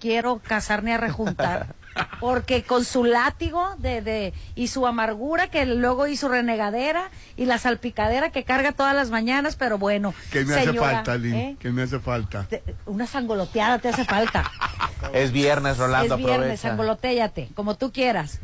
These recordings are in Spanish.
quiero casar ni a rejuntar. Porque con su látigo de, de, y su amargura, que luego y su renegadera y la salpicadera que carga todas las mañanas, pero bueno. ¿Qué me hace falta, Lin? ¿eh? ¿Qué me hace falta? una sangoloteada te hace falta. es viernes, Rolando, Es viernes, sangoloteate, como tú quieras.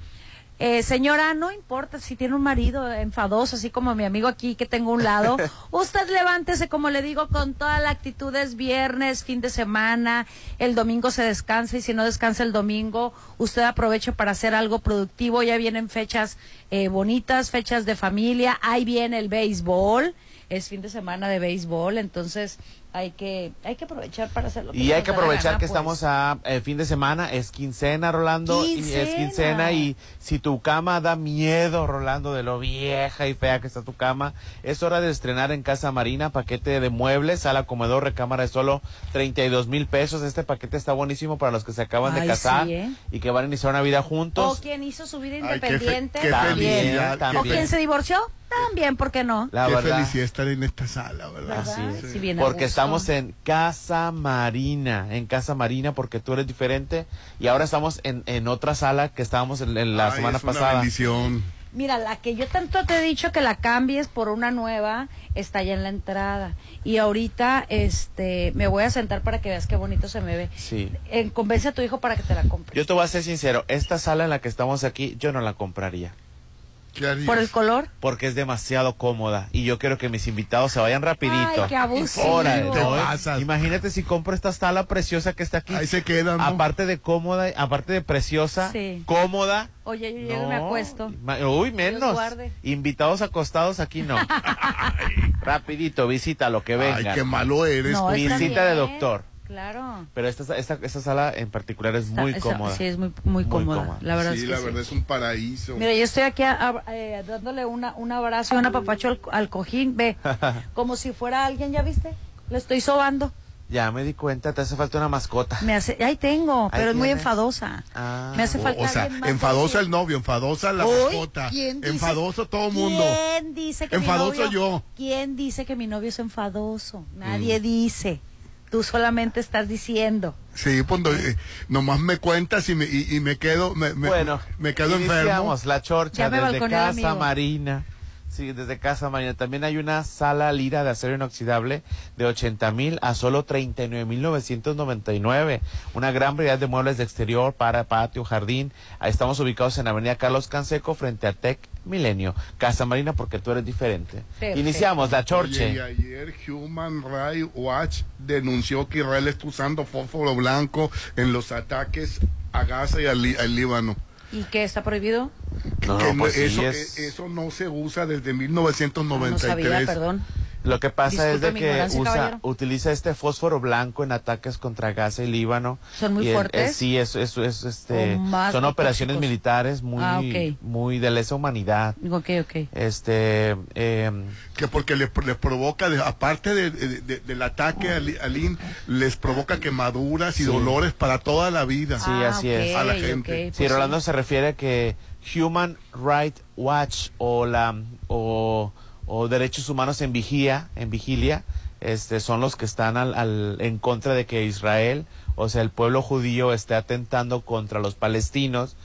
Eh, señora, no importa si tiene un marido enfadoso, así como mi amigo aquí que tengo un lado. Usted levántese, como le digo, con toda la actitud. Es viernes, fin de semana. El domingo se descansa y si no descansa el domingo, usted aproveche para hacer algo productivo. Ya vienen fechas eh, bonitas, fechas de familia. Ahí viene el béisbol. Es fin de semana de béisbol, entonces hay que hay que aprovechar para hacerlo. Y hay que aprovechar que pues. estamos a eh, fin de semana, es quincena, Rolando, y es quincena y si tu cama da miedo, Rolando, de lo vieja y fea que está tu cama, es hora de estrenar en Casa Marina paquete de muebles, sala, comedor, recámara de solo 32 mil pesos. Este paquete está buenísimo para los que se acaban de casar ¿eh? y que van a iniciar una vida juntos. O quien hizo su vida independiente. también, O quien se divorció. También, ¿por qué no? La Qué felicidad estar en esta sala, ¿verdad? Sí, porque estamos en Casa Marina, en Casa Marina, porque tú eres diferente. Y ahora estamos en, en otra sala que estábamos en, la semana pasada. Mira, la que yo tanto te he dicho que la cambies por una nueva está ya en la entrada. Y ahorita este me voy a sentar para que veas qué bonito se me ve. Sí. En, convence a tu hijo para que te la compre. Yo te voy a ser sincero, esta sala en la que estamos aquí, yo no la compraría. ¿Por el color? Porque es demasiado cómoda y yo quiero que mis invitados se vayan rapidito. Ay, qué abusivo. Imagínate si compro esta sala preciosa que está aquí. Ahí se quedan. Aparte de cómoda, aparte de preciosa, cómoda. Oye, yo llego y me acuesto. Uy, menos. Invitados acostados aquí no. rapidito, visita lo que venga. Ay, qué malo eres. visita de doctor. Claro. Pero esta, esta, esta sala en particular es muy cómoda. Sí, es muy, muy, cómoda. La verdad sí, es la verdad es un paraíso. Mira, yo estoy aquí eh, dándole una, un abrazo y un apapacho al, cojín. Ve, como si fuera alguien, ¿ya viste? Le estoy sobando. Ya me di cuenta, te hace falta una mascota. Me hace, ahí tengo, pero es muy enfadosa. Ah. me hace falta. O, sea, enfadosa el novio, enfadosa la mascota. enfadoso todo el mundo. ¿Quién dice que enfadoso mi novio, yo? ¿Quién dice que mi novio es enfadoso? Nadie mm. dice. Tú solamente estás diciendo. Sí, pues eh, nomás me cuentas y me, y, me quedo, me, bueno, me quedo enfermo. la chorcha desde Casa Marina. Sí, desde Casa Marina. También hay una sala lira de acero inoxidable de 80 mil a solo 39 mil 999. Una gran variedad de muebles de exterior para patio, jardín. Ahí estamos ubicados en Avenida Carlos Canseco frente a Tec Milenio. Casa Marina porque tú eres diferente. Iniciamos la chorche. y ayer Human Rights Watch denunció que Israel está usando fósforo blanco en los ataques a Gaza y al Líbano. ¿Y qué está prohibido? No, pues eso, e, eso no se usa desde 1993. No, sabía, perdón. Lo que pasa es de que usa, utiliza este fósforo blanco en ataques contra Gaza y Líbano. ¿Son muy fuertes? sí, eso, es, este, son operaciones militares muy, ah, muy de lesa humanidad. Ok, ok. Este, em, que porque les, provoca, aparte del ataque al, IN, les provoca quemaduras y dolores para toda la vida. Sí, así es. A la gente. sí, pues Rolando se refiere a que Human Rights Watch o la o o derechos humanos en vigía, en vigilia, este, son los que están al, en contra de que Israel, o sea, el pueblo judío esté atentando contra los palestinos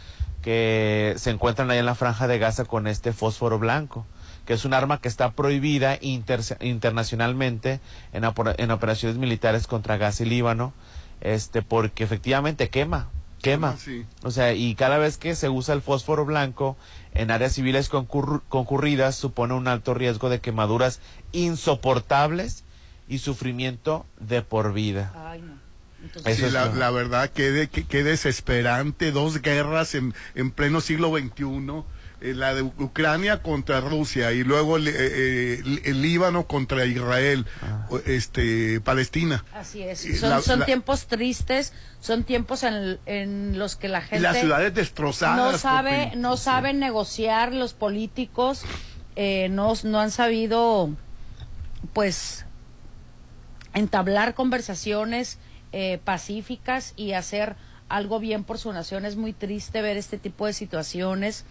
que se encuentran ahí en la franja de Gaza con este fósforo blanco, que es un arma que está prohibida internacionalmente en, en operaciones militares contra Gaza y Líbano, este, porque efectivamente quema, quema. O sea, y cada vez que se usa el fósforo blanco en áreas civiles concurridas supone un alto riesgo de quemaduras insoportables y sufrimiento de por vida. Ay, no. sí, la, verdad que, que, desesperante, dos guerras en, en pleno siglo XXI eh, la de Ucrania contra Rusia y luego el, eh, eh, el, Líbano contra Israel, ah. este Palestina. Así es. Son, tiempos tristes, son tiempos en, en, los que la gente las ciudades destrozadas no sabe no saben negociar los políticos, no no han sabido pues entablar conversaciones pacíficas y hacer algo bien por su nación. Es muy triste ver este tipo de situaciones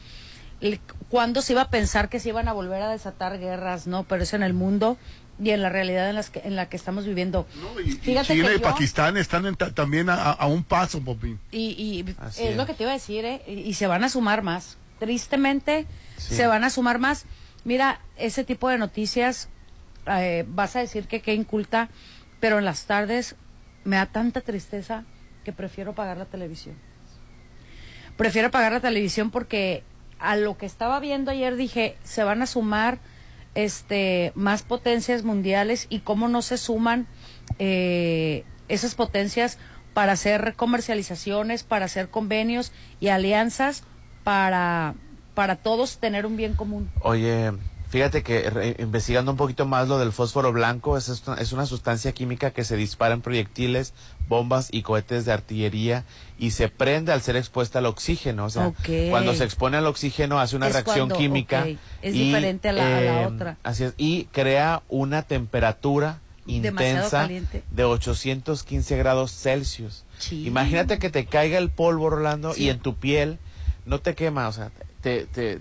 cuándo se iba a pensar que se iban a volver a desatar guerras, ¿no? Pero eso en el mundo y en la realidad en, las que, en la que estamos viviendo. y, China y Pakistán están también a, un paso, Popín. Y, es, lo que te iba a decir, ¿eh? y, se van a sumar más. Tristemente, se van a sumar más. Mira, ese tipo de noticias, eh, vas a decir que qué inculta, pero en las tardes me da tanta tristeza que prefiero pagar la televisión. Prefiero pagar la televisión porque a lo que estaba viendo ayer dije, se van a sumar este más potencias mundiales y cómo no se suman eh, esas potencias para hacer comercializaciones, para hacer convenios y alianzas para, para todos tener un bien común. Oye, Fíjate que investigando un poquito más lo del fósforo blanco, es, es una sustancia química que se dispara en proyectiles, bombas y cohetes de artillería y se prende al ser expuesta al oxígeno. O sea, cuando se expone al oxígeno hace una reacción química. Es diferente a la, em, otra. Así es. Y crea una temperatura intensa de 815 grados Celsius. Imagínate que te caiga el polvo, Rolando, y en tu piel no te quema, o sea, te, te,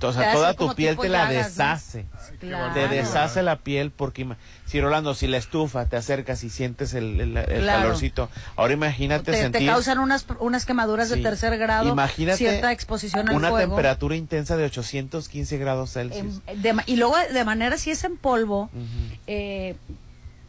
o sea, toda tu piel te la deshace. Te deshace la piel porque, si Rolando, si la estufa te acercas y sientes el, calorcito, ahora imagínate te, sentir... Te causan unas, unas quemaduras de tercer grado, imagínate cierta exposición al una temperatura intensa de 815 grados Celsius. y luego, de manera, si es en polvo, eh,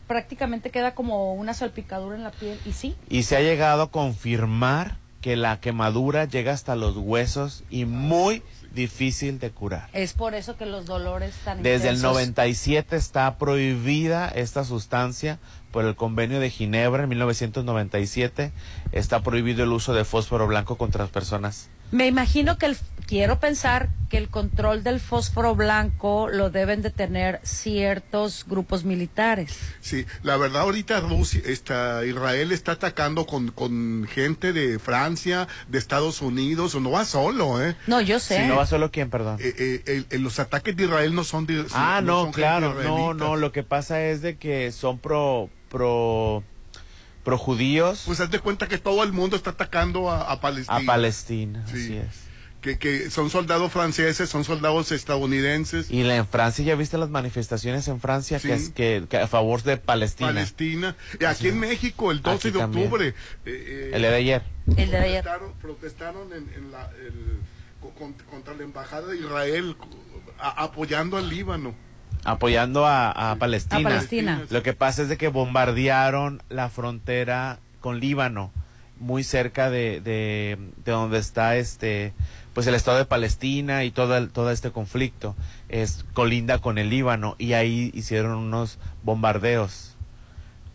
prácticamente queda como una salpicadura en la piel, y sí. Y se ha llegado a confirmar que la quemadura llega hasta los huesos y muy difícil de curar. Es por eso que los dolores están Desde el 97 está prohibida esta sustancia por el convenio de Ginebra en 1997. Está prohibido el uso de fósforo blanco contra las personas me imagino que el, quiero pensar que el control del fósforo blanco lo deben de tener ciertos grupos militares. Sí, la verdad ahorita Rusia, está, Israel está atacando con, con gente de Francia, de Estados Unidos, no va solo, ¿eh? No, yo sé. ¿No va solo quién, perdón? Eh, eh, los ataques de Israel no son de... Ah, no, claro, no, no, lo que pasa es de que son pro... pro judíos. Pues haz de cuenta que todo el mundo está atacando a, Palestina. A Palestina, así es. Que, que, son soldados franceses, son soldados estadounidenses. Y en Francia, ¿ya viste las manifestaciones en Francia que, es, que, a favor de Palestina? Palestina. Y aquí en México, el 12 de octubre. Eh, eh, el de ayer. El de ayer. Protestaron, en, la, contra la embajada de Israel, apoyando al Líbano apoyando a, Palestina. Lo que pasa es de que bombardearon la frontera con Líbano, muy cerca de, de, donde está este pues el estado de Palestina y todo, todo este conflicto es colinda con el Líbano y ahí hicieron unos bombardeos.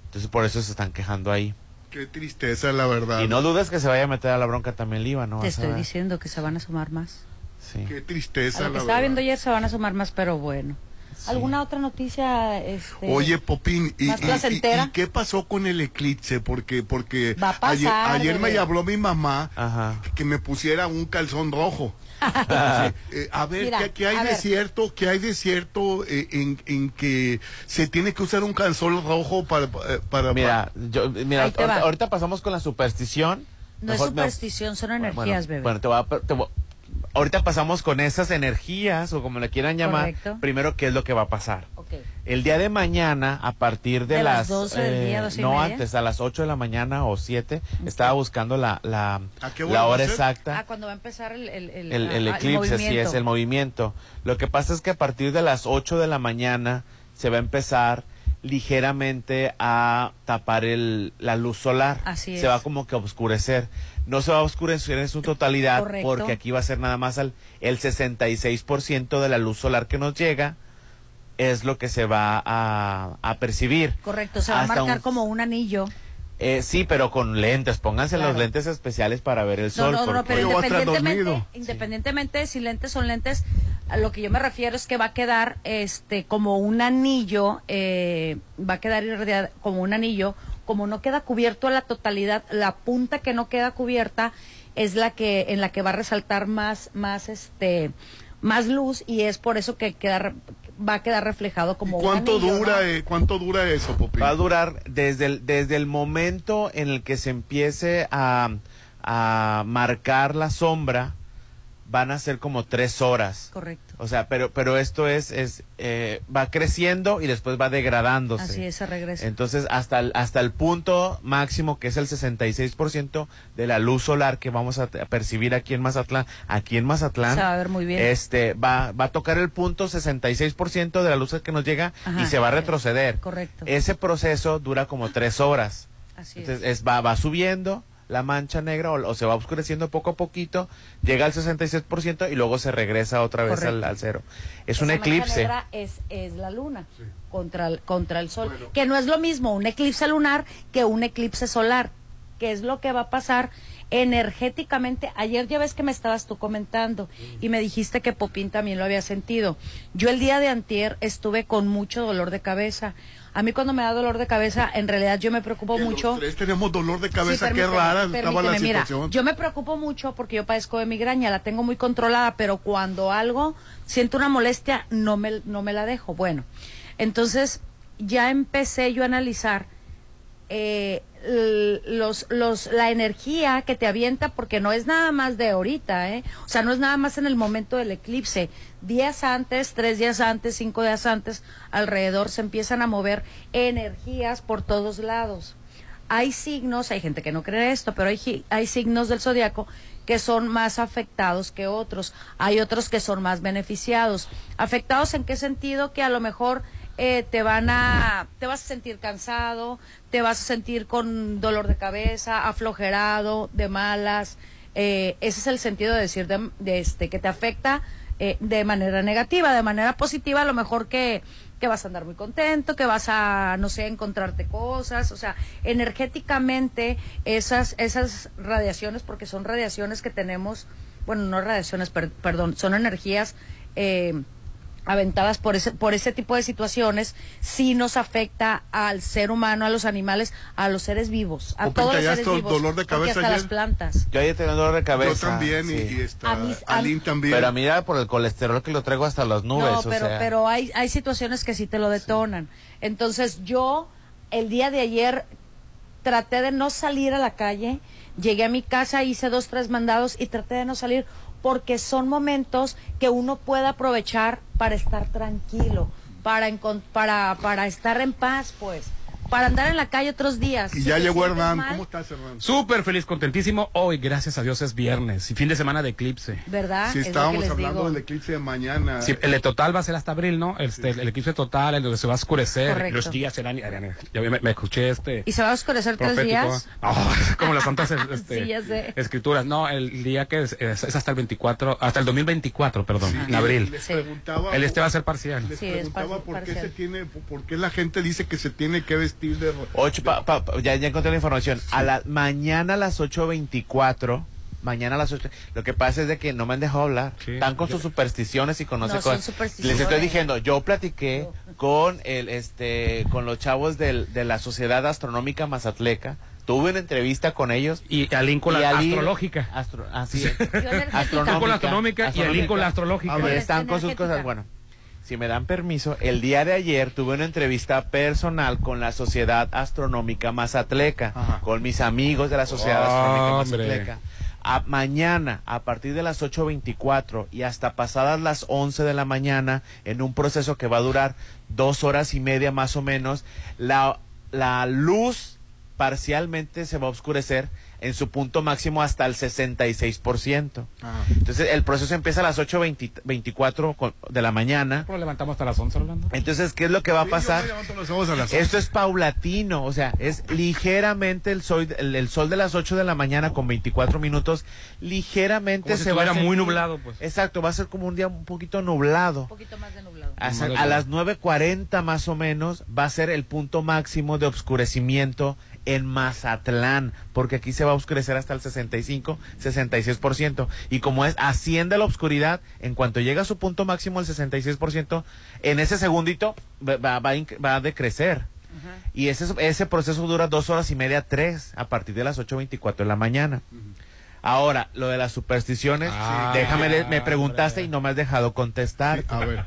Entonces por eso se están quejando ahí. Qué tristeza, la verdad. Y no dudes que se vaya a meter a la bronca también Líbano. Te estoy diciendo que se van a sumar más. Sí. Qué tristeza. lo que estaba viendo ayer se van a sumar más, pero bueno. ¿Alguna otra noticia? Este, Oye, Popín, y, qué pasó con el eclipse? Porque, porque ayer, me habló mi mamá que me pusiera un calzón rojo. Eh, a ver, ¿qué, hay de cierto? ¿Qué hay de cierto eh, en, que se tiene que usar un calzón rojo para... Eh, para mira, Yo, mira ahorita, pasamos con la superstición. No es superstición, son energías, bebé. Bueno, te voy, a, ahorita pasamos con esas energías o como le quieran llamar. Primero, ¿qué es lo que va a pasar? El día de mañana, a partir de, las, 12 del día, eh, no antes, a las 8 de la mañana o 7, estaba buscando la, la, la hora exacta. Ah, cuando va a empezar el, el, el, ah, eclipse, sí es el movimiento. Lo que pasa es que a partir de las 8 de la mañana se va a empezar ligeramente a tapar el, la luz solar. Así se va como que a oscurecer no se va a oscurecer en su totalidad porque aquí va a ser nada más al, el 66% de la luz solar que nos llega es lo que se va a, a percibir. Correcto, se va a marcar como un anillo. Eh, sí, pero con lentes. Pónganse los lentes especiales para ver el sol. No, no, pero independientemente, independientemente de si lentes son lentes, a lo que yo me refiero es que va a quedar este como un anillo, eh, va a quedar como un anillo como no queda cubierto a la totalidad, la punta que no queda cubierta es la que en la que va a resaltar más más este más luz y es por eso que queda va a quedar reflejado como cuánto dura eh, cuánto dura eso Popi? va a durar desde el desde el momento en el que se empiece a, a marcar la sombra van a ser como tres horas. Correcto O sea, pero, pero esto es, es eh, va creciendo y después va degradándose. Así es, se regresa. Entonces, hasta el, hasta el punto máximo, que es el 66% de la luz solar que vamos a, percibir aquí en Mazatlán, aquí en Mazatlán, se va a ver muy bien. Este, va, va a tocar el punto 66% de la luz que nos llega y se va a retroceder. Correcto. Ese proceso dura como tres horas. Así Entonces, es. va, va subiendo la mancha negra o, se va oscureciendo poco a poquito, llega al 66% y luego se regresa otra vez al, cero. Es un eclipse. Negra es, es la luna contra, el, contra el sol, que no es lo mismo un eclipse lunar que un eclipse solar, que es lo que va a pasar energéticamente. Ayer ya ves que me estabas tú comentando y me dijiste que Popín también lo había sentido. Yo el día de antier estuve con mucho dolor de cabeza. A mí cuando me da dolor de cabeza, en realidad yo me preocupo mucho. Los tres tenemos dolor de cabeza, qué rara estaba la situación. yo me preocupo mucho porque yo padezco de migraña, la tengo muy controlada, pero cuando algo siento una molestia, no me, no me la dejo. Bueno, entonces ya empecé yo a analizar eh, los, los, la energía que te avienta, porque no es nada más de ahorita, ¿eh? O sea, no es nada más en el momento del eclipse. Días antes, tres días antes, cinco días antes, alrededor se empiezan a mover energías por todos lados. Hay signos, hay gente que no cree esto, pero hay, hay signos del zodiaco que son más afectados que otros. Hay otros que son más beneficiados. ¿Afectados en qué sentido? Que a lo mejor eh, te van a, te vas a sentir cansado, te vas a sentir con dolor de cabeza, aflojerado, de malas. Eh, ese es el sentido de decir de, este que te afecta eh, de manera negativa, de manera positiva, a lo mejor que, que vas a andar muy contento, que vas a, no sé, encontrarte cosas, o sea, energéticamente esas, esas radiaciones, porque son radiaciones que tenemos, bueno, no radiaciones, perdón, son energías eh, aventadas por ese, por ese tipo de situaciones, sí nos afecta al ser humano, a los animales, a los seres vivos, a todos los seres vivos, dolor de cabeza hasta las plantas. Yo ayer tenía dolor de cabeza. Yo también, y, está, a también. Pero mira por el colesterol que lo traigo hasta las nubes. No, pero, pero hay, hay situaciones que sí te lo detonan. Entonces yo, el día de ayer, traté de no salir a la calle, llegué a mi casa, hice dos, tres mandados y traté de no salir porque son momentos que uno puede aprovechar para estar tranquilo, para, para, estar en paz, pues para andar en la calle otros días. Y ya llegó Hernán. ¿Cómo estás, Hernán? Súper feliz, contentísimo. Hoy, gracias a Dios, es viernes y fin de semana de eclipse. ¿Verdad? Sí, estábamos hablando del eclipse de mañana. Sí, el total va a ser hasta abril, ¿no? Este, El eclipse total, en donde se va a oscurecer. Los días serán. Ya me, escuché este. ¿Y se va a oscurecer tres días? como las santas este, escrituras. No, el día que es, hasta el 24, hasta el 2024, perdón, en abril. Les preguntaba, el este va a ser parcial. Les preguntaba por qué se tiene, por qué la gente dice que se tiene que vestir Ocho, ya, ya encontré la información. A la mañana a las 8.24 mañana a las 8. Lo que pasa es de que no me han dejado hablar. Están con sus supersticiones y con no, Les estoy diciendo, yo platiqué con el este con los chavos del, de la Sociedad Astronómica Mazatleca. Tuve una entrevista con ellos. Y al con la astrológica. así es. Astronómica, la astronómica y al con la astrológica. están con sus cosas. Bueno, si me dan permiso, el día de ayer tuve una entrevista personal con la Sociedad Astronómica Mazatleca, con mis amigos de la Sociedad Astronómica Mazatleca. A, mañana, a partir de las 8.24 y hasta pasadas las 11 de la mañana, en un proceso que va a durar dos horas y media más o menos, la, la luz parcialmente se va a oscurecer en su punto máximo hasta el 66%. Entonces, el proceso empieza a las 8.24 de la mañana. ¿Cómo levantamos hasta las 11, Orlando? Entonces, ¿qué es lo que va a pasar? Esto es paulatino, o sea, es ligeramente el sol, el, sol de las 8 de la mañana con 24 minutos, ligeramente se va a... muy nublado, pues. Exacto, va a ser como un día un poquito nublado. Un poquito más de nublado. A, a las 9.40 más o menos va a ser el punto máximo de oscurecimiento en Mazatlán, porque aquí se va a oscurecer hasta el 65, 66%. Y como es, asciende la oscuridad, en cuanto llega a su punto máximo el 66%, en ese segundito va, va, a decrecer. Y ese, ese proceso dura dos horas y media, tres, a partir de las 8.24 de la mañana. Ahora, lo de las supersticiones, ah, déjame, me preguntaste y no me has dejado contestar. a ver.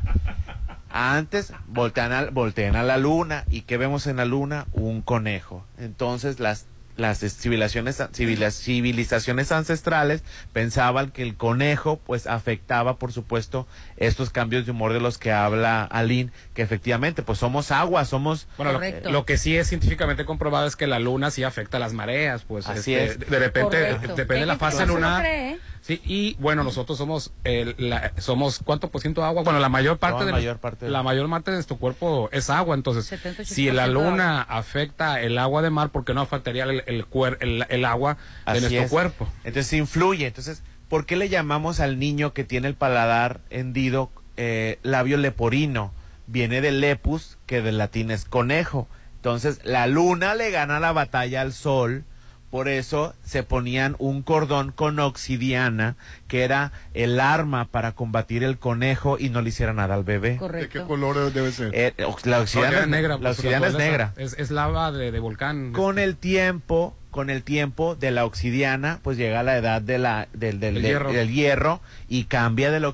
Antes voltean a, voltean a la luna y ¿qué vemos en la luna? Un conejo. Entonces las las civilizaciones, civilizaciones ancestrales pensaban que el conejo pues afectaba por supuesto estos cambios de humor de los que habla Aline, que efectivamente pues somos agua, somos... Bueno, lo, que sí es científicamente comprobado es que la luna sí afecta a las mareas, pues Así este, es. de repente depende de la fase lunar. Sí, y bueno, nosotros somos, la, somos ¿cuánto por ciento agua? Bueno, la mayor parte, de, mayor parte la mayor parte de nuestro cuerpo es agua, entonces si la luna afecta el agua de mar, ¿por qué no afectaría el, el, el, agua de nuestro cuerpo? Entonces influye, entonces, ¿por qué le llamamos al niño que tiene el paladar hendido eh, labio leporino? Viene de lepus, que del latín es conejo. Entonces, la luna le gana la batalla al sol, por eso se ponían un cordón con obsidiana, que era el arma para combatir el conejo y no le hiciera nada al bebé. ¿De qué color debe ser? Eh, la obsidiana, es negra. La obsidiana es negra. Es, lava de, volcán. Con el tiempo, con el tiempo de la obsidiana, pues llega la edad de la, del, del, hierro. del hierro y cambia de la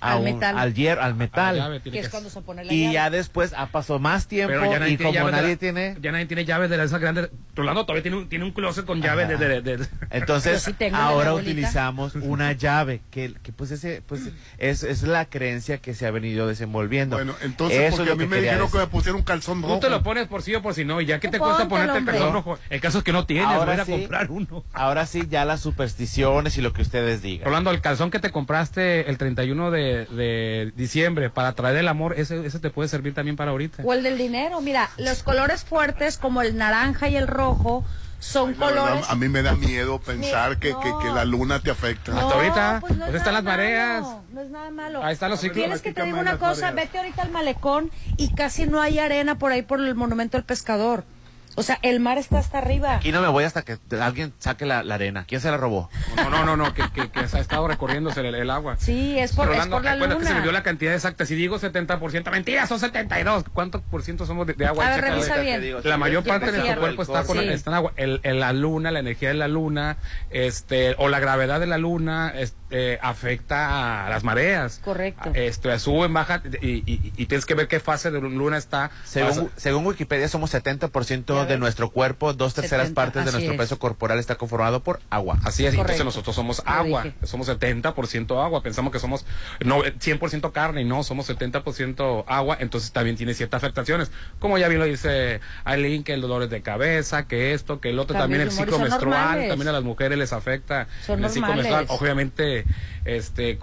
obsidiana al metal. Al, hierro, al metal. que es cuando se pone la y ya después ha pasado más tiempo y como nadie tiene... Ya nadie tiene llaves de esas grandes... Rolando todavía tiene un, tiene un closet con llaves de, de, Entonces, ahora utilizamos una llave que, que pues ese pues es, es la creencia que se ha venido desenvolviendo. Bueno, entonces porque a mí me dijeron que me pusiera un calzón rojo. Tú te lo pones por sí o por si no, y ya que te cuesta ponerte el calzón rojo. El caso es que no tienes, ahora a comprar uno. Ahora sí, ya las supersticiones y lo que ustedes digan. Rolando, el calzón que te compraste el 31 de de, diciembre para traer el amor, ese, ese te puede servir también para ahorita. O el del dinero. Mira, los colores fuertes como el naranja y el rojo son colores. a mí me da miedo pensar que, que, la luna te afecta. Hasta ahorita, pues, pues están las mareas. no es nada malo. Ahí están los ciclos. Tienes que te digo una cosa, vete ahorita al malecón y casi no hay arena por ahí por el monumento del pescador. O sea, el mar está hasta arriba. Aquí no me voy hasta que alguien saque la, arena. ¿Quién se la robó? No, no, no, no que, que, que, se ha estado recorriéndose el, agua. Sí, es por, es por la luna. que se me dio la cantidad exacta. Si digo 70%, mentira, son 72. ¿Cuánto por ciento somos de, agua? A ver, revisa bien. La mayor parte de nuestro cuerpo está, con, está en agua. El, la luna, la energía de la luna, este, o la gravedad de la luna, este, afecta a las mareas. Correcto. Este, sube, baja, y, y, tienes que ver qué fase de luna está. Según, según Wikipedia, somos 70% de nuestro cuerpo, dos terceras partes de nuestro peso corporal está conformado por agua. Así es, entonces nosotros somos agua, somos 70% agua, pensamos que somos no, 100% carne y no, somos 70% agua, entonces también tiene ciertas afectaciones, como ya bien lo dice Aileen, que el dolor es de cabeza, que esto, que el otro, también, el ciclo menstrual, también a las mujeres les afecta el ciclo menstrual, obviamente este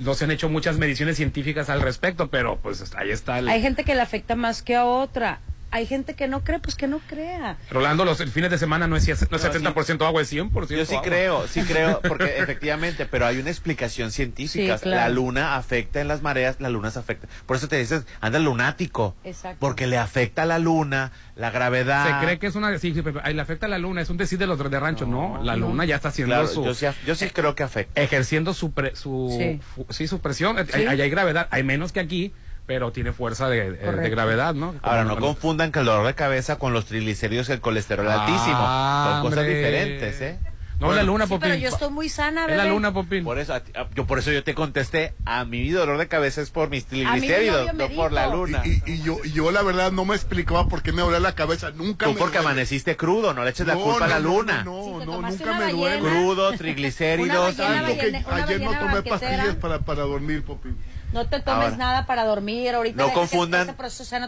no se han hecho muchas mediciones científicas al respecto, pero pues ahí está. Hay gente que le afecta más que a otra hay gente que no cree, pues que no crea. Rolando, los fines de semana no es, no es 70% agua, es 100%. Yo sí creo, sí creo, porque efectivamente, pero hay una explicación científica. La luna afecta en las mareas, la luna se afecta. Por eso te dices, anda lunático. Exacto. Porque le afecta a la luna, la gravedad. Se cree que es una. Sí, sí pero le afecta a la luna, es un decir de los de rancho. No, la luna ya está haciendo su. Yo sí, creo que afecta. Ejerciendo su, su, sí. su presión. Hay, hay gravedad, hay menos que aquí pero tiene fuerza de, gravedad, ¿no? Ahora, no confundan que el dolor de cabeza con los triglicéridos y el colesterol altísimo. Son cosas diferentes, ¿eh? No, la luna, Popín. pero yo estoy muy sana, bebé. Es la luna, Popín. Por eso, yo, por eso yo te contesté, a mi dolor de cabeza es por mis triglicéridos, no por la luna. Y, yo, yo la verdad no me explicaba por qué me dolía la cabeza, nunca Tú porque amaneciste crudo, no le eches la culpa a la luna. No, no, nunca me duele. Crudo, triglicéridos. ayer no tomé pastillas para, para dormir, Popín. No te tomes nada para dormir. Ahorita no confundan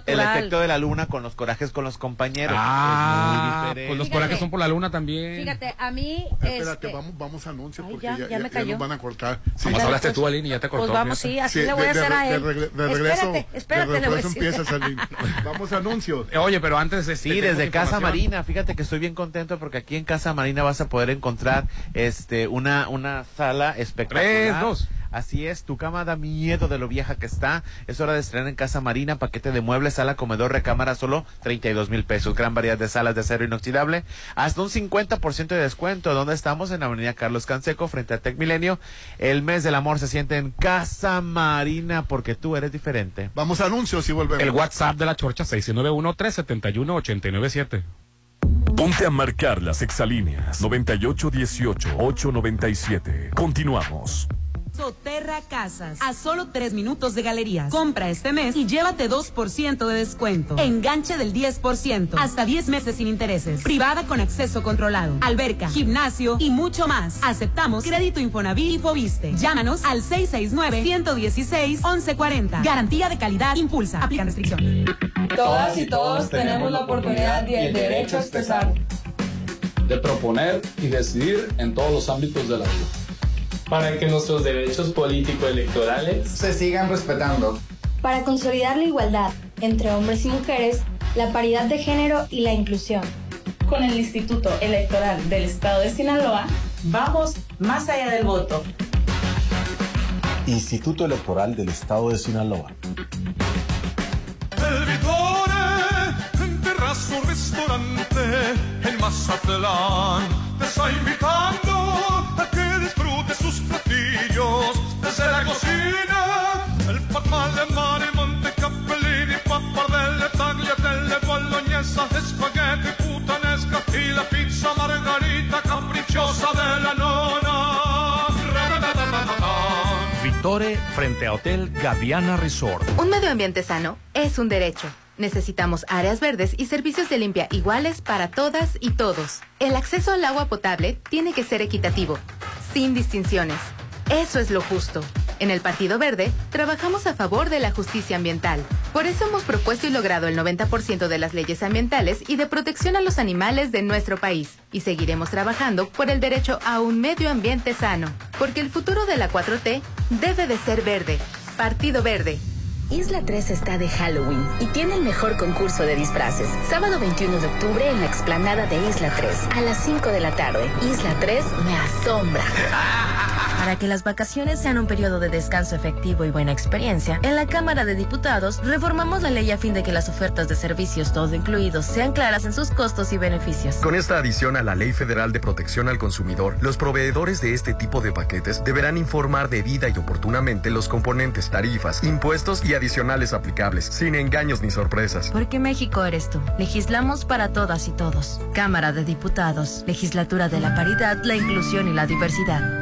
el efecto de la luna con los corajes con los compañeros. Ah, pues los corajes son por la luna también. Fíjate, a mí. Espérate, este... vamos, vamos a anuncios porque ya, ya, ya, nos van a cortar. Sí. Vamos, hablaste tú, Aline, y ya te cortó. Pues vamos, sí, así le voy a hacer a él. De, regreso. Espérate, espérate, de regreso empiezas, Aline. Vamos a anuncios. Oye, pero antes. Este, sí, desde Casa Marina. Fíjate que estoy bien contento porque aquí en Casa Marina vas a poder encontrar este una, una sala espectacular. Tres, dos. Así es, tu cama da miedo de lo vieja que está. Es hora de estrenar en Casa Marina, paquete de muebles, sala, comedor, recámara, solo 32 mil pesos. Gran variedad de salas de acero inoxidable, hasta un 50% de descuento. ¿Dónde estamos? En la avenida Carlos Canseco, frente a Tec Milenio. El mes del amor se siente en Casa Marina, porque tú eres diferente. Vamos a anuncios y volvemos. El WhatsApp de la Chorcha, 691-371-897. Ponte a marcar las exalíneas 9818-897. Continuamos. Soterra Casas, a solo tres minutos de galerías. Compra este mes y llévate 2% de descuento. Enganche del 10%, hasta 10 meses sin intereses. Privada con acceso controlado. Alberca, gimnasio y mucho más. Aceptamos crédito Infonavit y Fobiste. Llámanos al 669-116-1140. Garantía de calidad Impulsa. Aplican restricciones. Todas y todos tenemos la oportunidad y el derecho a expresar. De proponer y decidir en todos los ámbitos de la vida. Para que nuestros derechos político-electorales se sigan respetando. Para consolidar la igualdad entre hombres y mujeres, la paridad de género y la inclusión. Con el Instituto Electoral del Estado de Sinaloa, vamos más allá del voto. Instituto Electoral del Estado de Sinaloa. El Vitore, en terrazo restaurante, en Mazatlán, te está invitando Frente a Hotel Gaviana Resort. Un medio ambiente sano es un derecho. Necesitamos áreas verdes y servicios de limpia iguales para todas y todos. El acceso al agua potable tiene que ser equitativo, sin distinciones. Eso es lo justo. En el Partido Verde, trabajamos a favor de la justicia ambiental. Por eso hemos propuesto y logrado el 90% de las leyes ambientales y de protección a los animales de nuestro país. Y seguiremos trabajando por el derecho a un medio ambiente sano. Porque el futuro de la 4T debe de ser verde. Partido Verde. Isla 3 está de Halloween y tiene el mejor concurso de disfraces. Sábado 21 de octubre en la explanada de Isla 3 a las 5 de la tarde. Isla 3 me asombra. Para que las vacaciones sean un periodo de descanso efectivo y buena experiencia, en la Cámara de Diputados reformamos la ley a fin de que las ofertas de servicios todo incluidos sean claras en sus costos y beneficios. Con esta adición a la Ley Federal de Protección al Consumidor, los proveedores de este tipo de paquetes deberán informar debida y oportunamente los componentes, tarifas, impuestos y adicionales aplicables, sin engaños ni sorpresas. Porque México eres tú. Legislamos para todas y todos. Cámara de Diputados, Legislatura de la Paridad, la Inclusión y la Diversidad.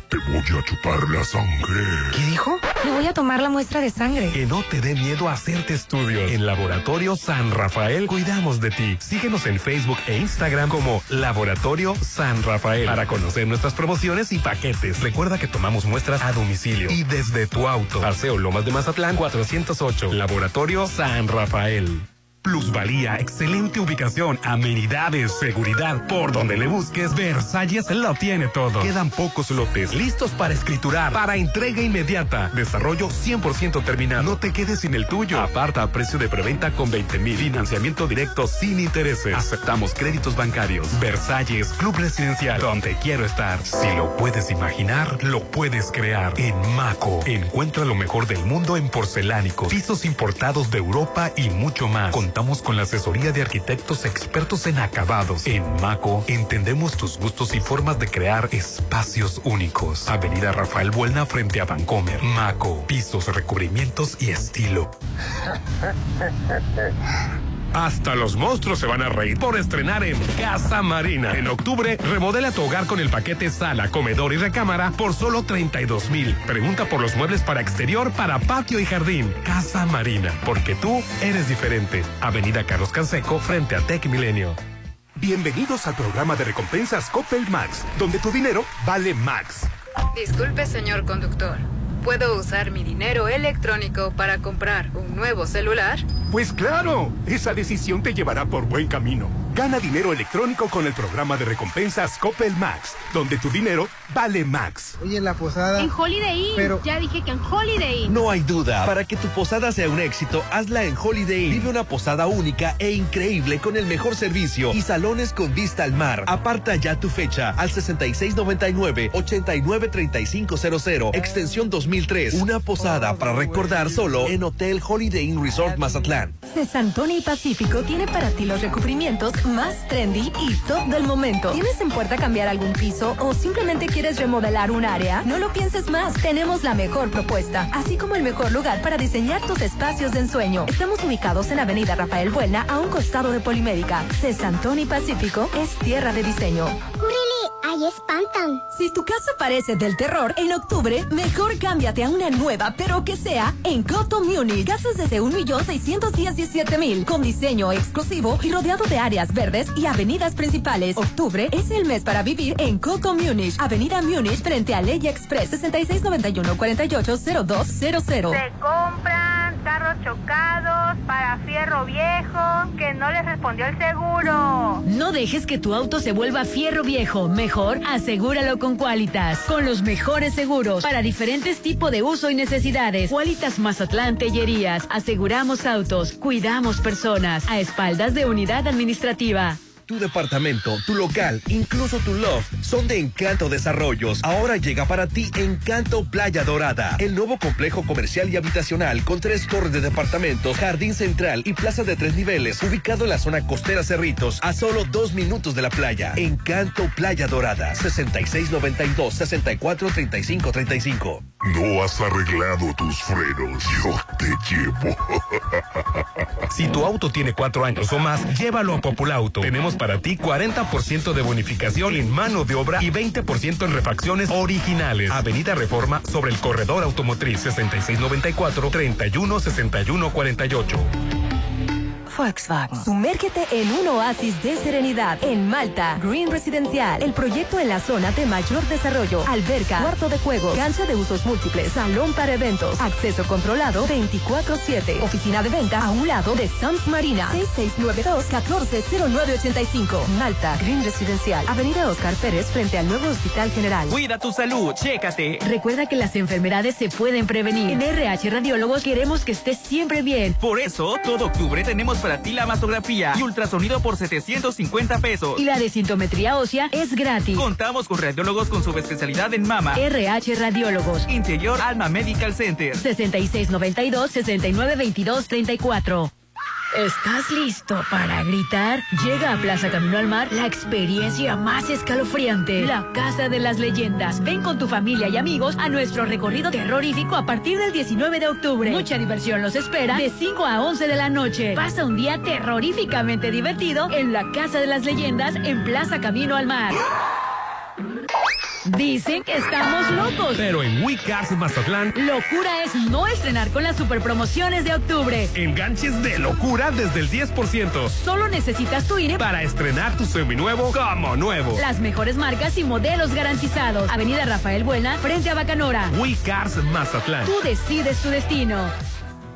Te voy a chupar la sangre. ¿Qué dijo? Le voy a tomar la muestra de sangre. Que no te dé miedo a hacerte estudios. En Laboratorio San Rafael cuidamos de ti. Síguenos en Facebook e Instagram como Laboratorio San Rafael para conocer nuestras promociones y paquetes. Recuerda que tomamos muestras a domicilio y desde tu auto. Paseo Lomas de Mazatlán 408. Laboratorio San Rafael. Plusvalía, excelente ubicación, amenidades, seguridad. Por donde le busques, Versalles lo tiene todo. Quedan pocos lotes listos para escriturar, para entrega inmediata. Desarrollo 100% terminado. No te quedes sin el tuyo. Aparta a precio de preventa con 20 mil. Financiamiento directo sin intereses. Aceptamos créditos bancarios. Versalles, Club Residencial, donde quiero estar. Si lo puedes imaginar, lo puedes crear. En Maco, encuentra lo mejor del mundo en porcelánicos, pisos importados de Europa y mucho más. Contamos con la asesoría de arquitectos expertos en acabados. En Maco entendemos tus gustos y formas de crear espacios únicos. Avenida Rafael Buelna frente a Vancomer. Maco, pisos, recubrimientos y estilo. Hasta los monstruos se van a reír por estrenar en Casa Marina. En octubre, remodela tu hogar con el paquete sala, comedor y recámara por solo 32 mil. Pregunta por los muebles para exterior, para patio y jardín. Casa Marina, porque tú eres diferente. Avenida Carlos Canseco, frente a Tech Milenio. Bienvenidos al programa de recompensas Coppel Max, donde tu dinero vale Max. Disculpe, señor conductor. ¿Puedo usar mi dinero electrónico para comprar un nuevo celular? Pues claro, esa decisión te llevará por buen camino. Gana dinero electrónico con el programa de recompensas Coppel Max, donde tu dinero vale Max. Oye, la posada. En Holiday Inn. Pero... Ya dije que en Holiday Inn. No hay duda. Para que tu posada sea un éxito, hazla en Holiday Inn. Vive una posada única e increíble con el mejor servicio y salones con vista al mar. Aparta ya tu fecha al 6699-893500, extensión 2003. Una posada para recordar solo en Hotel Holiday Inn Resort Mazatlán. Y Pacífico tiene para ti los recubrimientos más trendy y top del momento. ¿Tienes en puerta cambiar algún piso o simplemente quieres remodelar un área? No lo pienses más. Tenemos la mejor propuesta, así como el mejor lugar para diseñar tus espacios de ensueño. Estamos ubicados en Avenida Rafael Buena, a un costado de Polimédica. Cesantón y Pacífico es tierra de diseño. ¡Ahí espantan! Si tu casa parece del terror, en octubre, mejor cámbiate a una nueva, pero que sea en Coto Munich. Casas desde 1.617.000, con diseño exclusivo y rodeado de áreas verdes y avenidas principales. Octubre es el mes para vivir en Coto Munich, Avenida Munich, frente a Ley Express, 6691-480200. Se compran carros chocados para fierro viejo que no les respondió el seguro. No dejes que tu auto se vuelva fierro viejo. Mejor asegúralo con Qualitas. Con los mejores seguros para diferentes tipos de uso y necesidades. Qualitas Mazatlán Tellerías. Aseguramos autos, cuidamos personas. A espaldas de unidad administrativa. Tu departamento, tu local, incluso tu loft son de Encanto Desarrollos. Ahora llega para ti Encanto Playa Dorada, el nuevo complejo comercial y habitacional con tres torres de departamentos, jardín central y plaza de tres niveles, ubicado en la zona costera Cerritos, a solo dos minutos de la playa. Encanto Playa Dorada, 6692-643535. No has arreglado tus frenos, yo te llevo. Si tu auto tiene cuatro años o más, llévalo a Populauto. Tenemos para ti 40% de bonificación en mano de obra y 20% en refacciones originales. Avenida Reforma sobre el corredor automotriz 6694-316148. Volkswagen. Sumérgete en un oasis de serenidad en Malta. Green Residencial. El proyecto en la zona de mayor desarrollo. Alberca, cuarto de juego, cancha de usos múltiples, salón para eventos, acceso controlado 24-7. Oficina de venta a un lado de Sams Marina. 6692-140985. Malta. Green Residencial. Avenida Oscar Pérez frente al nuevo Hospital General. Cuida tu salud, chécate. Recuerda que las enfermedades se pueden prevenir. En RH Radiólogos queremos que estés siempre bien. Por eso, todo octubre tenemos para ti la mastografía y ultrasonido por 750 pesos. Y la desintometría ósea es gratis. Contamos con radiólogos con subespecialidad en mama. RH Radiólogos. Interior Alma Medical Center. 6692-6922-34. ¿Estás listo para gritar? Llega a Plaza Camino al Mar la experiencia más escalofriante, la Casa de las Leyendas. Ven con tu familia y amigos a nuestro recorrido terrorífico a partir del 19 de octubre. Mucha diversión los espera de 5 a 11 de la noche. Pasa un día terroríficamente divertido en la Casa de las Leyendas en Plaza Camino al Mar. Dicen que estamos locos. Pero en WeCars Mazatlán, locura es no estrenar con las superpromociones de octubre. Enganches de locura desde el 10%. Solo necesitas tu INE para estrenar tu seminuevo como nuevo. Las mejores marcas y modelos garantizados. Avenida Rafael Buena, frente a Bacanora. WeCars Mazatlán. Tú decides tu destino.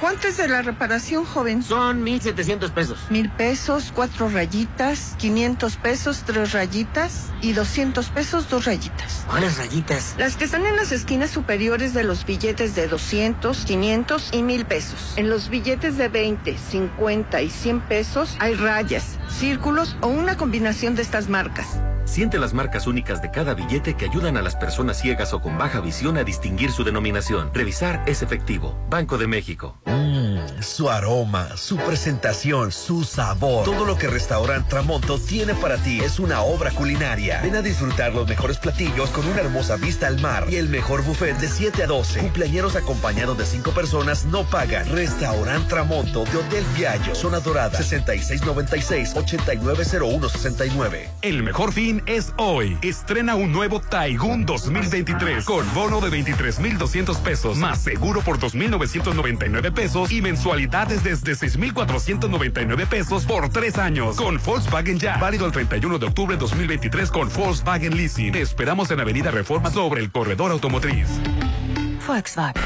¿Cuánto es de la reparación, joven? Son 1,700 pesos. Mil pesos, cuatro rayitas, 500 pesos, tres rayitas y 200 pesos, dos rayitas. ¿Cuáles rayitas? Las que están en las esquinas superiores de los billetes de 200, 500 y 1000 pesos. En los billetes de 20, 50 y 100 pesos hay rayas, círculos o una combinación de estas marcas. Siente las marcas únicas de cada billete que ayudan a las personas ciegas o con baja visión a distinguir su denominación. Revisar es efectivo. Banco de México. Mmm, su aroma, su presentación, su sabor. Todo lo que Restaurant Tramonto tiene para ti es una obra culinaria. Ven a disfrutar los mejores platillos con una hermosa vista al mar y el mejor buffet de 7 a 12. Cumpleañeros acompañados de 5 personas no pagan. Restaurant Tramonto de Hotel Viallo, Zona Dorada, 6696-890169. El mejor fin es hoy. Estrena un nuevo Taigun 2023 con bono de 23,200 pesos más seguro por 2,999 pesos y mensualidades desde 6,499 pesos por tres años con Volkswagen Ya. Válido el 31 de octubre de 2023 con Volkswagen Leasing. Te esperamos en Avenida Reforma sobre el corredor automotriz. Volkswagen.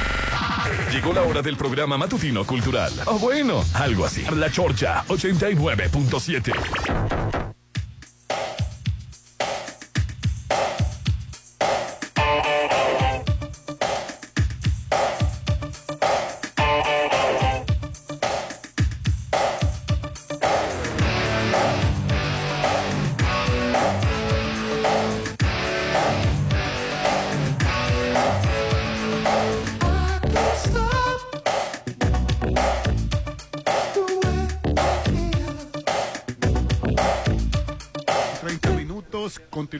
Llegó la hora del programa matutino cultural. O bueno, algo así. La Chorcha 89.7.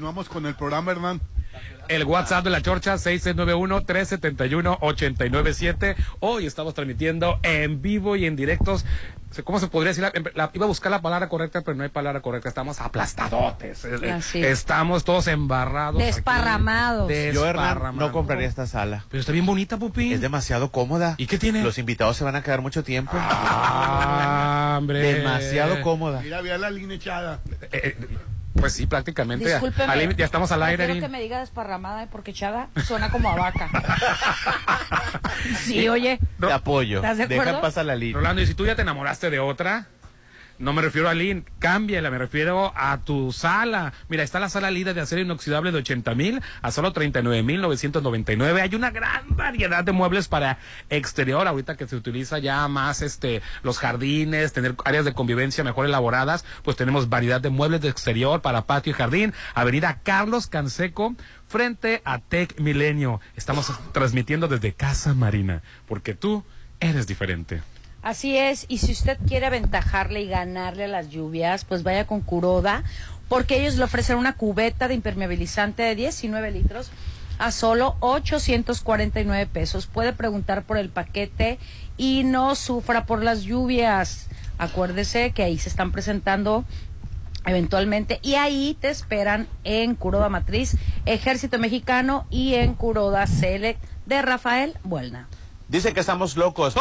continuamos con el programa, Hernán. El WhatsApp de la Chorcha, 691-371-897. Hoy estamos transmitiendo en vivo y en directos. ¿Cómo se podría decir? La- la- iba a buscar la palabra correcta, pero no hay palabra correcta. Estamos aplastadotes. Eh, Así. Estamos todos embarrados. aquí. Desparramados. Yo, Hernán, Desparramados. no compraría esta sala. Pero está bien bonita, Pupi. Es demasiado cómoda. ¿Y qué tiene? Los invitados se van a quedar mucho tiempo. Ah, hombre. Demasiado cómoda. Mira, vea la línea echada. Eh, eh, pues sí, prácticamente. Discúlpeme. Ya estamos al aire. Quiero que me diga desparramada porque echada suena como a vaca. sí, oye. Te apoyo. ¿Estás de Deja acuerdo? pasar la línea. Rolando, y si tú ya te enamoraste de otra, no me refiero a Lynn, cámbiala, me refiero a tu sala. Mira, está la sala líder de acero inoxidable de 80 mil a solo 39 mil 999. Hay una gran variedad de muebles para exterior, ahorita que se utiliza ya más este los jardines, tener áreas de convivencia mejor elaboradas, pues tenemos variedad de muebles de exterior para patio y jardín. Avenida Carlos Canseco, frente a Tech Milenio. Estamos transmitiendo desde Casa Marina, porque tú eres diferente. Así es, y si usted quiere aventajarle y ganarle a las lluvias, pues vaya con Curoda, porque ellos le ofrecen una cubeta de impermeabilizante de 19 litros a solo 849 pesos. Puede preguntar por el paquete y no sufra por las lluvias. Acuérdese que ahí se están presentando eventualmente y ahí te esperan en Curoda Matriz, Ejército Mexicano y en Curoda Select de Rafael Buelna. Dice que estamos locos.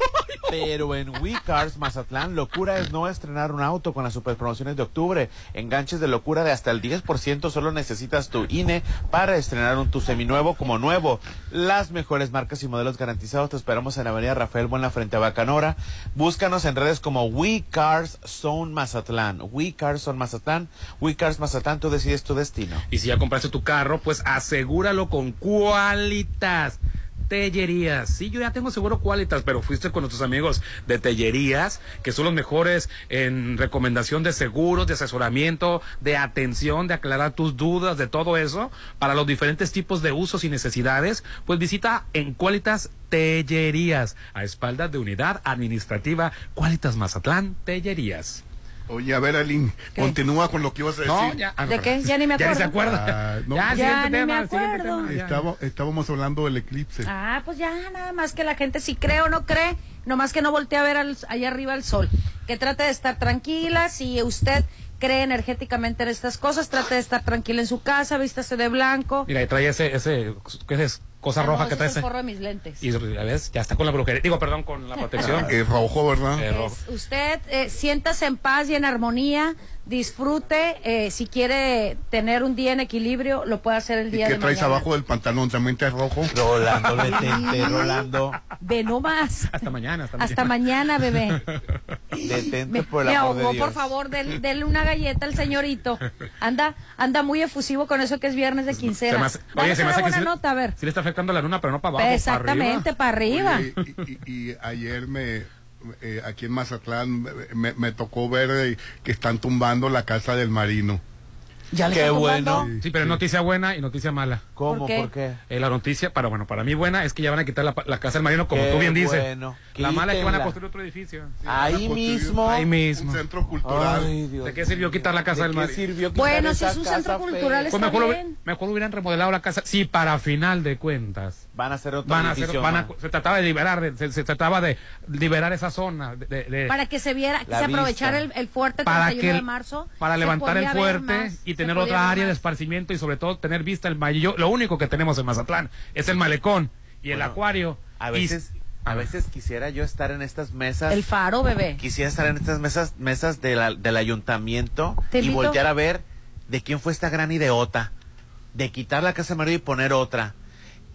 Pero en WeCars Mazatlán, locura es no estrenar un auto con las superpromociones de octubre. Enganches de locura de hasta el 10%. Solo necesitas tu INE para estrenar un tu seminuevo como nuevo. Las mejores marcas y modelos garantizados. Te esperamos en la Avenida Rafael Buena frente a Bacanora. Búscanos en redes como WeCars Zone Mazatlán. WeCars Zone Mazatlán. WeCars Mazatlán, tú decides tu destino. Y si ya compraste tu carro, pues asegúralo con Cualitas. Tellerías. Sí, yo ya tengo seguro Cualitas, pero fuiste con nuestros amigos de Tellerías, que son los mejores en recomendación de seguros, de asesoramiento, de atención, de aclarar tus dudas, de todo eso, para los diferentes tipos de usos y necesidades, pues visita en Cualitas Tellerías, a espaldas de unidad administrativa Cualitas Mazatlán Tellerías. Oye, a ver, Aline, continúa con lo que ibas a decir. No, ya- ah, no, ¿De qué? Ya ni me Ya ni se acuerdo. acuerda. Ah, no, Ya, pues- Ya siguiente ni tema, me siguiente acuerdo. tema, ya. Estaba- estábamos hablando del eclipse. Ah, pues ya, nada más que la gente si cree o no cree, nomás que no voltee a ver al- allá arriba el sol. Que trate de estar tranquila, si usted cree energéticamente en estas cosas, trate de estar tranquila en su casa, vístase de blanco. Mira, y trae ese, ese, ¿qué es? Cosa Ah, no, roja que trae es el forro de mis lentes. Y ya ves, ya está con la brujería. Digo, perdón, con la protección. Es rojo, ¿verdad? Rojo. Es- usted eh, siéntase en paz y en armonía, disfrute, eh, si quiere tener un día en equilibrio, lo puede hacer el ¿Y día qué de traes mañana. abajo del pantalón? ¿También te es rojo? Rolando, detente, Rolando. Ve nomás. Hasta mañana, hasta, Hasta mañana, bebé. Detente por el Me amor de ahogó, Dios. por favor, del- denle una galleta al señorito. Anda, anda muy efusivo con eso que es viernes de Se quincena. me hace- Dale oye, se me una hace que buena sí, nota, a ver. sí le está afectando la luna, pero no para abajo. Exactamente, para arriba. Oye, y, y- y ayer me eh, aquí en Mazatlán me, me tocó ver eh, que están tumbando la casa del marino. Ya Qué bueno. Sí, pero noticia buena y noticia mala. ¿Cómo? ¿Por qué? ¿Por qué? Eh, la noticia, para bueno, para mí buena es que ya van a quitar la, la casa del marino, como Qué tú bien dices. bueno. La mala es que van a construir otro edificio. Sí. Ahí mismo. Ahí mismo. Un centro cultural. Ay, Dios ¿De qué sirvió quitar la casa ¿De del qué marino? sirvió quitar Bueno, si es un centro cultural, Pues está mejor, lo- bien. mejor hubieran remodelado la casa. Sí, para final de cuentas. Van a hacer otro Van a hacer, edificio van a- más. se trataba de liberar, se, se trataba de liberar esa zona, de, de- de- Para que se viera, que se aprovechara el, fuerte para 31 que de marzo. para levantar el fuerte más, y tener otra área de esparcimiento y sobre todo tener vista el mayor. Lo único que tenemos en Mazatlán es el malecón y el Bueno, acuario. A Y- veces, a veces quisiera yo estar en estas mesas. El faro, bebé. Quisiera estar en estas mesas, mesas de la- del ayuntamiento Te y invito. voltear a ver de quién fue esta gran ideota. De quitar la casa de Mario y poner otra.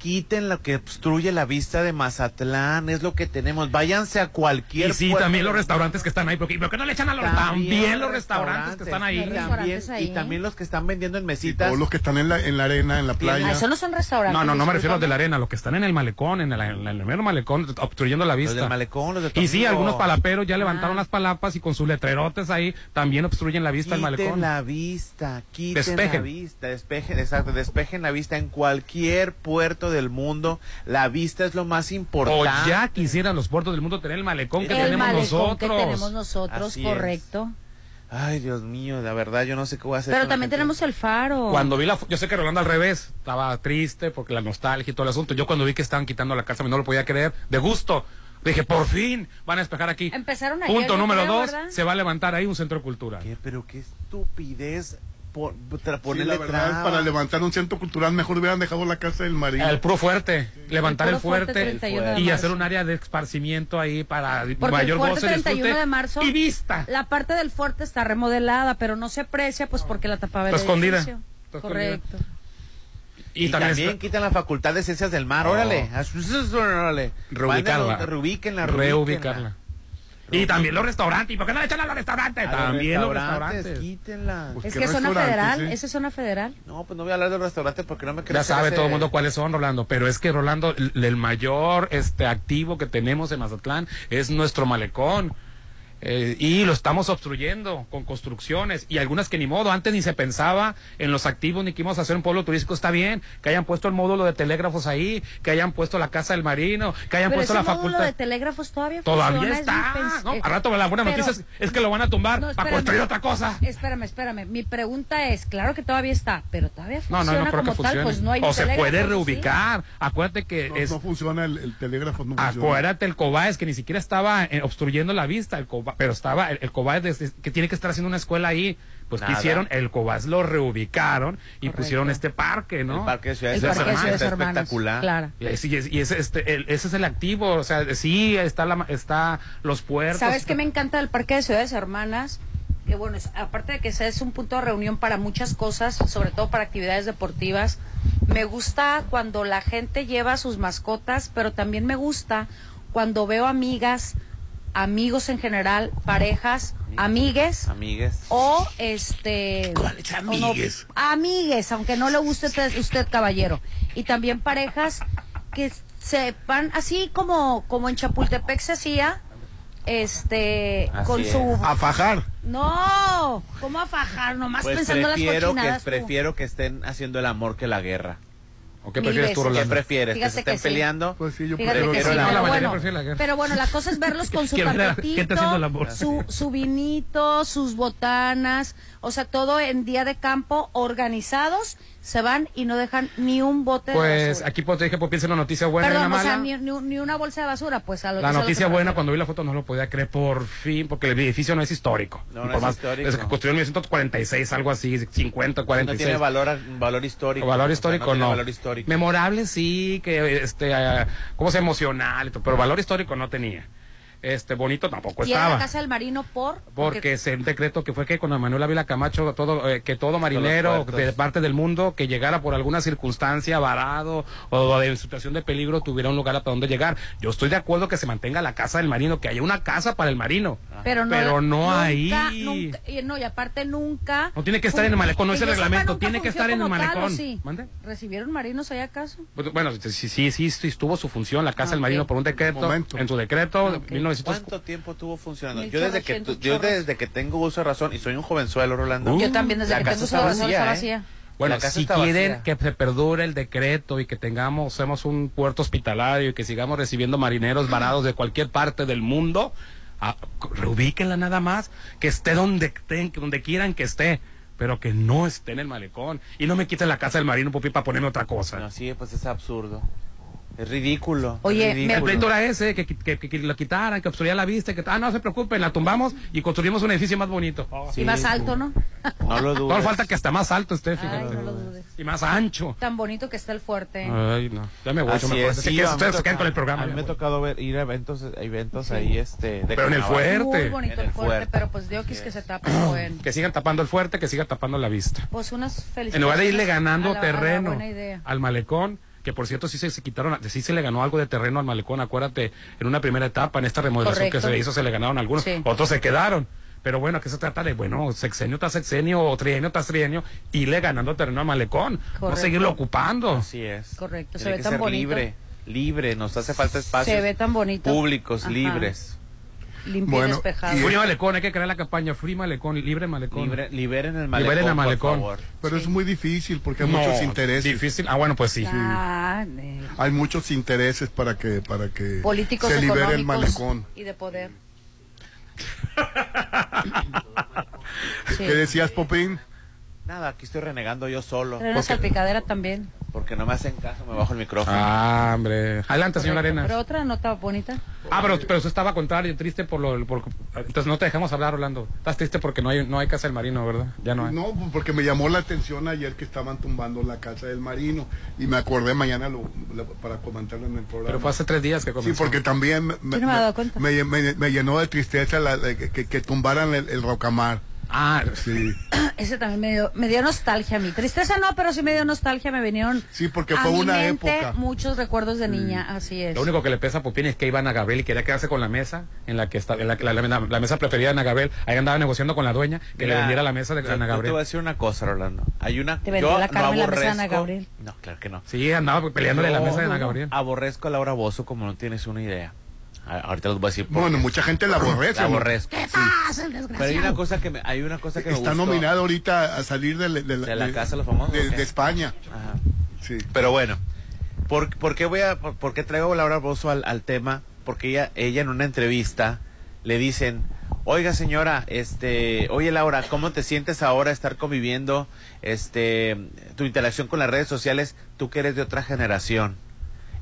Quiten lo que obstruye la vista de Mazatlán, es lo que tenemos. Váyanse a cualquier Y sí, también los restaurantes que están ahí. porque ¿Por qué no le echan a los también, los restaurantes que están ahí? Y también, y también los que están vendiendo en mesitas. Todos los que están en la, en la arena, en la playa. Ah, eso no son restaurantes. No, no, no me refiero a los de la arena, los que están en el malecón, en el, en el mero malecón, obstruyendo la vista. Los del malecón, los de tu y sí, amigo. algunos palaperos ya levantaron Ah. las palapas y con sus letrerotes ahí también obstruyen la vista del Quiten malecón. la vista, quiten la vista, despejen, exacto, despejen la vista en cualquier puerto del mundo. La vista es lo más O importante. ya quisieran los puertos del mundo tener el malecón que El tenemos malecón nosotros. que tenemos nosotros, Así es. correcto. Ay, Dios mío, la verdad, yo no sé qué voy a hacer. Pero también tenemos el faro. Cuando vi la, yo sé que Rolando al revés, estaba triste porque la nostalgia y todo el asunto. Yo cuando vi que estaban quitando la casa, no lo podía creer, de gusto. Dije, por fin van a despejar aquí. Empezaron ayer, Punto número creo, dos, ¿verdad? se va a levantar ahí un centro cultural. ¿Qué? Pero qué estupidez por, tra- Sí, ponerle la verdad, para levantar un centro cultural mejor hubieran dejado la casa del marino. El puro fuerte, levantar el, fuerte, fuerte, 31 de y hacer un área de esparcimiento ahí para Porque mayor el fuerte goce, 31 disfrute de marzo. y vista. La parte del fuerte está remodelada, pero no se aprecia, pues porque la tapaba el Está escondida. Está Correcto. Y, Y también, también- quitan la facultad de ciencias del mar, Oh. órale. órale. Reubicarla. Reubicarla. Y también los restaurantes. ¿Y por qué no le echan a los restaurantes? A los también los restaurantes, restaurantes. quítenla. Pues Es que es zona restaurantes, federal, ¿sí? esa es zona federal. No, pues no voy a hablar del restaurante porque no me quiero Ya sabe ese- todo el mundo cuáles son, Rolando. Pero es que, Rolando, el, el mayor este activo que tenemos en Mazatlán es nuestro malecón. Eh, y lo estamos obstruyendo con construcciones y algunas que ni modo, antes ni se pensaba en los activos ni que íbamos a hacer un pueblo turístico, está bien, que hayan puesto el módulo de telégrafos ahí, que hayan puesto la casa del marino, que hayan Pero puesto ese la módulo facultad. de telégrafos todavía Todavía funciona, está. ¿no? eh, Al rato la buena pero- noticia es, es que lo van a tumbar No, para construir otra cosa. Espérame, espérame. Mi pregunta es, claro que todavía está, pero todavía No, funciona no, no creo que tal, funcione. pues no hay o se puede ¿sí? reubicar. Acuérdate que No, es, no funciona el, el telégrafo, no funciona. Acuérdate el Cobaes que ni siquiera estaba eh, obstruyendo la vista, el Coba- pero estaba el, el desde- que tiene que estar haciendo una escuela ahí. Pues que hicieron, el Cobaes lo reubicaron y Correcto. pusieron este parque, ¿no? El parque de Ciudades El parque de Hermanas Ciudades está espectacular. claro. Y, es- y este, el- ese es el activo, o sea, sí, está, la, está los puertos. ¿Sabes qué me encanta del Parque de Ciudades Hermanas? Que bueno, es- aparte de que ese es un punto de reunión para muchas cosas, sobre todo para actividades deportivas, me gusta cuando la gente lleva sus mascotas, pero también me gusta cuando veo amigas, amigos en general, parejas, amigues Amigues. o este ¿Cuáles o no, amigues? amigues, aunque no le guste usted, usted, caballero y también parejas que se van así como como en Chapultepec se hacía este Así con es. su A fajar. no cómo a fajar nomás Pues pensando en las prefiero que, tú. prefiero que estén haciendo el amor que la guerra. ¿O qué prefieres tú, veces. ¿Qué Rolando? prefieres? Fíjate ¿Que se estén que sí. peleando? Pues sí, yo Fíjate prefiero que prefiero sí, la- pero la bueno, prefiere la guerra. pero bueno, la cosa es verlos con su ¿Quién era- tapetito, su, su vinito, sus botanas, o sea, todo en día de campo, organizados, se van y no dejan ni un bote de Pues aquí pues, te dije, pues piensa en una noticia buena y Perdón, una o sea, ni, ni- ni una bolsa de basura, pues a lo La a lo noticia me buena, cuando vi la foto no lo podía creer por fin, porque el edificio no es histórico. No, no Por es más- histórico. Desde que construyeron en 1946, algo así, 50, No 46. tiene valor, valor histórico. O valor O sea, histórico no. tiene no. valor histórico. Memorable sí, que este, eh, cómo se emocional, y pero valor histórico no tenía. Este, bonito tampoco Y en la estaba. casa del marino por... Porque es el decreto que fue que con Manuel Ávila Camacho, todo, eh, que todo marinero de parte del mundo que llegara por alguna circunstancia varado o de situación de peligro tuviera un lugar para donde llegar. Yo estoy de acuerdo que se mantenga la casa del marino, que haya una casa para el marino. Pero no, Pero no nunca, ahí. Nunca, y no, y aparte nunca... No tiene que estar en el malecón, no es el reglamento, tiene que estar en el como tal, ¿o malecón. sí? ¿Mande? ¿Recibieron marinos allá acaso? Bueno, sí, sí, sí, estuvo su función la casa del Ok. marino por un decreto, en su decreto, Ok. 1900. ¿Cuánto tiempo tuvo funcionando? Yo desde que tu- yo desde que tengo uso de razón y soy un jovenzuelo, Rolando. Yo también desde la que casa tengo está su razón vacía, está ¿eh? vacía. Bueno, si quieren vacía. que se perdure el decreto y que tengamos, seamos un puerto hospitalario y que sigamos recibiendo marineros varados de cualquier parte del mundo, ah, reubíquenla nada más, que esté donde, estén, donde quieran que esté, pero que no esté en el malecón. Y no me quiten la casa del marino, pupi, para ponerme otra cosa. No, sí, pues es absurdo. Es ridículo. Oye, es me- ridículo. El pleito era ese, que, que, que- que lo quitaran, que obstruía la vista, que, ah, no se preocupen, la tumbamos y construimos un edificio más bonito. Sí, y más alto, ¿no? No lo dudes. No falta que hasta más alto esté, Ay, fíjate. no lo dudes. Y más ancho. Tan bonito que está el fuerte. Ay, no. Ya me voy, Así yo me es, sí, que ustedes me se quedan toca- con el programa. A mí me ha tocado ver, ir a eventos, eventos ahí, este, de Pero en el fuerte. Muy bonito En el el fuerte, fuerte. pero pues Dios quis que se tape el buen. Que sigan tapando el fuerte, que sigan tapando la vista. Pues unas felicidades. En lugar de irle ganando terreno buena idea. al malecón, que por cierto sí se, se quitaron, sí se le ganó algo de terreno al malecón, acuérdate, en una primera etapa, en esta remodelación Correcto. que se hizo, se le ganaron algunos, Sí. otros se quedaron. Pero bueno, que se trata de, bueno, sexenio tras sexenio o trienio tras trienio, irle ganando terreno al malecón, no seguirlo ocupando. Así es. Correcto, se ve que tan ser bonito. libre, libre. Nos hace falta espacios Se ve tan bonito. públicos, Ajá. libres. Limpio y Bueno, despejado. y- Free Malecón, hay que crear la campaña Free Malecón, libre Malecón. Libre, liberen el malecón, Liberen el por malecón. favor. Pero es muy difícil porque hay No, muchos intereses. Difícil. Ah, bueno, pues sí. Ah, Hay muchos intereses para que para que políticos se libere el malecón. y de poder. Sí. ¿Qué decías, Popín? Nada, aquí estoy renegando yo solo. Pero una salpicadera también. Porque no me hacen caso, me bajo el micrófono. Ah, hombre. Adelante, señor Arenas. Pero otra nota bonita. Ah, pero, pero usted estaba contrario, triste por lo... Por, entonces no te dejamos hablar, Orlando. Estás triste porque no hay, no hay casa del marino, ¿verdad? Ya no hay. No, pues, porque me llamó la atención ayer que estaban tumbando la casa del marino y me acordé mañana lo, lo- para comentarlo en el programa. Pero fue hace tres días que comenzó. Sí, porque también me, no me- me- me llenó de tristeza la- la- que, que tumbaran el, el rocamar. Ah, sí. Ese también me dio, me dio nostalgia a mí. Tristeza no, pero sí me dio nostalgia. Me vinieron Sí, porque a fue mi una mente época. muchos recuerdos de niña. Así es. Lo único que le pesa a Popín es que iba Ana Gabriel y quería quedarse con la mesa en la que está, en la, la, la- la mesa preferida de Ana Gabriel. Ahí andaba negociando con la dueña que le vendiera la mesa de yo- Ana Yo te voy a Gabriel. decir una cosa, Rolando. Hay una. Te vendió yo la no Carmen la mesa de Ana Gabriel. No, claro que no. Sí, andaba peleándole la mesa de Ana Gabriel. Aborrezco a Laura Bozo como no tienes una idea. A- Ahorita les voy a decir. por Bueno, qué. mucha gente la aborrece. La ¿no? aborrezco. ¿Qué pasa, el Pero hay una cosa que me, hay una cosa que me Está gustó. nominada ahorita a salir de, de- De la Casa de los Famosos, de, España. Ajá. Sí. Pero bueno, ¿por, por qué voy a, por, por qué traigo a Laura Bozo al, al tema? Porque ella, ella en una entrevista le dicen, oiga señora, este, oye Laura, ¿cómo te sientes ahora estar conviviendo, este, tu interacción con las redes sociales, tú que eres de otra generación?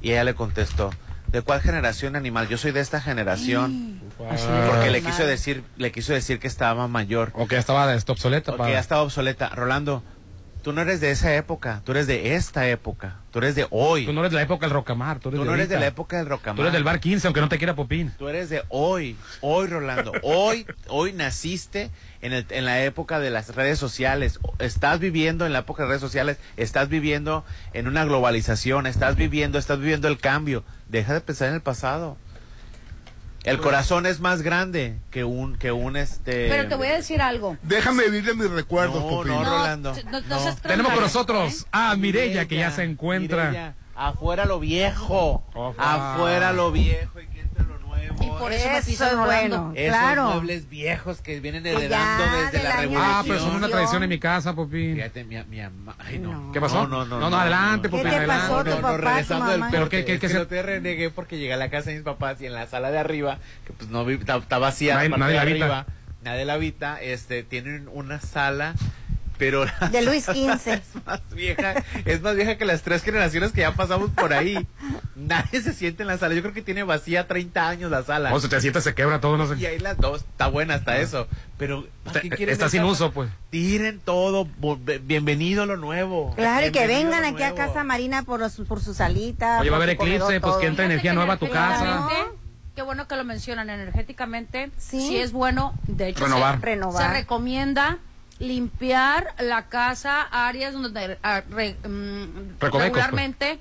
Y ella le contestó, ¿de cuál generación animal? Yo soy de esta generación. Porque le quiso decir, le quiso decir que estaba mayor. O que ya estaba este, obsoleta. O para- que ya estaba obsoleta. Rolando, tú no eres de esa época, tú eres de esta época, tú eres de hoy. Tú no eres de la época del Rocamar. Tú, eres Tú de no eres de la época del rocamar. Tú eres del bar 15, aunque no te quiera Popín. Tú eres de hoy, hoy Rolando, hoy, hoy naciste en, el- en la época de las redes sociales, estás viviendo en la época de redes sociales, estás viviendo en una globalización, estás viviendo, estás viviendo el cambio, deja de pensar en el pasado. El corazón es más grande que un, que un este. Pero te voy a decir algo. Déjame vivir de mis recuerdos, No, Popín. no, Rolando. no, no seas Tenemos con nosotros a Mirella, que ya se encuentra. Afuera lo viejo, afuera lo viejo y que nuevo. Y por eso, me Eso pisan es bueno. Esos claro. muebles viejos que vienen Que heredando ya desde del la año revolución. Ah, pero son una tradición en mi casa, Popín. Fíjate, mi, mi ama- ay, no. ¿Qué pasó? No, no, no. No, no, adelante, ¿Qué Popín, te adelante. pasó, tu No, no, papá, tu regresando del mamá? Pero corte, qué- qué- es qué que se- no te renegué porque llegué a la casa de mis papás y en la sala de arriba, que pues no vi- está, está vacía, Nadie- la nadie de la habita. nadie la habita, este, tienen una sala, pero De Luis XV. es más vieja, es más vieja que las tres generaciones que ya pasamos por ahí. Nadie se siente en la sala, yo creo que tiene vacía 30 años la sala. O se te siente, se quebra todo, no sé. Y ahí las dos, está buena hasta eso. Pero, ¿para qué quieren está sin uso, pues. Tiren todo, bienvenido a lo nuevo. Claro, y que vengan aquí a. Casa Marina por, los- por su salita. Oye, va a haber eclipse, pues que entra energía nueva a tu casa. Qué bueno que lo mencionan energéticamente. Sí. Sí, es bueno. De hecho, Renovar. Se, Renovar. se recomienda limpiar la casa, áreas donde ah, re- mm, Recovecos, regularmente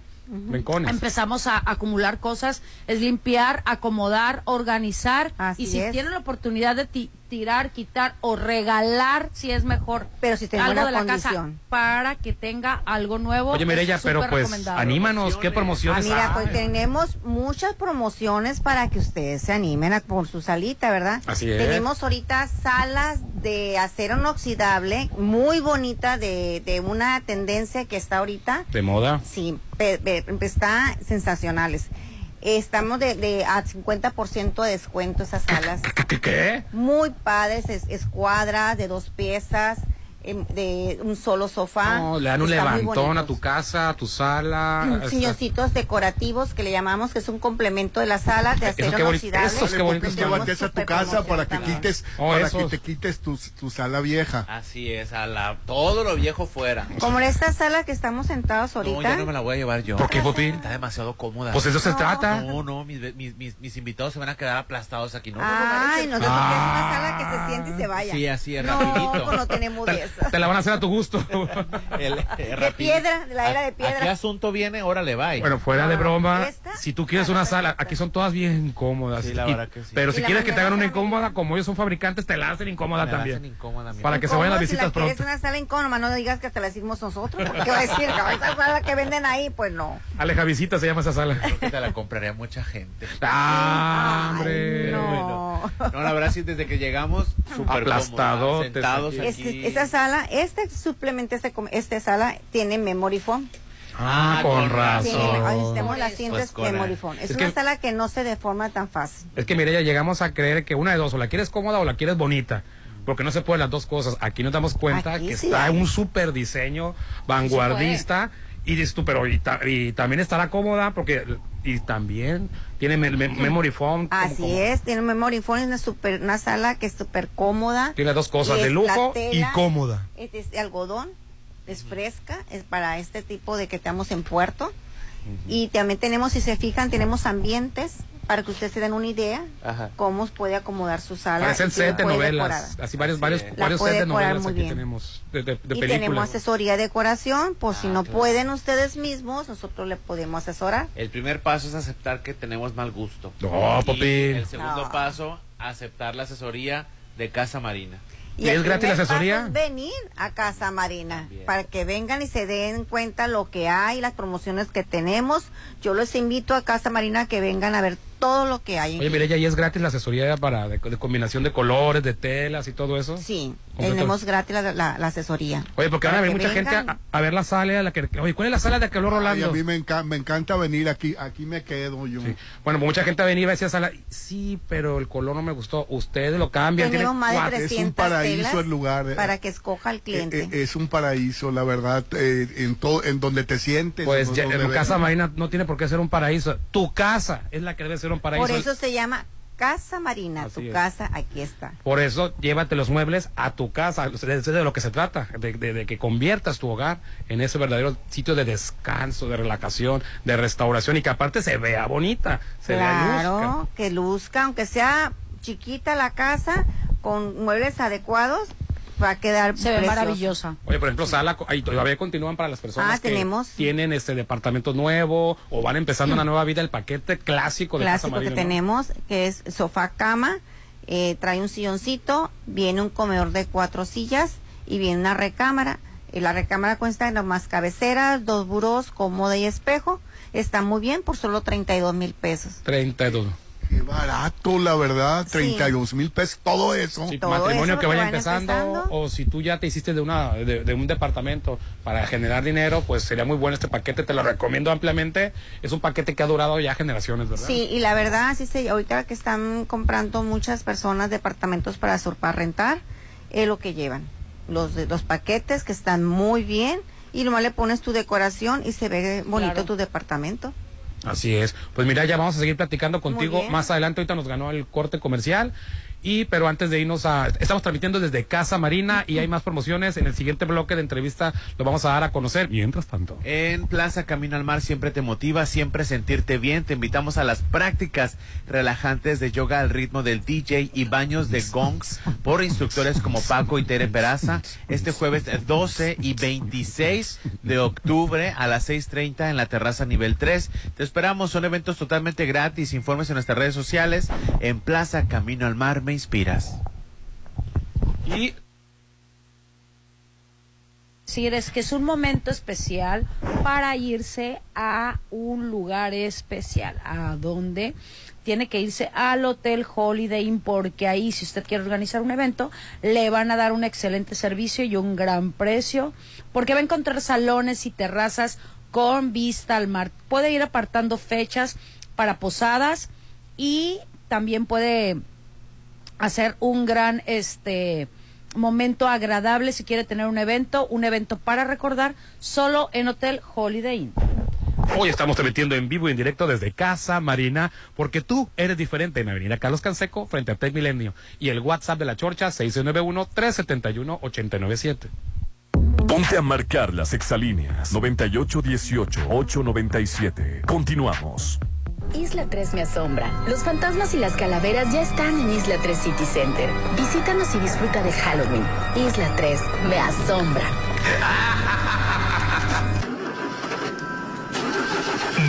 empezamos a acumular cosas. Es limpiar, acomodar, organizar. Así y si es. tienen la oportunidad de ti- tirar, quitar o regalar, si es mejor. Pero si tiene algo de la condición. casa para que tenga algo nuevo. Oye, Mirella, es pero pues, anímanos, ¿qué Ah, promociones mira, hay? pues tenemos muchas promociones para que ustedes se animen a por su salita, ¿verdad? Así es. Tenemos ahorita salas de acero inoxidable, muy bonita, de, de una tendencia que está ahorita. De moda. Sí, pe- pe- está sensacionales. Estamos de, de a 50% de descuento esas salas. ¿Qué? qué? Muy padres, es, escuadras de dos piezas, de un solo sofá. No, le dan un levantón a tu casa, a tu sala. Mm, silloncitos decorativos que le llamamos que es un complemento de la sala de acero qué esos qué bonitos Popín, son. llévate esa a tu Súper casa para que promoción quites, Oh, para esos. que te quites tu, tu sala vieja. Así es, a la, todo lo viejo fuera. Como en esta sala que estamos sentados No, ahorita. ya no me la voy a llevar yo. ¿Por qué, Popín? Está demasiado cómoda. Pues eso se trata. No, no, mis, mis, mis, mis invitados se van a quedar aplastados aquí. No, no, no, Ay, no, no, porque es una sala que se siente y se vaya. Sí, así es, no, rapidito. no tenemos de esas. Te la van a hacer a tu gusto. El- eh, De piedra, de la era de ¿A qué piedra. asunto viene? Órale, bye. Bueno, fuera de broma, ¿Esta? si tú quieres una sala, aquí son todas bien cómodas. Sí, la Y- verdad que sí. Pero si quieres que te hagan una incómoda, como ellos son fabricantes, te la hacen incómoda Me la también. hacen incómoda, mira. Para que se vayan las ¿Cómo? Si visitas la quieres pronto. una sala incómoda, no digas que te la decimos nosotros. Porque va a decir, esa sala que venden ahí, pues no. Aleja Visita se llama esa sala. Creo que te la compraría mucha gente. Ah, Ay, hombre. no. No, la verdad sí, desde que llegamos, súper sentados aquí. Este- esa sala, este suplemento, este, esta sala tiene memory foam. Ah, Ah, con razón. tenemos las Pues cintas con memory foam. Es, Es una que- sala que no se deforma tan fácil. Es que mire, ya llegamos a creer que una de dos, o la quieres cómoda o la quieres bonita. porque no se pueden las dos cosas. Aquí nos damos cuenta Aquí que sí está hay. un super diseño vanguardista. Y dices tú, pero y, ta- y también estará cómoda porque y también tiene me- me- memory foam. Así como- es, tiene memory phone, es una, super, una sala que es súper cómoda. Tiene dos cosas, de lujo y cómoda. Es, es de algodón, es fresca, es para este tipo de que estamos en puerto. Y también tenemos, si se fijan, tenemos ambientes para que ustedes se den una idea Ajá. cómo puede acomodar su sala. Parece el set de novelas. decorar. Así varios, varios, La varios puede sets de decorar novelas muy aquí bien. tenemos. De, de, de y tenemos asesoría de decoración, por si Ah, no claro. pueden ustedes mismos, nosotros le podemos asesorar. El primer paso es aceptar que tenemos mal gusto. No, Y Popín. El segundo No. paso, aceptar la asesoría de Casa Marina. Y ¿Es gratis la asesoría? es venir a Casa Marina para que vengan y se den cuenta lo que hay, las promociones que tenemos. Yo los invito a Casa Marina a que vengan a ver todo lo que hay. Oye, mire, ya ahí es gratis la asesoría para de, de combinación de colores, de telas y todo eso. Sí, tenemos gratis la, la- la asesoría. Oye, porque van a venir mucha gente a, a ver la sala la que Oye, ¿cuál es la sala de que habló Ay, Rolando? a mí me, enca- me encanta venir aquí, aquí me quedo yo. Bueno, pues mucha gente va a venir a esa sala. Sí, pero el color no me gustó. Ustedes lo cambian. Tenemos tienen más de cuatro- 300 paraíso telas el lugar, eh. para que escoja el cliente. Eh, eh, es un paraíso, la verdad, eh, en todo, en donde te sientes. Pues en ya, en. Casa Marina no tiene por qué ser un paraíso. Tu casa es la que debe ser un paraíso. Por eso se llama Casa Marina. Así tu es. casa, aquí está. Por eso llévate los muebles a tu casa. Es de lo que se trata, de, de- de que conviertas tu hogar en ese verdadero sitio de descanso, de relajación, de restauración y que aparte se vea bonita, se vea Claro, luzca. que luzca, aunque sea chiquita la casa, con muebles adecuados, va a quedar Se ve maravillosa. Oye, por ejemplo, sala, ahí todavía continúan para las personas Ah, que tenemos. tienen este departamento nuevo o van empezando una nueva vida, el paquete clásico de Casa clásico que Marina. ¿no? tenemos, que es sofá cama, eh, trae un silloncito, viene un comedor de cuatro sillas y viene una recámara. Y la recámara cuesta de nomás cabeceras, dos burós, cómoda y espejo. Está muy bien por solo 32 mil pesos. 32. Qué barato, la verdad, Sí. 32 mil pesos, todo eso. Sí, Todo matrimonio eso que vaya empezando, empezando. o si tú ya te hiciste de una de, de un departamento para generar dinero, pues sería muy bueno este paquete, te lo recomiendo ampliamente. Es un paquete que ha durado ya generaciones, ¿verdad? Sí, y la verdad, sí se, ahorita que están comprando muchas personas departamentos para, sur- para rentar, es lo que llevan. Los, de- los paquetes que están muy bien y nomás le pones tu decoración y se ve bonito Claro. tu departamento. Así es. Pues mira, ya vamos a seguir platicando contigo más adelante. Ahorita nos ganó el corte comercial. Y, pero antes de irnos a. Estamos transmitiendo desde Casa Marina y hay más promociones. En el siguiente bloque de entrevista lo vamos a dar a conocer. Mientras tanto. En Plaza Camino al Mar siempre te motiva, siempre sentirte bien. Te invitamos a las prácticas relajantes de yoga al ritmo del DJ y baños de gongs por instructores como Paco y Tere Peraza. Este jueves 12 y 26 de octubre a las 6.30 en la terraza nivel 3. Te esperamos, son eventos totalmente gratis. Informes en nuestras redes sociales. En Plaza Camino al Mar me inspiras. Y decir es que es un momento especial para irse a un lugar especial, a donde tiene que irse al Hotel Holiday Inn porque ahí si usted quiere organizar un evento le van a dar un excelente servicio y un gran precio porque va a encontrar salones y terrazas con vista al mar. Puede ir apartando fechas para posadas y también puede hacer un gran este momento agradable si quiere tener un evento, un evento para recordar solo en Hotel Holiday Inn. Hoy estamos transmitiendo en vivo y en directo desde Casa Marina, porque tú eres diferente en Avenida Carlos Canseco, frente a Tech Milenio. Y el WhatsApp de la Chorcha, 691-371-897. Ponte a marcar las exalíneas 9818-897. Continuamos. Isla 3 me asombra. Los fantasmas y las calaveras ya están en Isla 3 City Center. Visítanos y disfruta de Halloween. Isla 3 me asombra.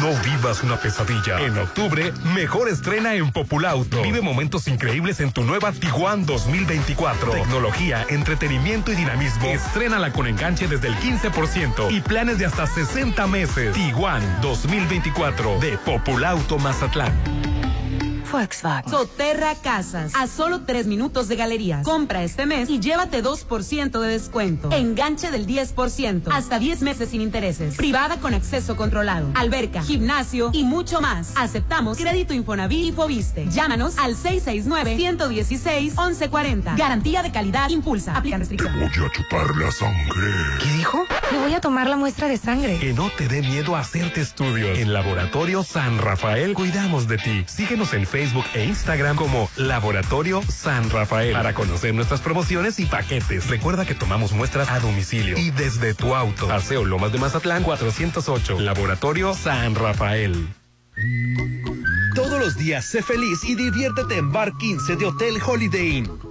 No vivas una pesadilla. En octubre, mejor estrena en Populauto. Vive momentos increíbles en tu nueva Tiguan 2024. Tecnología, entretenimiento y dinamismo. Estrénala con enganche desde el 15% y planes de hasta 60 meses. Tiguan 2024 de Populauto Mazatlán. Volkswagen. Soterra Casas, a solo tres minutos de galerías. Compra este mes y llévate 2% de descuento. Enganche del 10%, hasta 10 meses sin intereses. Privada con acceso controlado. Alberca, gimnasio y mucho más. Aceptamos crédito Infonavit y Fobiste. Llámanos al 669-116-1140. Garantía de calidad impulsa. Aplican restricciones. Voy a chupar la sangre. ¿Qué dijo? Me voy a tomar la muestra de sangre. Que no te dé miedo hacerte estudios. En Laboratorio San Rafael cuidamos de ti. Síguenos en Facebook e Instagram como Laboratorio San Rafael para conocer nuestras promociones y paquetes. Recuerda que tomamos muestras a domicilio y desde tu auto. Paseo Lomas de Mazatlán 408. Laboratorio San Rafael. Todos los días sé feliz y diviértete en Bar 15 de Hotel Holiday Inn.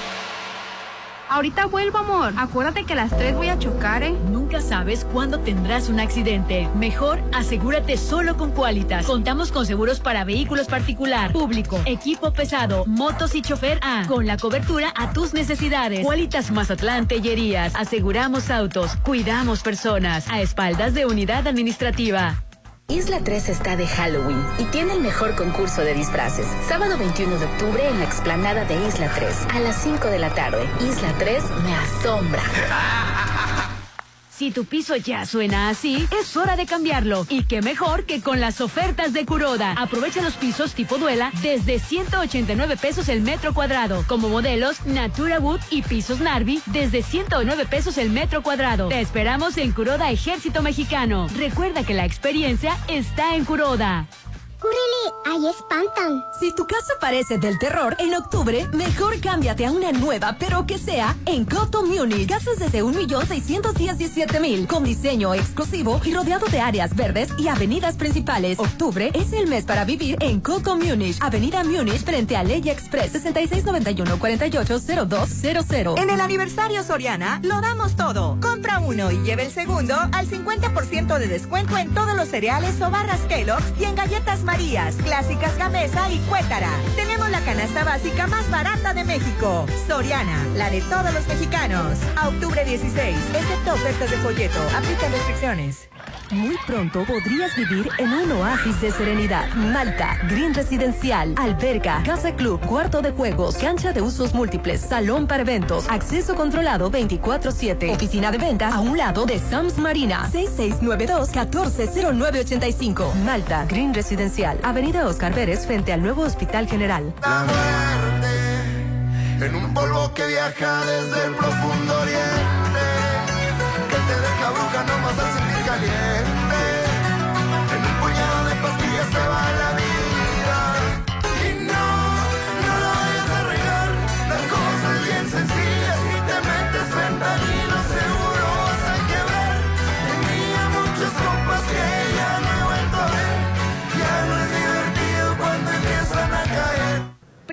Ahorita vuelvo, amor. Acuérdate que a las 3 voy a chocar, ¿eh? Nunca sabes cuándo tendrás un accidente. Mejor asegúrate solo con Qualitas. Contamos con seguros para vehículos particular, público, equipo pesado, motos y chofer A, con la cobertura a tus necesidades. Qualitas Mazatlán Tellerías. Aseguramos autos, cuidamos personas, a espaldas de unidad administrativa. Isla 3 está de Halloween y tiene el mejor concurso de disfraces. Sábado 21 de octubre en la explanada de Isla 3 a las 5 de la tarde. Isla 3 me asombra. Si tu piso ya suena así, es hora de cambiarlo. Y qué mejor que con las ofertas de Curoda. Aprovecha los pisos tipo duela desde 189 pesos el metro cuadrado. Como modelos Natura Wood y pisos Narvi desde 109 pesos el metro cuadrado. Te esperamos en Curoda Ejército Mexicano. Recuerda que la experiencia está en Curoda. ¡Cúrele! ¡Ahí espantan! Si tu casa parece del terror, en octubre, mejor cámbiate a una nueva, pero que sea en Coto Munich. Casas desde 1.617.000, con diseño exclusivo y rodeado de áreas verdes y avenidas principales. Octubre es el mes para vivir en Coto Munich, Avenida Munich, frente a Ley Express, 6691-480200. En el aniversario Soriana, lo damos todo. Compra uno y lleve el segundo al 50% de descuento en todos los cereales o barras Kellogg's y en galletas Marías, clásicas Gamesa y Cuétara. Tenemos la canasta básica más barata de México. Soriana, la de todos los mexicanos. A octubre 16, excepto ofertas de folleto. Aplica restricciones. Muy pronto podrías vivir en un oasis de serenidad. Malta, Green Residencial, alberca, casa club, cuarto de juegos, cancha de usos múltiples, salón para eventos, acceso controlado 24-7, oficina de venta a un lado de Sams Marina, 6692-140985. Malta, Green Residencial, Avenida Oscar Pérez frente al nuevo Hospital General. En un polvo que viaja desde el profundo oriente, que te deja bruja nomás al sentir caliente.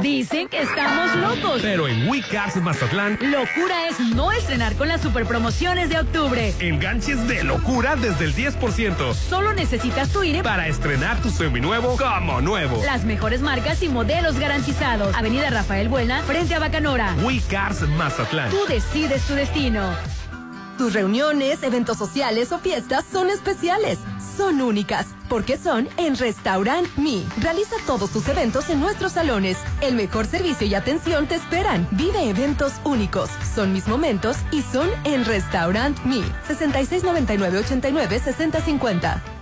Dicen que estamos locos. Pero en WeCars Mazatlán, Locura es no estrenar con las super promociones de octubre. enganches de locura desde el 10%. Solo necesitas tu INE Para estrenar tu seminuevo como nuevo. Las mejores marcas y modelos garantizados. Avenida Rafael Buena, frente a Bacanora. WeCars Mazatlán. Tú decides tu destino. Tus reuniones, eventos sociales o fiestas son especiales. Son únicas, porque son en Restaurant Me. Realiza todos tus eventos en nuestros salones. El mejor servicio y atención te esperan. Vive eventos únicos. Son mis momentos y son en Restaurant Me. 6699-89-6050.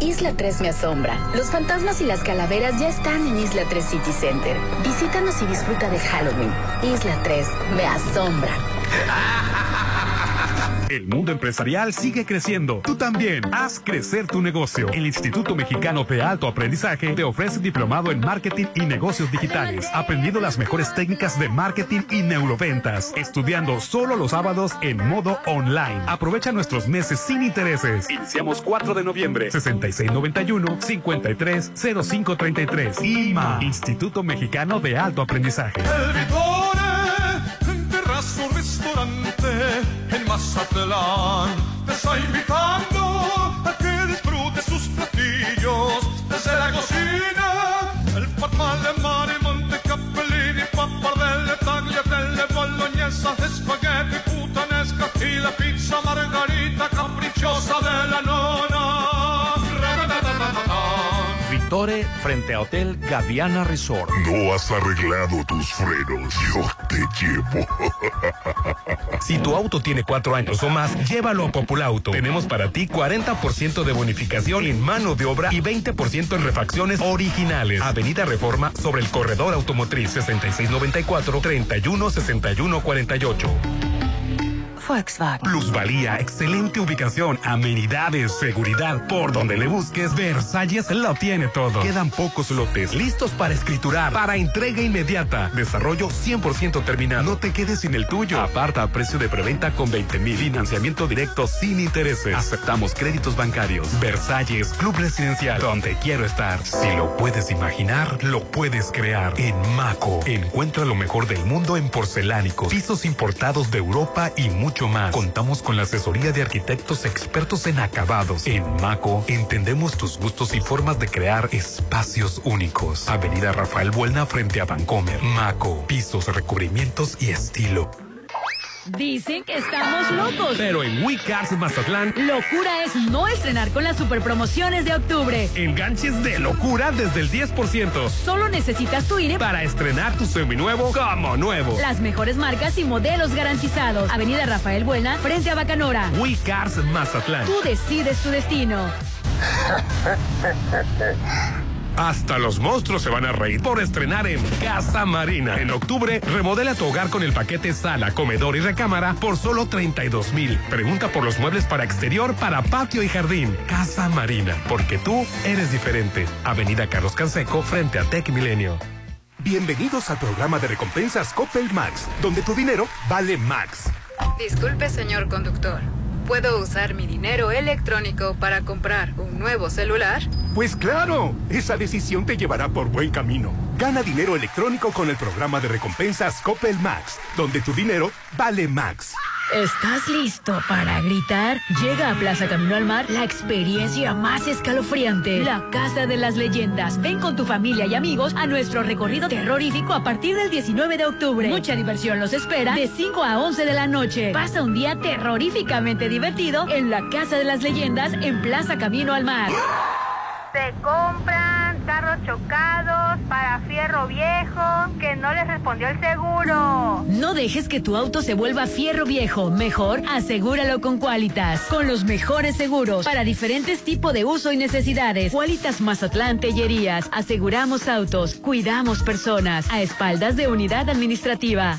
Isla 3 me asombra. Los fantasmas y las calaveras ya están en Isla 3 City Center. Visítanos y disfruta de Halloween. Isla 3 me asombra. El mundo empresarial sigue creciendo. Tú también. Haz crecer tu negocio. El Instituto Mexicano de Alto Aprendizaje te ofrece diplomado en marketing y negocios digitales, aprendiendo las mejores técnicas de marketing y neuroventas, estudiando solo los sábados en modo online. Aprovecha nuestros meses sin intereses. Iniciamos 4 de noviembre, 6691-530533. IMA, Instituto Mexicano de Alto Aprendizaje. El en Mazatlán, te está invitando a que disfrute sus platillos desde la cocina. El papá de mar y monte capellini, pappardelle, tagliatelle, bolognesa, Frente a Hotel Gaviana Resort. No has arreglado tus frenos, yo te llevo. Si tu auto tiene cuatro años o más, llévalo a Populauto. Tenemos para ti 40% de bonificación en mano de obra y 20% en refacciones originales. Avenida Reforma sobre el corredor automotriz 6694-316148. Volkswagen. Plusvalía, excelente ubicación, amenidades, seguridad. Por donde le busques, Versalles lo tiene todo. Quedan pocos lotes listos para escriturar, para entrega inmediata. Desarrollo 100% terminado. No te quedes sin el tuyo. Aparta a precio de preventa con 20 mil. Financiamiento directo sin intereses. Aceptamos créditos bancarios. Versalles, Club Residencial, donde quiero estar. Si lo puedes imaginar, lo puedes crear. En Maco, encuentra lo mejor del mundo en porcelánicos, pisos importados de Europa y mucho más. Contamos con la asesoría de arquitectos expertos en acabados. En Maco entendemos tus gustos y formas de crear espacios únicos. Avenida Rafael Buelna frente a Vancomer. Maco, pisos, recubrimientos y estilo. Dicen que estamos locos. Pero en WeCars Mazatlán, Locura es no estrenar con las super promociones de octubre. enganches de locura desde el 10%. Solo necesitas tu INE Para estrenar tu seminuevo como nuevo. Las mejores marcas y modelos garantizados. Avenida Rafael Buena, frente a Bacanora. WeCars Mazatlán. Tú decides tu destino. Hasta los monstruos se van a reír por estrenar en Casa Marina. En octubre, remodela tu hogar con el paquete sala, comedor y recámara por solo 32 mil. Pregunta por los muebles para exterior, para patio y jardín. Casa Marina, porque tú eres diferente. Avenida Carlos Canseco, frente a Tech Milenio. Bienvenidos al programa de recompensas Coppel Max, donde tu dinero vale Max. Disculpe, señor conductor. ¿Puedo usar mi dinero electrónico para comprar un nuevo celular? Pues claro, esa decisión te llevará por buen camino. Gana dinero electrónico con el programa de recompensas Coppel Max, donde tu dinero vale Max. ¿Estás listo para gritar? Llega a Plaza Camino al Mar la experiencia más escalofriante, la Casa de las Leyendas. Ven con tu familia y amigos a nuestro recorrido terrorífico a partir del 19 de octubre. Mucha diversión los espera de 5 a 11 de la noche. Pasa un día terroríficamente divertido en la Casa de las Leyendas en Plaza Camino al Mar. Se compran carros chocados para fierro viejo que no les respondió el seguro. No dejes que tu auto se vuelva fierro viejo. Mejor asegúralo con Qualitas. Con los mejores seguros para diferentes tipos de uso y necesidades. Qualitas Mazatlán Tellerías. Aseguramos autos. Cuidamos personas. A espaldas de unidad administrativa.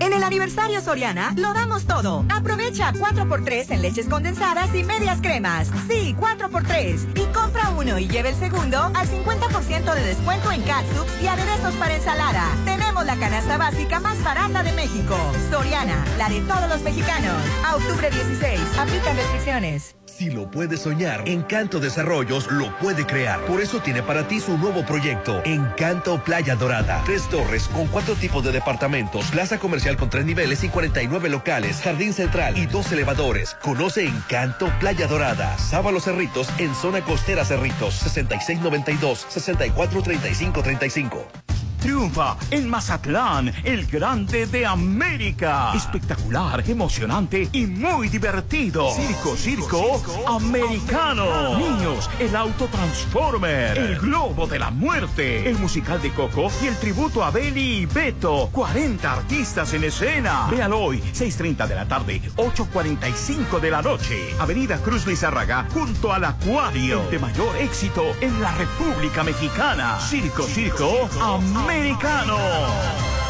En el aniversario Soriana lo damos todo. Aprovecha 4x3 en leches condensadas y medias cremas. Sí, 4x3. Y compra uno y lleve el segundo al 50% de descuento en catsup y aderezos para ensalada. Tenemos la canasta básica más barata de México. Soriana, la de todos los mexicanos. A octubre 16. Aplican restricciones. Si lo puede soñar, Encanto Desarrollos lo puede crear. Por eso tiene para ti su nuevo proyecto, Encanto Playa Dorada. Tres torres con cuatro tipos de departamentos, plaza comercial con tres niveles y 49 locales, jardín central y dos elevadores. Conoce Encanto Playa Dorada. Sábalo Cerritos en zona costera Cerritos, 6692-643535. Triunfa en Mazatlán, el grande de América. Espectacular, emocionante y muy divertido. Circo, circo, americano. Niños, el auto Transformer, el globo de la muerte, el musical de Coco y el tributo a Beli y Beto. 40 artistas en escena. Véalo hoy, 6.30 de la tarde, 8.45 de la noche. Avenida Cruz Lizárraga, junto al Acuario. De mayor éxito en la República Mexicana. Circo, circo, americano americano.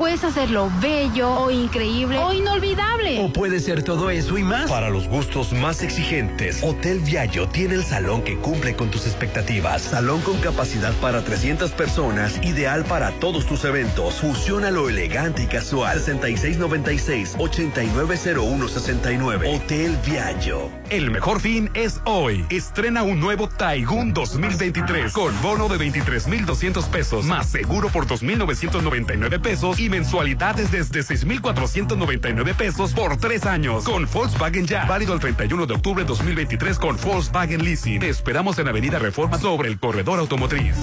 Puedes hacerlo bello o increíble o inolvidable. O puede ser todo eso y más. Para los gustos más exigentes, Hotel Viallo tiene el salón que cumple con tus expectativas. Salón con capacidad para 300 personas, ideal para todos tus eventos. Fusiona lo elegante y casual. 6696-890169. Hotel Viallo. El mejor fin es hoy. Estrena un nuevo Taigun 2023 con bono de 23,200 pesos más seguro por 2,999 pesos y mensualidades desde 6,499 pesos por tres años con Volkswagen Ya. Válido el 31 de octubre de 2023 con Volkswagen Leasing. Te esperamos en Avenida Reforma sobre el corredor automotriz.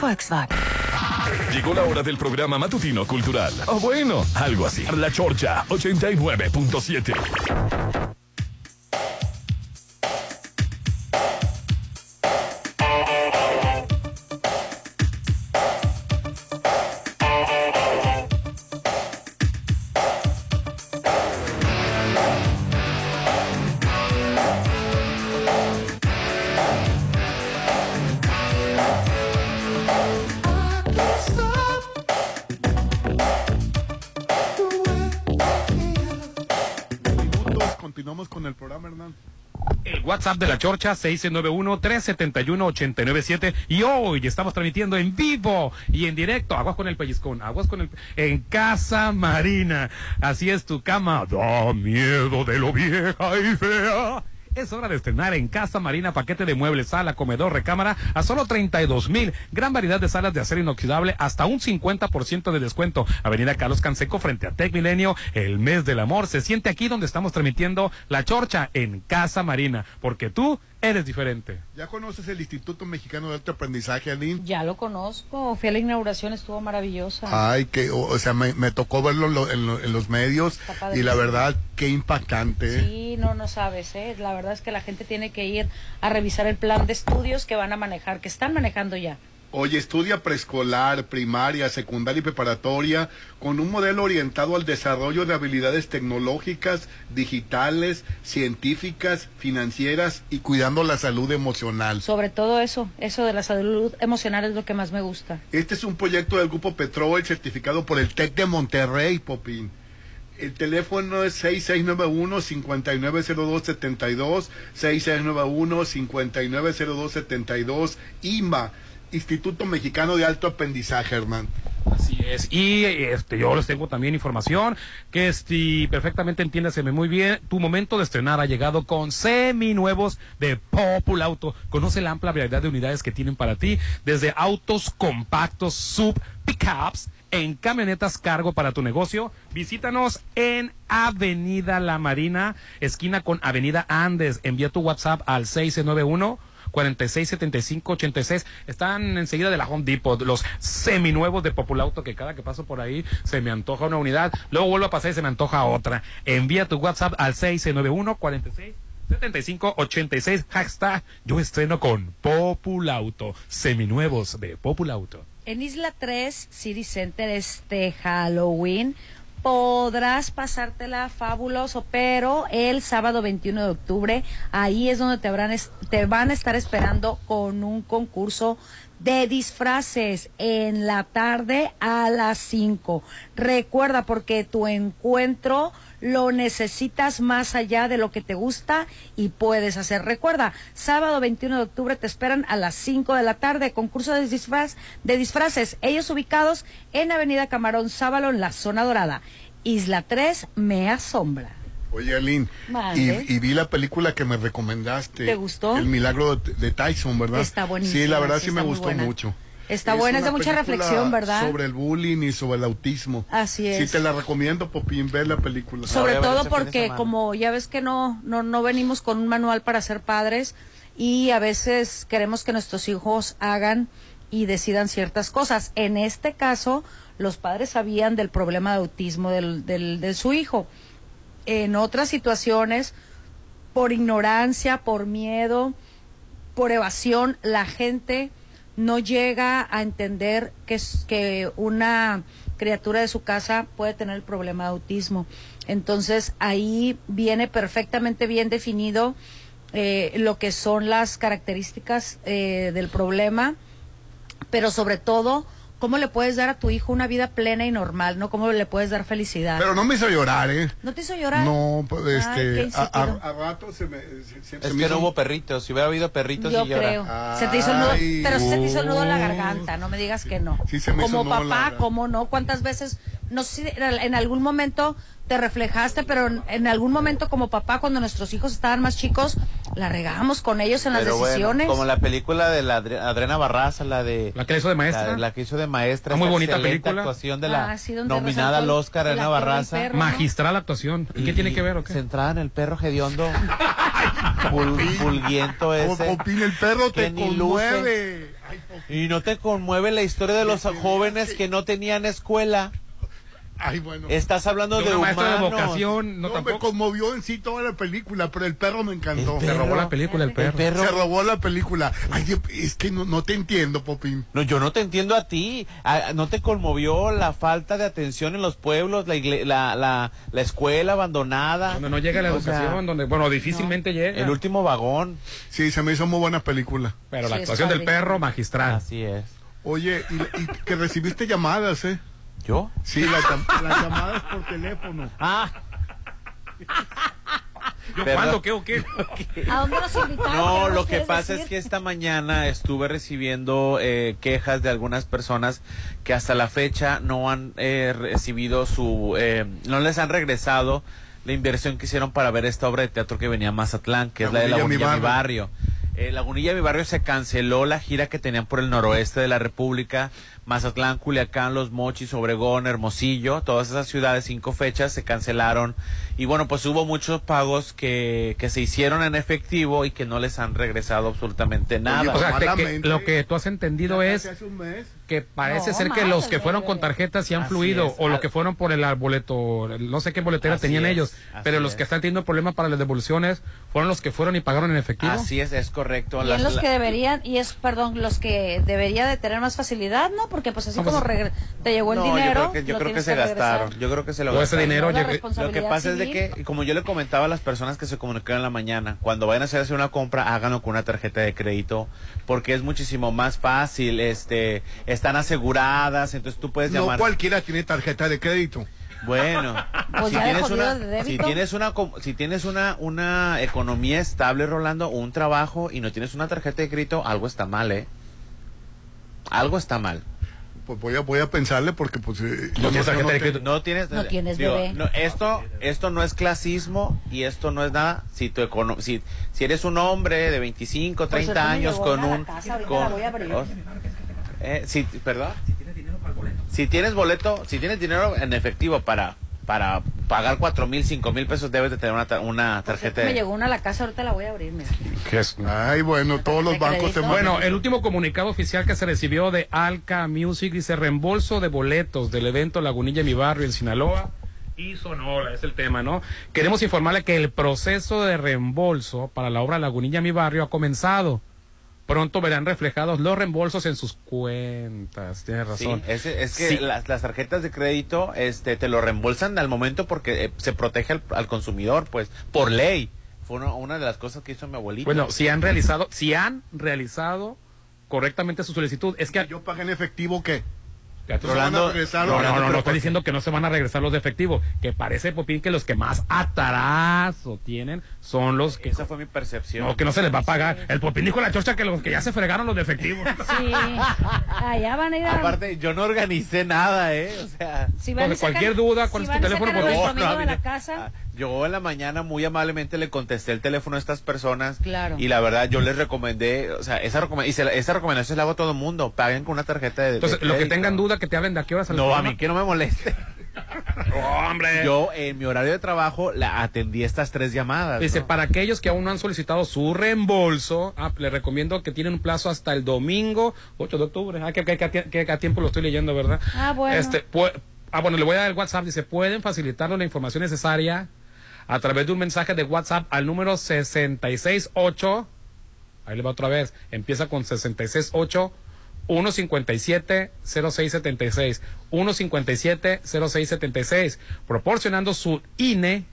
Volkswagen. Llegó la hora del programa matutino cultural. O bueno, algo así. La Chorcha 89.7. De la Chorcha 691-371-897 y hoy estamos transmitiendo en vivo y en directo. Aguas con el pellizcón, aguas con el... En Casa Marina. Así es tu cama. Da miedo de lo vieja y fea. Es hora de estrenar en Casa Marina paquete de muebles, sala, comedor, recámara a solo 32 mil. Gran variedad de salas de acero inoxidable hasta un 50% de descuento. Avenida Carlos Canseco frente a Tec Milenio. El mes del amor se siente aquí donde estamos transmitiendo la chorcha en Casa Marina. Porque tú eres diferente. ¿Ya conoces el Instituto Mexicano de Alto Aprendizaje, Aline? Ya lo conozco. Fui a la inauguración, estuvo maravillosa. Ay, que, o, o sea, me, me tocó verlo en, lo- en lo- en los medios y la verdad, qué impactante. ¿eh? Sí, no, no sabes, ¿eh? La verdad es que la gente tiene que ir a revisar el plan de estudios que van a manejar, que están manejando ya. Oye, estudia preescolar, primaria, secundaria y preparatoria con un modelo orientado al desarrollo de habilidades tecnológicas, digitales, científicas, financieras y cuidando la salud emocional. Sobre todo eso, eso de la salud emocional es lo que más me gusta. Este es un proyecto del Grupo Petrol certificado por el TEC de Monterrey, Popín. El teléfono es 6691-590272, 6691-590272, IMA, Instituto Mexicano de Alto Aprendizaje, Hernán. Así es. Y este, yo les tengo también información que este, perfectamente entiéndaseme muy bien. Tu momento de estrenar ha llegado con seminuevos de Popul Auto. Conoce la amplia variedad de unidades que tienen para ti, desde autos compactos, sub, pickups, en camionetas cargo para tu negocio. Visítanos en Avenida La Marina, esquina con Avenida Andes. Envía tu WhatsApp al 691 467586 están enseguida de la Home Depot los seminuevos de Populauto que cada que paso por ahí se me antoja una unidad luego vuelvo a pasar y se me antoja otra. Envía tu WhatsApp al 691 46 7586 hashtag yo estreno con Populauto seminuevos de Populauto. En Isla 3 City Center este Halloween podrás pasártela fabuloso, pero el sábado 21 de octubre ahí es donde te, habrán te van a estar esperando con un concurso de disfraces en la tarde a las 5. Recuerda porque tu encuentro lo necesitas más allá de lo que te gusta y puedes hacer. Recuerda, sábado 21 de octubre te esperan a las 5 de la tarde, concurso de, disfraz, de disfraces, ellos ubicados en Avenida Camarón Sábalo, en la zona dorada. Isla 3 me asombra. Oye, Aline, Mande. y, y vi la película que me recomendaste. ¿Te gustó? El milagro de, de Tyson, ¿verdad? Está buenísima, Sí, la verdad sí, sí me gustó buena. mucho. Está buena, es de mucha reflexión, ¿verdad? Sobre el bullying y sobre el autismo. Así es. Sí, te la recomiendo, Popín, ver la película. Sobre todo porque como ya ves que no, no, no venimos con un manual para ser padres y a veces queremos que nuestros hijos hagan y decidan ciertas cosas. En este caso, los padres sabían del problema de autismo del, del, de su hijo. En otras situaciones, por ignorancia, por miedo, por evasión, la gente no llega a entender que, que una criatura de su casa puede tener el problema de autismo. Entonces ahí viene perfectamente bien definido eh, lo que son las características eh, del problema, pero sobre todo cómo le puedes dar a tu hijo una vida plena y normal, ¿no? Cómo le puedes dar felicidad. Pero no me hizo llorar, ¿eh? ¿No te hizo llorar? No, pues este, qué a, a- a rato se me... se- se- Es se me que hizo- no hubo perritos. Si hubiera habido perritos, Yo sí llora. creo. se te hizo el nudo, pero se te hizo el nudo en la garganta, no me digas que no. Sí se me hizo Como papá. ¿cómo no? ¿Cuántas veces, no sé si en algún momento te reflejaste, pero en- en algún momento como papá, cuando nuestros hijos estaban más chicos, la regábamos con ellos en las Pero bueno, decisiones. como la película de la Adri- Adriana Barraza, la de... La que hizo de maestra. La, la que hizo de maestra. Ah, muy bonita película. actuación de la Ah, sí, nominada al Oscar, del Barraza. perro, ¿no? Magistral actuación. ¿Y qué tiene que ver o qué? Centrada en el perro hediondo. pul- pulguiento ese. Popín, el perro que te conmueve. Y no te conmueve la historia de los jóvenes que no tenían escuela. Ay, bueno. Estás hablando De de, de humanos. vocación, no No, me conmovió en sí toda la película, pero el perro me encantó. Se robó la película el perro. perro. Se robó la película. Ay, es que no, no te entiendo, Popín. No, yo no te entiendo a ti. ¿No te conmovió la falta de atención en los pueblos, la, igle- la, la, la escuela abandonada? Donde no llega la O sea, educación, donde, bueno, difícilmente llega. El último vagón. Sí, se me hizo muy buena película. Pero la actuación del perro, magistral. Así es. Oye, y, y que recibiste llamadas, ¿eh? ¿Yo? Sí, la llamadas por teléfono. Ah, ¿Yo Perdón. cuándo? ¿Qué o qué? ¿A dónde invitaron? ¿Qué No, lo que pasa decir? es que esta mañana estuve recibiendo eh, quejas de algunas personas que hasta la fecha no han eh, recibido su, eh, no les han regresado la inversión que hicieron para ver esta obra de teatro que venía a Mazatlán, que es la de Lagunilla, mi Lagunilla, mi barrio. Eh, Lagunilla, mi barrio se canceló la gira que tenían por el noroeste de la República, Mazatlán, Culiacán, Los Mochis, Obregón, Hermosillo, todas esas ciudades, cinco fechas se cancelaron. Y bueno, pues hubo muchos pagos que, que se hicieron en efectivo y que no les han regresado absolutamente nada. O sea, que- lo que tú has entendido es Hace un mes. Que parece No, ser que los que fueron con tarjetas sí han Así fluido es. o los Al- que fueron por el boleto, no sé qué boletera Así tenían es, ellos, así pero los es. que están teniendo problemas para las devoluciones fueron los que fueron y pagaron en efectivo. Así es, es correcto. Y Las- en los la- que deberían, y es, perdón, los que debería de tener más facilidad, ¿no? Porque pues así como regre- te llegó el No, dinero, yo creo que, yo lo creo que tienes se gastaron. Yo creo que se lo O ese gastaron. dinero Lo que pasa es de que, como yo le comentaba a las personas que se comunicaron en la mañana, cuando vayan a hacer una compra, háganlo con una tarjeta de crédito, porque es muchísimo más fácil, este, están aseguradas, entonces tú puedes No llamar. cualquiera tiene tarjeta de crédito. Bueno, Pues si tienes una, si tienes una, si tienes una, una economía estable, Rolando, o un trabajo y no tienes una tarjeta de crédito, algo está mal, ¿eh? Algo está mal. Pues voy a, voy a pensarle porque pues... eh, No tienes tarjeta de tengo- crédito. No tienes, No tienes digo, bebé. no, esto, esto no es clasismo y esto no es nada. Si tu econo- si, si eres un hombre de 25, Por 30 cierto, me años con un, ahorita con- la voy a abrir. oh, eh, si, perdón. Si tienes boleto, si tienes dinero en efectivo para para pagar cuatro mil, cinco mil pesos, debes de tener una, una tarjeta. Me llegó una a la casa, ahorita la voy a abrir, mira. ¿Qué es? Ay, bueno, todos los bancos se Bueno, el último comunicado oficial que se recibió de Alca Music dice reembolso de boletos del evento Lagunilla Mi Barrio en Sinaloa y Sonora, es el tema, ¿no? Queremos informarle que el proceso de reembolso para la obra Lagunilla Mi Barrio ha comenzado. Pronto verán reflejados los reembolsos en sus cuentas. Tienes Sí, razón. es, es que Sí. las, las tarjetas de crédito este, te lo reembolsan al momento porque eh, se protege al, al consumidor, pues, por ley. Fue una, una de las cosas que hizo mi abuelito. Bueno, si han realizado, si han realizado correctamente su solicitud, es que Yo pagué en efectivo, ¿qué? Rolando- regresar, no, no, no, no, estoy ¿por diciendo que no se van a regresar los de efectivo. Que parece, Popín, que los que más atraso tienen son los que. Esa fue mi percepción. No, que no se les va a pagar. El Popín dijo a la chocha que los que ya se fregaron los de efectivo. Sí, allá van a ir a... Aparte, yo no organicé nada, ¿eh? O sea, si van a Con cualquier sacar- duda, ¿cuál si es tu teléfono? sacar Por favor, de la casa, yo en la mañana muy amablemente le contesté el teléfono a estas personas. Claro. Y la verdad, yo les recomendé, o sea, esa, recome- y se la- esa recomendación se la hago a todo el mundo. Paguen con una tarjeta de. de Entonces, lo que tengan duda, que te hablen de a qué horas No, a mí que no me moleste. Hombre. Yo, en mi horario de trabajo, la atendí estas tres llamadas. Dice, ¿no? para aquellos que aún no han solicitado su reembolso, ah, les recomiendo que tienen un plazo hasta el domingo 8 de octubre. Ah, que, que- que- que a tiempo lo estoy leyendo, ¿verdad? Ah, bueno. Este, pu- ah, bueno, le voy a dar el WhatsApp. Dice, pueden facilitarnos la información necesaria a través de un mensaje de WhatsApp al número 668. Ahí le va otra vez. Empieza con 668 157 0676 157 0676 proporcionando su INE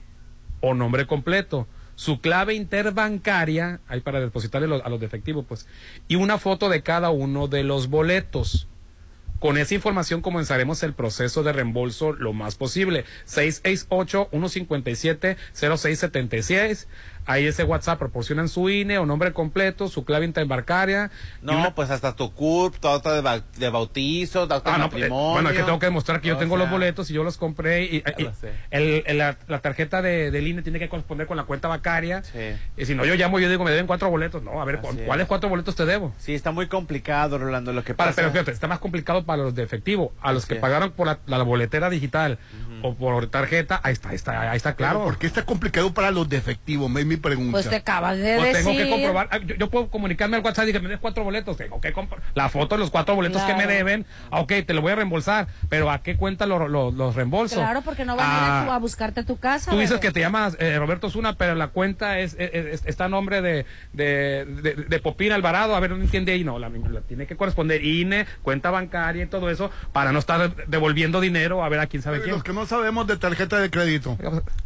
o nombre completo, su clave interbancaria, ahí para depositarle a los defectivos, pues, y una foto de cada uno de los boletos. Con esa información comenzaremos el proceso de reembolso lo más posible. 668-157-0676. Ahí ese WhatsApp proporcionan su INE o nombre completo, su clave interbancaria. No, una- pues hasta tu CURP, tu acta de, ba- de bautizo, tu acta Ah, de no, eh, matrimonio. bueno, es que tengo que demostrar que yo tengo sea, los boletos y yo los compré. Y, el- el- la, la tarjeta de, del INE tiene que corresponder con la cuenta bancaria. Sí. Y si no, yo llamo y yo digo, me deben cuatro boletos. No, a ver, ¿cu- Así es. ¿cuáles cuatro boletos te debo? Sí, está muy complicado, Rolando, lo que Para, pasa. pero fíjate, está más complicado para los de efectivo. A los que es. pagaron por la, la boletera digital o por tarjeta, ahí está, ahí está, ahí está claro. ¿Por qué está complicado para los de efectivo? Es mi pregunta. Pues te acabas de Pues decir. tengo que comprobar. ah, Yo, yo puedo comunicarme al WhatsApp y que me des cuatro boletos. Tengo que compro- la foto de los cuatro boletos que me deben. Ah, ok, te lo voy a reembolsar. Pero ¿a qué cuenta los, los, los reembolsos? Claro, porque no van a ir a, Ah, tu- a buscarte a tu casa. Tú dices bebé. que te llamas eh, Roberto Zuna, pero la cuenta es, es- es- está a nombre de, de, de, de Popín Alvarado. A ver, no entiende ahí. No, la, la tiene que corresponder INE, cuenta bancaria y todo eso para no estar devolviendo dinero a ver a quién sabe quién. Los que no sabemos de tarjeta de crédito.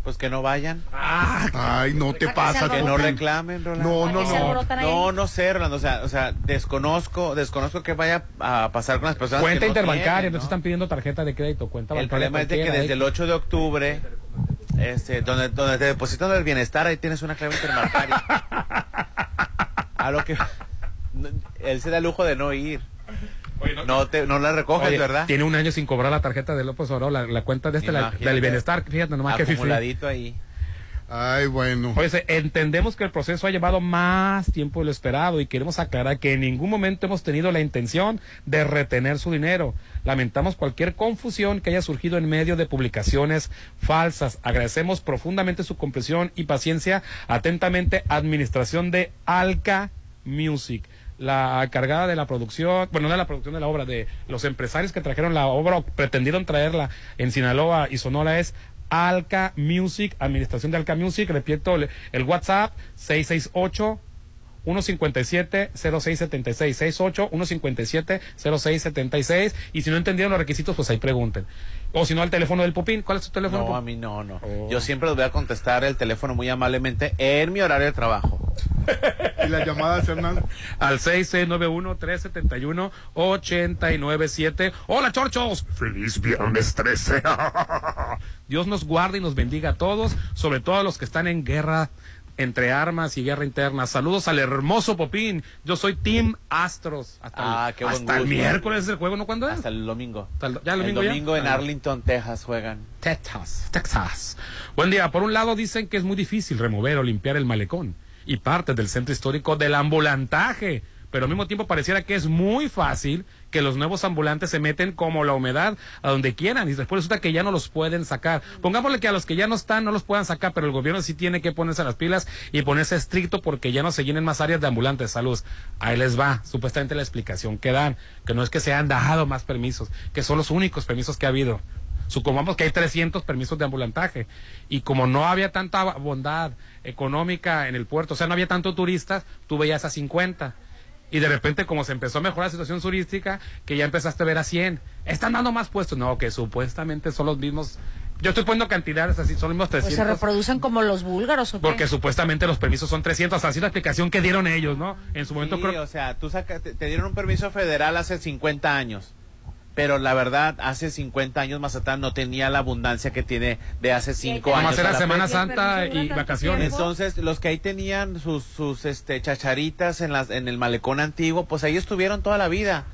Pues que no vayan. Ay, no te pasa. Que no reclamen, Rolando. No, no, no. No, no sé, Rolando. O sea, o sea, desconozco, desconozco qué vaya a pasar con las personas Cuenta que no interbancaria, tienen, ¿no? están pidiendo tarjeta de crédito, cuenta El bancaria. problema es de que desde ¿eh? el 8 de octubre, este, donde, donde te depositan el bienestar, ahí tienes una clave interbancaria. A lo que no, él se da el lujo de no ir. no, te, no la recoges, Oye, ¿verdad? Tiene un año sin cobrar la tarjeta de López Obrador, la, la cuenta de este, la- del bienestar, fíjate nomás que. Acumuladito ahí. Ay, bueno. Entendemos que el proceso ha llevado más tiempo de lo esperado y queremos aclarar que en ningún momento hemos tenido la intención de retener su dinero. Lamentamos cualquier confusión que haya surgido en medio de publicaciones falsas. Agradecemos profundamente su comprensión y paciencia. Atentamente, Administración de Alca Music. La cargada de la producción, bueno, no de la producción de la obra, de los empresarios que trajeron la obra o pretendieron traerla en Sinaloa y Sonora es Alca Music, Administración de Alca Music, repito, el, WhatsApp 668 157 0676 68 157 0676 y si no entendieron los requisitos pues ahí pregunten o si no al teléfono del Popín ¿cuál es tu teléfono? No, a mí no, no. Yo siempre les voy a contestar el teléfono muy amablemente en mi horario de trabajo. ¿Y las llamadas, Hernán? al 6691-371-897 hola chorchos Feliz viernes 13. Dios nos guarde y nos bendiga a todos, sobre todo a los que están en guerra entre armas y guerra interna. Saludos al hermoso Popín. Yo soy Team Astros. Hasta, Ah, el, qué buen hasta el gusto. miércoles es el juego, ¿no? ¿Cuándo es? Hasta el domingo. Hasta el, ¿Ya el El domingo, ya? domingo en Ah, Arlington, Texas juegan. Texas, Texas. Buen día. Por un lado dicen que es muy difícil remover o limpiar el malecón y parte del centro histórico del ambulantaje, pero al mismo tiempo pareciera que es muy fácil que los nuevos ambulantes se meten como la humedad a donde quieran y después resulta que ya no los pueden sacar. Pongámosle que a los que ya no están no los puedan sacar, pero el gobierno sí tiene que ponerse las pilas y ponerse estricto porque ya no se llenen más áreas de ambulantes de salud. Ahí les va, supuestamente la explicación que dan, que no es que se han dado más permisos, que son los únicos permisos que ha habido. Supongamos que hay 300 permisos de ambulantaje y como no había tanta bondad económica en el puerto, o sea, no había tanto turistas, tú veías a 50. Y de repente, como se empezó a mejorar la situación turística, que ya empezaste a ver a 100. Están dando más puestos. No, que supuestamente son los mismos. Yo estoy poniendo cantidades así, son los mismos Pues 300. se reproducen como los búlgaros o qué? porque supuestamente los permisos son 300. Así la explicación que dieron ellos, ¿no? En su momento Sí, creo o sea, tú saca- te, te dieron un permiso federal hace 50 años. Pero la verdad, hace 50 años Mazatlán no tenía la abundancia que tiene de hace 5 Nomás años. era a la Semana fecha. Santa y vacaciones. Entonces, los que ahí tenían sus, sus este, chacharitas en, las, en el malecón antiguo, pues ahí estuvieron toda la vida.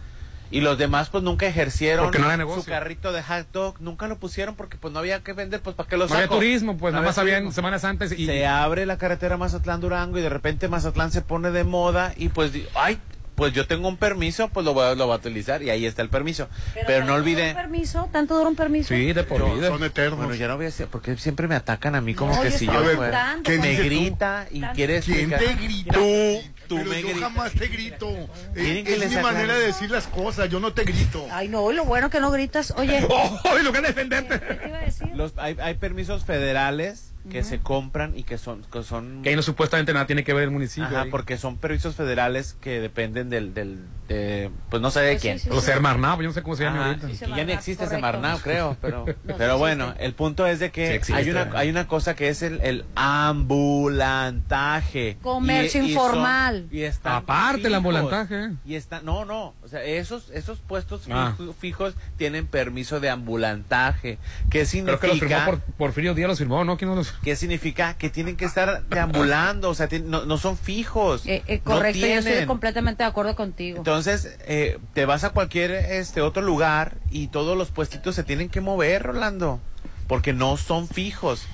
Y los demás, pues nunca ejercieron no era su carrito de hot dog, nunca lo pusieron porque pues no había que vender, pues ¿para qué lo No había saco? turismo, pues No nada más había habían. Semanas Santas y. Se abre la carretera Mazatlán-Durango y de repente Mazatlán se pone de moda y pues, ay, pues yo tengo un permiso, pues lo voy, a, lo voy a utilizar y ahí está el permiso. Pero, no ¿tanto dura olvide... un permiso? ¿Tanto dura un permiso? de por vida. Son eternos. Bueno, ya no voy a decir, porque siempre me atacan a mí como No, que si yo ver, fuera- ¿qué me tú? grita y quiere ¿Quién explicar. te gritó? Tú, tú Pero me yo gritas. jamás te grito. Quieren Es, que es les mi manera de decir las cosas, yo no te grito. Ay, no, y lo bueno que no gritas. Oye, ¡Oh! lo que defenderte! ¿qué te iba a decir? Los, hay, hay permisos federales que se compran y que son que son Que ahí no supuestamente nada tiene que ver el municipio. Ajá, ahí. porque son permisos federales que dependen del, del de, pues no sé de Pues sí, quién. sí, O sea, Marnao, yo no sé cómo se llama Ajá, ahorita. y Sí, que ya ni Semarnat, existe. Semarnat, creo, pero, No, pero sí bueno, existe. el punto es de Sí que existe. hay una hay una cosa que es el, el ambulantaje. Comercio Y- y informal. y están Aparte el ambulantaje. Y está, no, no, o sea, esos esos puestos Ah. fijo- fijos tienen permiso de ambulantaje. ¿Qué Creo significa? que los firmó por, Porfirio Díaz, los firmó, ¿no? ¿Quién no los ¿Qué significa? Que tienen que estar deambulando, o sea, no, no son fijos. Eh, eh, no correcto, yo estoy completamente de acuerdo contigo. Entonces, eh, te vas a cualquier este otro lugar y todos los puestitos se tienen que mover, Rolando, porque no son fijos.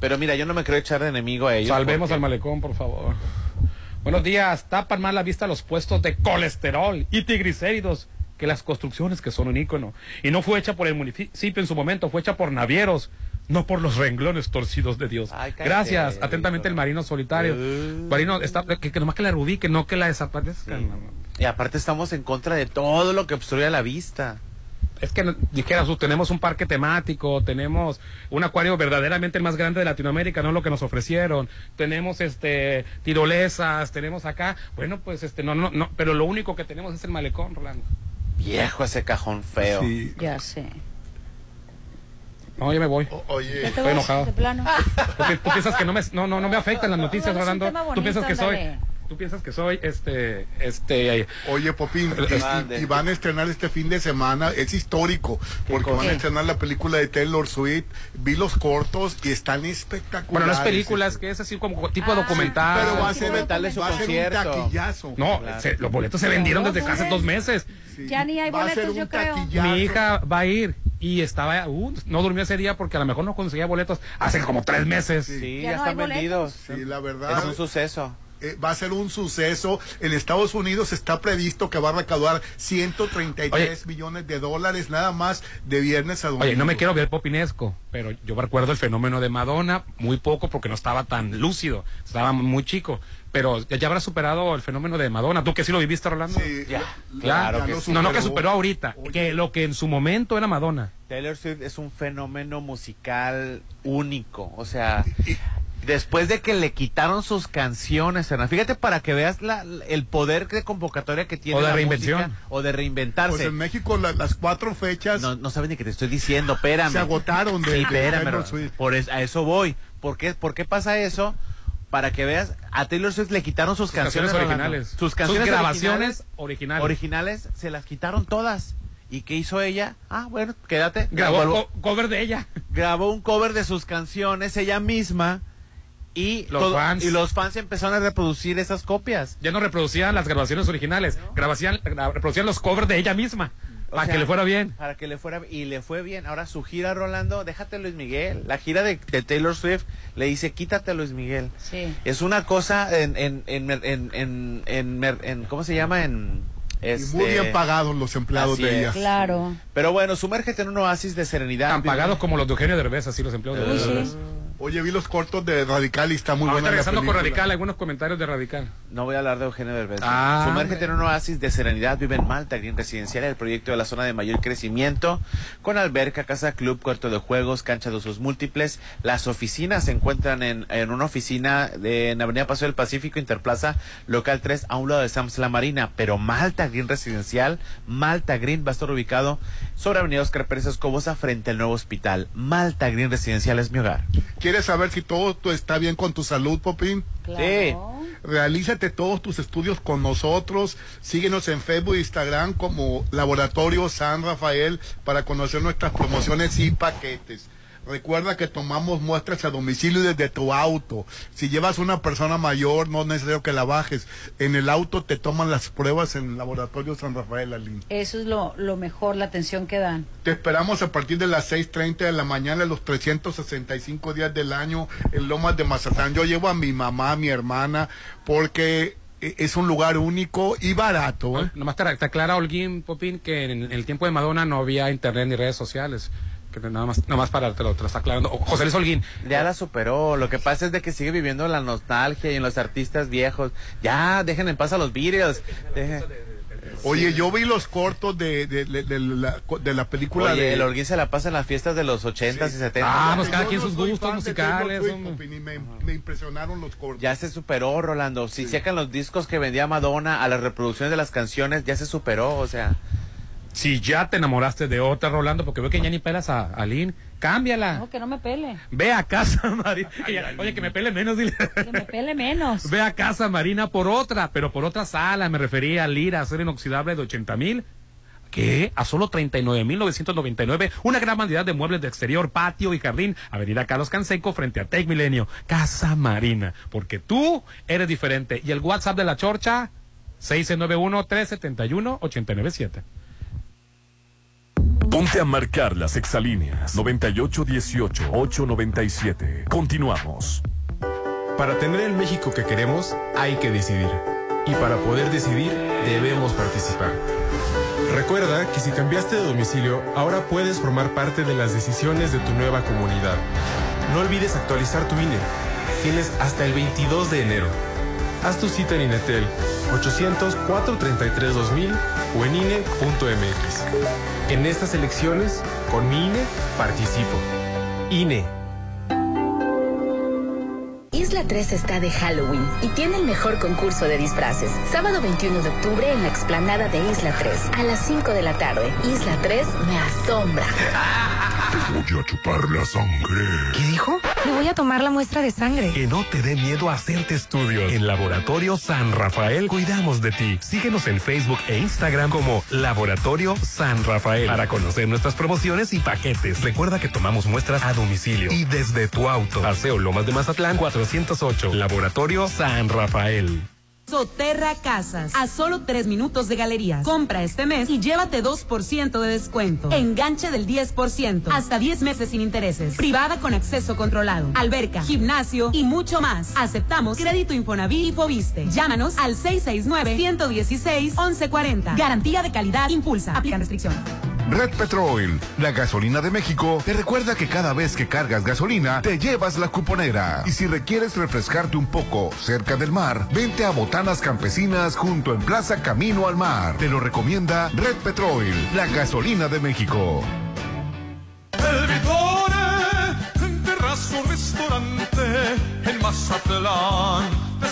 Pero mira, yo no me creo echar de enemigo a ellos. Salvemos porque- al malecón, por favor. Buenos días. Tapan más la vista los puestos de colesterol y triglicéridos que las construcciones que son un ícono. Y no fue hecha por el municipio en su momento, fue hecha por navieros, no por los renglones torcidos de Dios. Ay, cállate, Gracias. Atentamente el marino solitario. Uh. Marino, está, que, que nomás que la reubique, no que la desaparezcan. Y aparte estamos en contra de todo lo que obstruye la vista. Es que tú, tenemos un parque temático, tenemos un acuario verdaderamente el más grande de Latinoamérica, no lo que nos ofrecieron. Tenemos este tirolesas, tenemos acá, bueno, pues este no no no, pero lo único que tenemos es el malecón, Rolando. Viejo ese cajón feo. Sí. Ya sé. No, ya me voy. O- oye, ¿Ya te Estoy vas enojado. de plano? ¿Tú, tú piensas que no me no no no me afectan las noticias, Rolando? Tú piensas que soy. Tú piensas que soy este este Oye, Popín, y- Mande. y, y van a estrenar este fin de semana, es histórico, porque van a estrenar la película de Taylor Swift, vi los cortos y están espectaculares. bueno, no es películas, que es así como tipo Ah, documental. Pero va a ser, documental de su va a ser un taquillazo. No, Claro. se- los boletos se vendieron desde hace dos meses. Sí. Ya ni hay Va a ser boletos, un yo creo. Mi hija va a ir y estaba, uh, no durmió ese día porque a lo mejor no conseguía boletos hace como tres meses. Sí, Ya ya, no hay están vendidos. Sí, la verdad. Es un suceso. Eh, va a ser un suceso. En Estados Unidos está previsto que va a recaudar 133 millones de dólares nada más de viernes a domingo. Oye, no me quiero ver popinesco, pero yo recuerdo el fenómeno de Madonna muy poco porque no estaba tan lúcido, estaba muy chico. Pero ya, ya habrá superado el fenómeno de Madonna. ¿Tú que sí lo viviste, Rolando? Sí, Ya, claro ya que sí. No, no que superó. superó ahorita, Oye. que lo que en su momento era Madonna. Taylor Swift es un fenómeno musical único. O sea, después de que le quitaron sus canciones, Hernán, fíjate para que veas la, el poder de convocatoria que tiene O de la reinvención. música, o de reinventarse. Pues en México la- las cuatro fechas No, no saben ni qué te estoy diciendo, espérame. se agotaron de, Sí, de espérame, Swift. por es- a eso voy. ¿Por qué, ¿Por qué pasa eso? Para que veas, a Taylor Swift le quitaron sus, Sus canciones originales. Sus canciones grabaciones originales, originales. se las quitaron todas. ¿Y qué hizo ella? Ah, bueno, quédate. Grabó Grabó- co- cover de ella. grabó un cover de sus canciones ella misma y Los todo- fans. y los fans empezaron a reproducir esas copias. Ya no reproducían las grabaciones originales, grabación- gra- reproducían los covers de ella misma, O para sea, que le fuera bien. Para que le fuera y le fue bien. Ahora su gira Rolando, déjate Luis Miguel. La gira de, de Taylor Swift le dice quítate a Luis Miguel. Sí. Es una cosa en en en en, en, en- en- ¿cómo se llama? En Y este, muy bien pagados los empleados así de es. ella. Claro. Pero bueno, sumérgete en un oasis de serenidad. Tan pagados como los de Eugenio Derbez, así los empleados de Derbez. Oye, vi los cortos de Radical y está muy la regresando con. Radical, algunos comentarios de Radical. No voy a hablar de Eugenio Derbez. Ah, Sumérgete en un oasis de serenidad. Vive en Malta, Green Residencial, el proyecto de la zona de mayor crecimiento, con alberca, casa club, cuarto de juegos, cancha de usos múltiples. Las oficinas se encuentran en, en una oficina de, en Avenida Paso del Pacífico, Interplaza, local 3, a un lado de Sams La Marina. Pero Malta Green Residencial, Malta Green va a estar ubicado sobre Avenida Oscar Pérez Escobosa, frente al nuevo hospital. Malta Green Residencial es mi hogar. ¿Quieres saber si todo está bien con tu salud, Popín? Claro. Realízate todos tus estudios con nosotros. Síguenos en Facebook e Instagram como Laboratorio San Rafael para conocer nuestras promociones y paquetes. Recuerda que tomamos muestras a domicilio desde tu auto. Si llevas una persona mayor, no es necesario que la bajes. En el auto te toman las pruebas en el Laboratorio San Rafael, Aline. Eso es lo, lo mejor, la atención que dan. Te esperamos a partir de las 6.30 de la mañana, los 365 días del año en Lomas de Mazatán. Yo llevo a mi mamá, a mi hermana, porque eh, es un lugar único y barato. ¿eh? Nomás te, te aclara Holguín Popín que en, el tiempo de Madonna no había internet ni redes sociales. Que nada más, nada más para te lo, te lo está aclarando. O- José Luis Holguín. Ya la superó. Lo que pasa es de que sigue viviendo la nostalgia y en los artistas viejos. Ya, dejen en paz a los Beatles. Dejen- Oye, yo vi los cortos de, de, de- de la, de la película Oye, de... el Holguín se la pasa en las fiestas de los 80s y 70s. Ah, pues cada quien no sus gustos musicales. Y me, me impresionaron los cortos. Ya se superó, Rolando. Si checan los discos que vendía Madonna a las reproducciones de las canciones, ya se superó, o sea. Si ya te enamoraste de otra, Rolando, porque veo que ya ni pelas a, a Lynn, cámbiala. No, que no me pele. Ve a casa, Marina. Oye, que me pele menos, dile. Que me pele menos. Ve a casa, Marina, por otra, pero por otra sala. Me refería a Lira, acero inoxidable de 80 mil. ¿Qué? A solo 39.999. Una gran cantidad de muebles de exterior, patio y jardín. Avenida Carlos Canseco frente a Tech Milenio. Casa Marina. Porque tú eres diferente. Y el WhatsApp de la Chorcha, 691-371-897. Ponte a marcar las exalíneas 9818-897. Continuamos. Para tener el México que queremos, hay que decidir. Y para poder decidir, debemos participar. Recuerda que si cambiaste de domicilio, ahora puedes formar parte de las decisiones de tu nueva comunidad. No olvides actualizar tu INE. Tienes hasta el 22 de enero. Haz tu cita en Inetel 800-433-2000 o en INE.mx. En estas elecciones, con mi INE, participo. INE. Isla 3 está de Halloween y tiene el mejor concurso de disfraces. Sábado 21 de octubre en la explanada de Isla 3 a las 5 de la tarde. Isla 3 me asombra. Voy a chupar la sangre. ¿Qué dijo? Le voy a tomar la muestra de sangre. Que no te dé miedo hacerte estudios. En Laboratorio San Rafael cuidamos de ti. Síguenos en Facebook e Instagram como Laboratorio San Rafael para conocer nuestras promociones y paquetes. Recuerda que tomamos muestras a domicilio y desde tu auto. Paseo Lomas de Mazatlán 408. Laboratorio San Rafael. Soterra Casas, a solo tres minutos de galerías. Compra este mes y llévate 2% de descuento. Enganche del 10%, hasta 10 meses sin intereses. Privada con acceso controlado. Alberca, gimnasio y mucho más. Aceptamos crédito Infonavit y Fobiste. Llámanos al 669-116-1140. Garantía de calidad impulsa. Aplican restricciones. Red Petrol, la gasolina de México, te recuerda que cada vez que cargas gasolina, te llevas la cuponera. Y si requieres refrescarte un poco cerca del mar, vente a Botanas Campesinas junto en Plaza Camino al Mar. Te lo recomienda Red Petrol, la gasolina de México. El Vitore, en terrazo restaurante en Mazatlán, te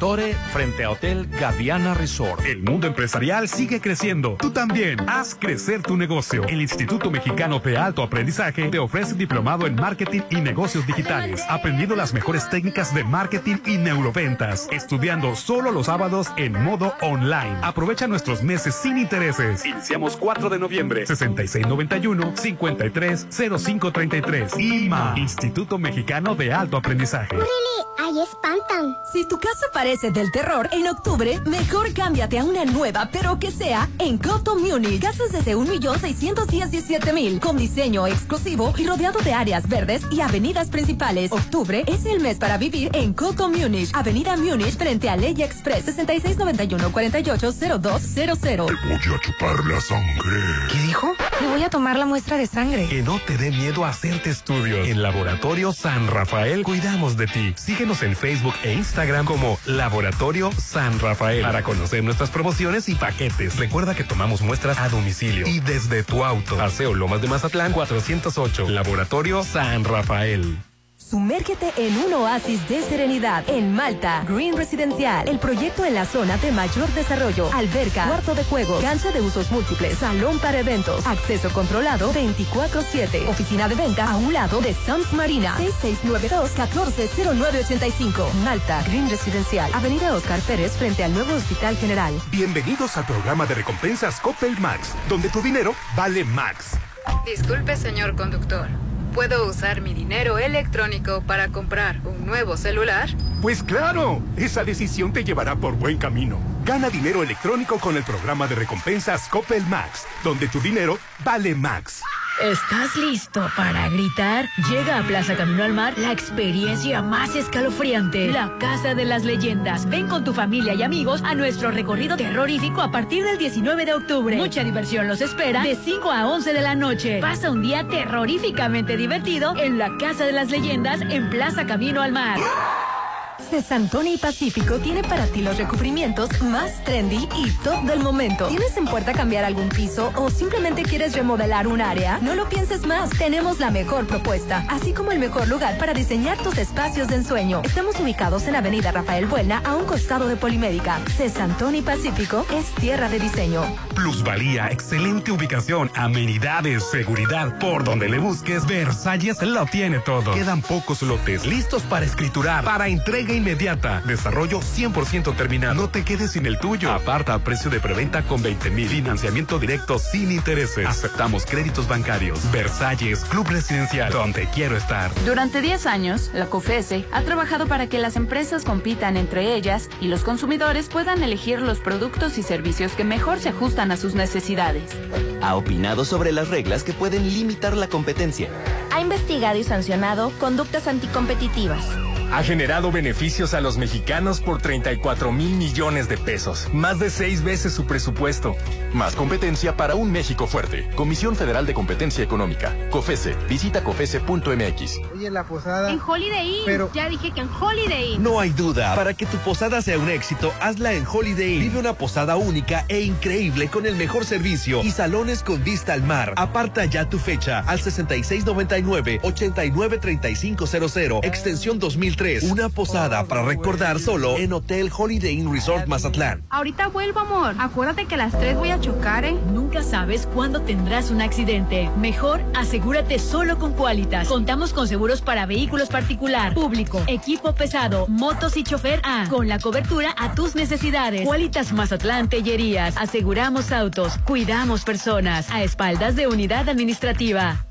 Santo. Frente a Hotel Gaviana Resort. El mundo empresarial sigue creciendo. Tú también. Haz crecer tu negocio. El Instituto Mexicano de Alto Aprendizaje te ofrece diplomado en marketing y negocios digitales, aprendiendo las mejores técnicas de marketing y neuroventas, estudiando solo los sábados en modo online. Aprovecha nuestros meses sin intereses. Iniciamos 4 de noviembre, 6691-530533. IMA, Instituto Mexicano de Alto Aprendizaje. ¡Ay, espantan! Si tu casa parece del terror, en octubre, mejor cámbiate a una nueva, pero que sea en Coto Munich. Casas desde 1.617.000, con diseño exclusivo y rodeado de áreas verdes y avenidas principales. Octubre es el mes para vivir en Coto Munich, Avenida Munich, frente a Ley Express, 6691-480200. Voy a chupar la sangre. ¿Qué dijo? Le voy a tomar la muestra de sangre. Que no te dé miedo hacerte estudios. En Laboratorio San Rafael cuidamos de ti. Síguenos en Facebook e Instagram como Laboratorio San Rafael para conocer nuestras promociones y paquetes. Recuerda que tomamos muestras a domicilio y desde tu auto. Paseo Lomas de Mazatlán 408. Laboratorio San Rafael. Sumérgete en un oasis de serenidad en Malta. Green Residencial, el proyecto en la zona de mayor desarrollo. Alberca, cuarto de juegos, cancha de usos múltiples, salón para eventos, acceso controlado 24-7. Oficina de venta a un lado de Sams Marina. 6692-140985. Malta, Green Residencial, Avenida Oscar Pérez frente al nuevo Hospital General. Bienvenidos al programa de recompensas Coppel Max, donde tu dinero vale Max. Disculpe, señor conductor. ¿Puedo usar mi dinero electrónico para comprar un nuevo celular? Pues claro, esa decisión te llevará por buen camino. Gana dinero electrónico con el programa de recompensas Coppel Max, donde tu dinero vale Max. ¿Estás listo para gritar? Llega a Plaza Camino al Mar la experiencia más escalofriante, la Casa de las Leyendas. Ven con tu familia y amigos a nuestro recorrido terrorífico a partir del 19 de octubre. Mucha diversión los espera de 5 a 11 de la noche. Pasa un día terroríficamente divertido en la Casa de las Leyendas en Plaza Camino al Mar. Cesantoni Pacífico tiene para ti los recubrimientos más trendy y top del momento. ¿Tienes en puerta cambiar algún piso o simplemente quieres remodelar un área? No lo pienses más. Tenemos la mejor propuesta, así como el mejor lugar para diseñar tus espacios de ensueño. Estamos ubicados en Avenida Rafael Buena, a un costado de Polimédica. Cesantoni Pacífico es tierra de diseño. Plusvalía, excelente ubicación, amenidades, seguridad. Por donde le busques, Versalles lo tiene todo. Quedan pocos lotes listos para escriturar, para entrega inmediata. Desarrollo 100% terminado. No te quedes sin el tuyo. Aparta a precio de preventa con 20 mil. Financiamiento directo sin intereses. Aceptamos créditos bancarios. Versalles, Club Residencial, donde quiero estar. Durante 10 años, la COFESE ha trabajado para que las empresas compitan entre ellas y los consumidores puedan elegir los productos y servicios que mejor se ajustan a sus necesidades. Ha opinado sobre las reglas que pueden limitar la competencia. Ha investigado y sancionado conductas anticompetitivas. Ha generado beneficios a los mexicanos por 34 mil millones de pesos, más de seis veces su presupuesto. Más competencia para un México fuerte. Comisión Federal de Competencia Económica. COFESE. Visita COFESE.mx. Oye, la posada. En Holiday Inn. Pero- Ya dije que en Holiday Inn. No hay duda, para que tu posada sea un éxito, hazla en Holiday Inn. Vive una posada única e increíble con el mejor servicio y salones con vista al mar. Aparta ya tu fecha al 6699-893500, extensión 2003. Una posada para recordar solo en Hotel Holiday Inn Resort Mazatlán. Ahorita vuelvo, amor. Acuérdate que a las 3 voy a chocar, ¿eh? Nunca sabes cuándo tendrás un accidente. Mejor asegúrate solo con Qualitas. Contamos con seguros para vehículos particular, público, equipo pesado, motos y chofer A, con la cobertura a tus necesidades. Qualitas Mazatlán Tellerías. Aseguramos autos, cuidamos personas. A espaldas de unidad administrativa.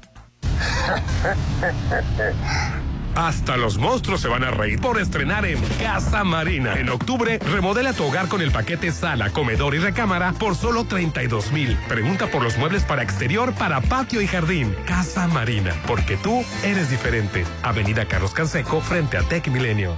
Hasta los monstruos se van a reír por estrenar en Casa Marina. En octubre, remodela tu hogar con el paquete sala, comedor y recámara por solo 32 mil. Pregunta por los muebles para exterior, para patio y jardín. Casa Marina, porque tú eres diferente. Avenida Carlos Canseco, frente a Tech Milenio.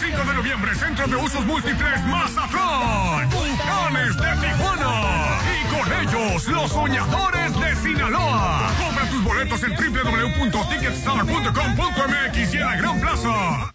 25 de noviembre, Centro de Usos Múltiples Mazatlán. Tucanes de Tijuana. Y con ellos, los soñadores de Sinaloa. Compra tus boletos en www.ticketstar.com.mx y en la Gran Plaza.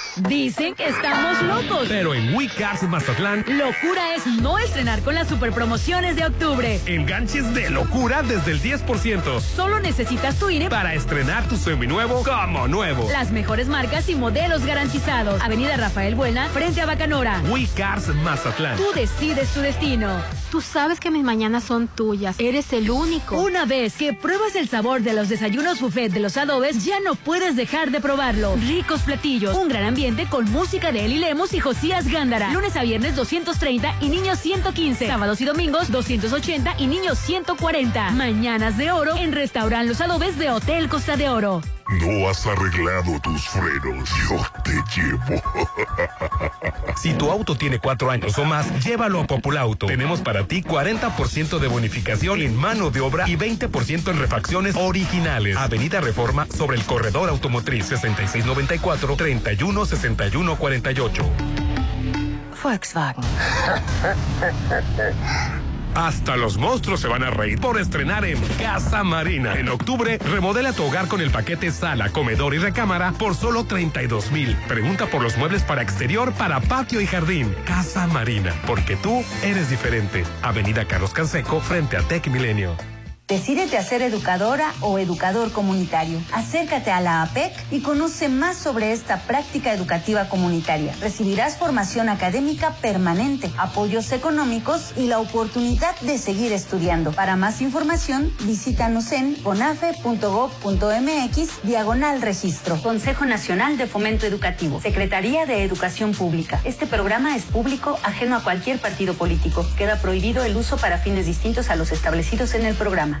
Dicen que estamos locos. Pero en WeCars Mazatlán, Locura es no estrenar con las superpromociones de octubre. enganches de locura desde el 10%. Solo necesitas tu INE Para estrenar tu seminuevo como nuevo. Las mejores marcas y modelos garantizados. Avenida Rafael Buena, frente a Bacanora. WeCars Mazatlán. Tú decides tu destino. Tú sabes que mis mañanas son tuyas. Eres el único. Una vez que pruebas el sabor de los desayunos buffet de los adobes, ya no puedes dejar de probarlo. Ricos platillos, un gran ambiente con música de Eli Lemos y Josías Gándara. Lunes a viernes 230 y niños 115. Sábados y domingos 280 y niños 140. Mañanas de oro en Restaurant Los Adobes de Hotel Costa de Oro. No has arreglado tus frenos. Yo te llevo. Si tu auto tiene cuatro años o más, llévalo a Populauto. Tenemos para ti 40% de bonificación en mano de obra y 20% en refacciones originales. Avenida Reforma sobre el corredor automotriz 6694-316148. Volkswagen. Hasta los monstruos se van a reír por estrenar en Casa Marina. En octubre, remodela tu hogar con el paquete sala, comedor y recámara por solo 32 mil. Pregunta por los muebles para exterior, para patio y jardín. Casa Marina, porque tú eres diferente. Avenida Carlos Canseco, frente a Tech Milenio. Decídete a ser educadora o educador comunitario. Acércate a la APEC y conoce más sobre esta práctica educativa comunitaria. Recibirás formación académica permanente, apoyos económicos y la oportunidad de seguir estudiando. Para más información, visítanos en diagonal registro. Consejo Nacional de Fomento Educativo. Secretaría de Educación Pública. Este programa es público, ajeno a cualquier partido político. Queda prohibido el uso para fines distintos a los establecidos en el programa.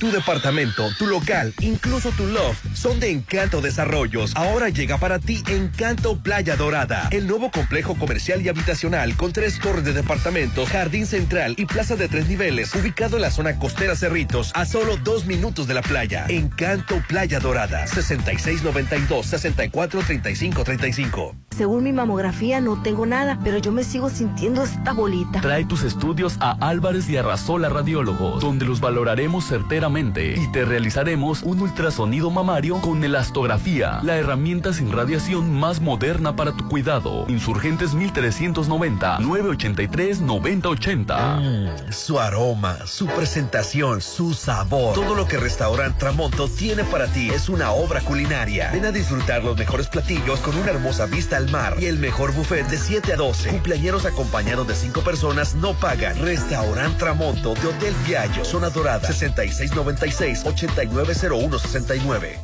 Tu departamento, tu local, incluso tu loft son de Encanto Desarrollos. Ahora llega para ti Encanto Playa Dorada, el nuevo complejo comercial y habitacional con tres torres de departamentos, jardín central y plaza de tres niveles, ubicado en la zona costera Cerritos, a solo dos minutos de la playa. Encanto Playa Dorada, 6692-643535. Según mi mamografía no tengo nada, pero yo me sigo sintiendo esta bolita. Trae tus estudios a Álvarez y Arrasola Radiólogos, donde los valoraremos y te realizaremos un ultrasonido mamario con elastografía, la herramienta sin radiación más moderna para tu cuidado. Insurgentes 1390 983 9080. Mm, su aroma, su presentación, su sabor. Todo lo que Restaurant Tramonto tiene para ti es una obra culinaria. Ven a disfrutar los mejores platillos con una hermosa vista al mar y el mejor buffet de 7 a 12. Cumpleañeros acompañados de 5 personas no pagan. Restaurant Tramonto de Hotel Viallo, Zona Dorada, 66 96 890169.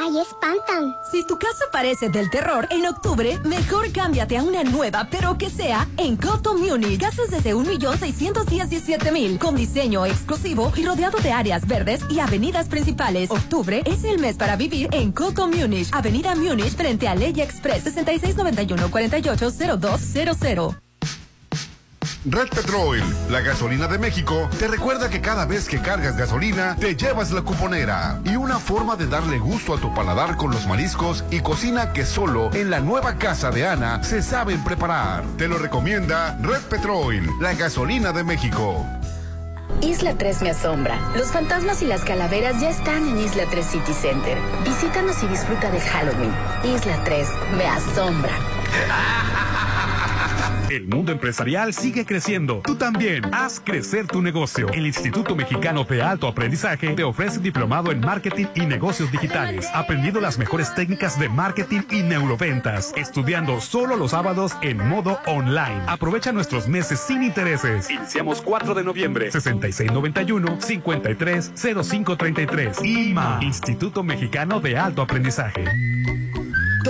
¡Ahí espantan! Si tu casa parece del terror, en octubre, mejor cámbiate a una nueva, pero que sea en Coto Munich. Casas desde 1.617.000, con diseño exclusivo y rodeado de áreas verdes y avenidas principales. Octubre es el mes para vivir en Coto Munich, Avenida Munich, frente a Ley Express, 6691-480200. Red Petrol, la gasolina de México, te recuerda que cada vez que cargas gasolina, te llevas la cuponera y una forma de darle gusto a tu paladar con los mariscos y cocina que solo en la nueva casa de Ana se saben preparar. Te lo recomienda Red Petrol, la gasolina de México. Isla 3 me asombra. Los fantasmas y las calaveras ya están en Isla 3 City Center. Visítanos y disfruta de Halloween. Isla 3 me asombra. El mundo empresarial sigue creciendo. Tú también. Haz crecer tu negocio. El Instituto Mexicano de Alto Aprendizaje te ofrece diplomado en marketing y negocios digitales, aprendiendo las mejores técnicas de marketing y neuroventas, estudiando solo los sábados en modo online. Aprovecha nuestros meses sin intereses. Iniciamos 4 de noviembre. 6691-530533. IMA. Instituto Mexicano de Alto Aprendizaje.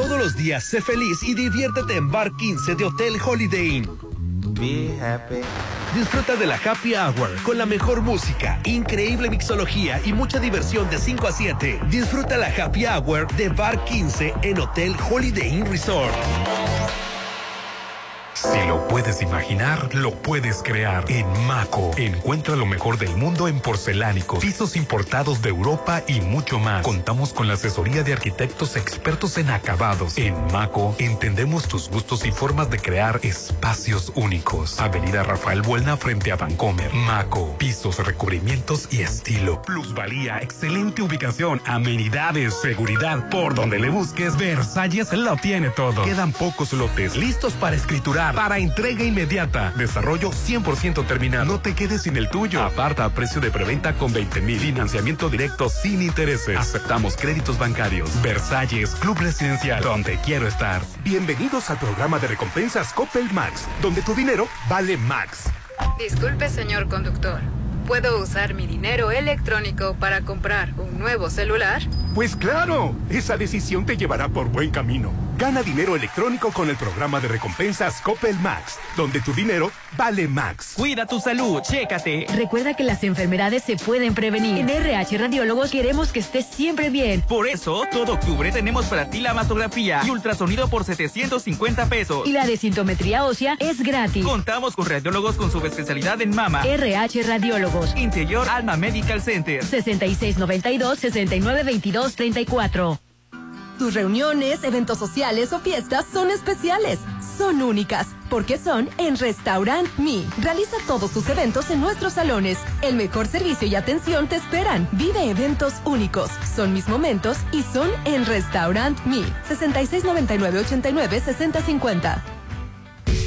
Todos los días sé feliz y diviértete en Bar 15 de Hotel Holiday Inn. Disfruta de la Happy Hour con la mejor música, increíble mixología y mucha diversión de 5 a 7. Disfruta la Happy Hour de Bar 15 en Hotel Holiday Inn Resort. Si lo puedes imaginar, lo puedes crear. En Maco, encuentra lo mejor del mundo en porcelánicos, pisos importados de Europa y mucho más. Contamos con la asesoría de arquitectos expertos en acabados. En Maco, entendemos tus gustos y formas de crear espacios únicos. Avenida Rafael Buelna frente a Vancomer. Maco, pisos, recubrimientos y estilo. Plusvalía, excelente ubicación, amenidades, seguridad. Por donde le busques, Versalles lo tiene todo. Quedan pocos lotes listos para escriturar, para entrega inmediata. Desarrollo 100% terminado. No te quedes sin el tuyo. Aparta a precio de preventa con 20 mil. Financiamiento directo sin intereses. Aceptamos créditos bancarios. Versalles, Club Residencial, donde quiero estar. Bienvenidos al programa de recompensas Coppel Max, donde tu dinero vale Max. Disculpe, señor conductor. ¿Puedo usar mi dinero electrónico para comprar un nuevo celular? Pues claro, esa decisión te llevará por buen camino. Gana dinero electrónico con el programa de recompensas Coppel Max, donde tu dinero vale Max. Cuida tu salud, chécate. Recuerda que las enfermedades se pueden prevenir. En RH Radiólogos queremos que estés siempre bien. Por eso, todo octubre tenemos para ti la mastografía y ultrasonido por 750 pesos. Y la desintometría ósea es gratis. Contamos con radiólogos con subespecialidad en mama. RH Radiólogos. Interior Alma Medical Center. 6692-6922-34. Tus reuniones, eventos sociales o fiestas son especiales. Son únicas, porque son en Restaurant Me. Realiza todos tus eventos en nuestros salones. El mejor servicio y atención te esperan. Vive eventos únicos. Son mis momentos y son en Restaurant Me. 6699-89-6050.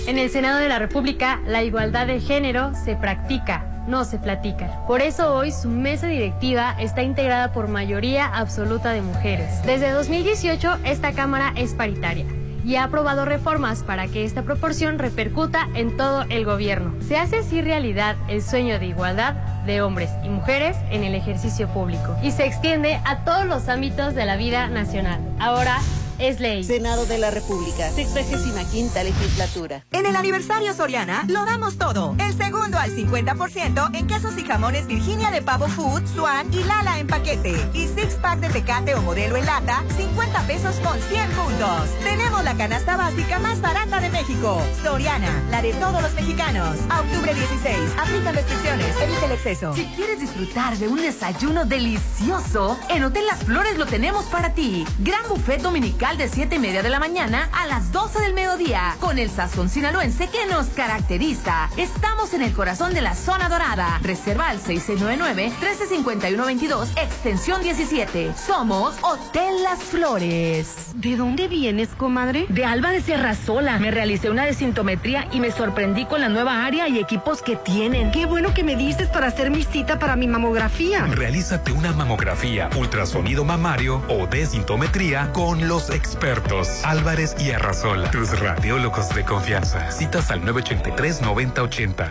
En el Senado de la República, la igualdad de género se practica no se platica. Por eso hoy su mesa directiva está integrada por mayoría absoluta de mujeres. Desde 2018 esta Cámara es paritaria y ha aprobado reformas para que esta proporción repercuta en todo el gobierno. Se hace así realidad el sueño de igualdad de hombres y mujeres en el ejercicio público y se extiende a todos los ámbitos de la vida nacional. Ahora es ley. Senado de la República, 65 legislatura. En el aniversario Soriana lo damos todo. El segundo al 50% en quesos y jamones Virginia de Pavo Food, Swan y Lala en paquete. Y six pack de Tecate o modelo en lata, 50 pesos con 100 puntos. Tenemos la canasta básica más barata de México. Soriana, la de todos los mexicanos. A octubre 16. Aplican restricciones. Evita el exceso. Si quieres disfrutar de un desayuno delicioso, en Hotel Las Flores lo tenemos para ti. Gran buffet dominical de 7 y media de la mañana a las 12 del mediodía, con el sazón sinaloense que nos caracteriza. Estamos en el corazón de la zona dorada. Reserva al 6699-135122, extensión 17. Somos Hotel Las Flores. ¿De dónde vienes, comadre? De Alba de Serrazola. Me realicé una desintometría y me sorprendí con la nueva área y equipos que tienen. Qué bueno que me dices para hacer mi cita para mi mamografía. Realízate una mamografía, ultrasonido mamario o desintometría con los expertos Álvarez y Arrasola, tus radiólogos de confianza. Citas al 983-9080.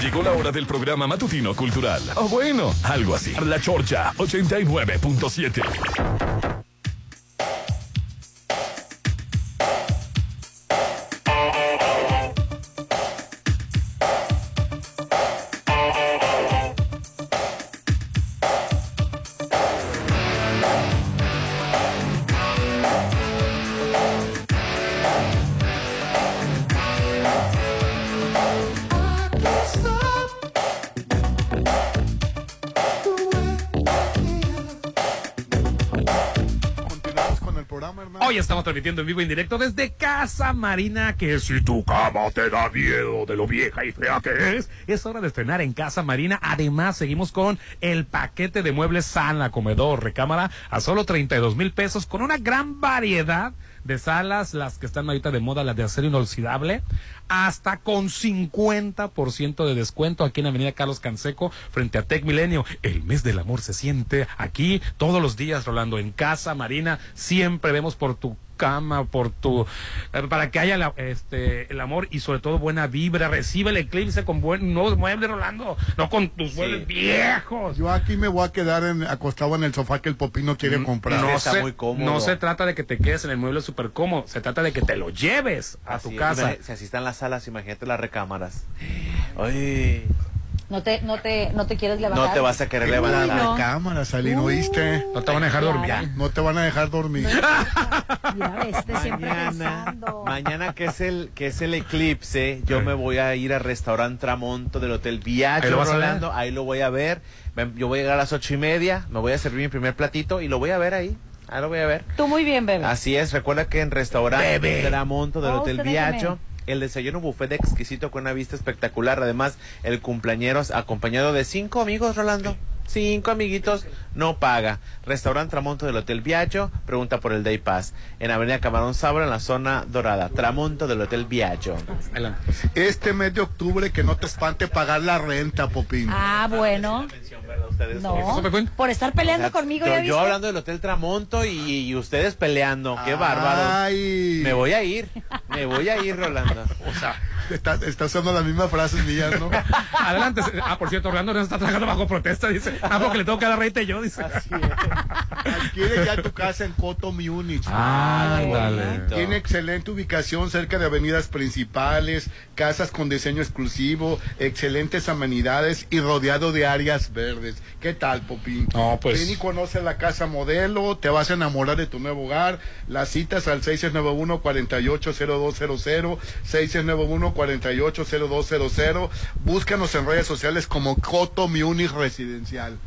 Llegó la hora del programa matutino cultural. O bueno, algo así. La Chorcha 89.7. en vivo y en directo desde Casa Marina, que si tu cama te da miedo de lo vieja y fea que es, es hora de estrenar en Casa Marina. Además, seguimos con el paquete de muebles sala, comedor, recámara a solo 32 mil pesos con una gran variedad de salas, las que están ahorita de moda, las de acero inoxidable, hasta con 50% de descuento aquí en Avenida Carlos Canseco, frente a Tec Milenio. El mes del amor se siente aquí todos los días, Rolando, en Casa Marina. Siempre vemos por tu cama, por tu para que haya la, este el amor y sobre todo buena vibra. Recibe el eclipse con buen nuevos muebles, Rolando, no con tus muebles viejos. Yo aquí me voy a quedar en- acostado en el sofá que el popino quiere comprar. No se, no se trata de que te quedes en el mueble súper cómodo, se trata de que te lo lleves a tu casa. Si así están las salas, imagínate las recámaras. Ay. No te, no te, no te quieres levantar. No te vas a querer levantar. no. cámara, Salín, ¿oíste? No te van a dejar dormir. No te van a dejar dormir. Mira, este Mañana, mañana que es el que es el eclipse, yo me voy a ir al restaurante Tramonto del Hotel Ahí Viaggio, lo vas a ver. Rolando, ahí lo voy a ver. Yo voy a llegar a las ocho y media, me voy a servir mi primer platito y lo voy a ver ahí. Ahí lo voy a ver. Tú muy bien, bebé. Así es, recuerda que en restaurante Bebé. Tramonto del Oh, Hotel Viaggio, déjeme. El desayuno buffet exquisito con una vista espectacular. Además, el cumpleañero acompañado de cinco amigos, Rolando. Cinco amiguitos, no paga. Restaurante Tramonto del Hotel Viaggio, pregunta por el Day Pass. En Avenida Camarón Sabra, en la zona dorada. Tramonto del Hotel Viaggio. Este mes de octubre que no te espante pagar la renta, Popín. Ah, bueno. Ustedes No, por estar peleando O sea, conmigo, yo, ¿ya yo hablando del Hotel Tramonto y, y ustedes peleando. Qué bárbaros. Me voy a ir. Me voy a ir, Rolando. O sea, está, está usando las mismas frases mías, ¿no? Adelante. Ah, por cierto, Orlando no está trabajando bajo protesta, dice. Ah, porque le tengo que dar reite yo, dice. Adquiere ya tu casa en Coto Múnich. Ándale. Tiene excelente ubicación cerca de avenidas principales, casas con diseño exclusivo, excelentes amenidades y rodeado de áreas verdes. ¿Qué tal, Popín? No, pues- Ven y conoce la casa modelo, te vas a enamorar de tu nuevo hogar. Las citas al 6691-480200, 6691-480200. Búscanos en redes sociales como Coto Múnich Residencial.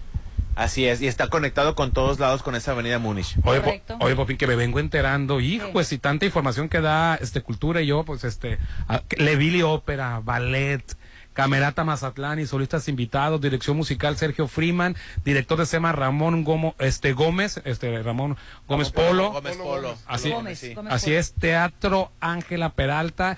Así es, y está conectado con todos lados con esa avenida Múnich. Oye, Po- Popín, que me vengo enterando, hijo, pues y tanta información que da este cultura y yo, pues este, Levili Ópera, Ballet, Camerata Mazatlán y solistas invitados, dirección musical Sergio Freeman, director de SEMA Ramón Gomo, este Gómez, este Ramón Gómez Polo, así, así es, Teatro Ángela Peralta,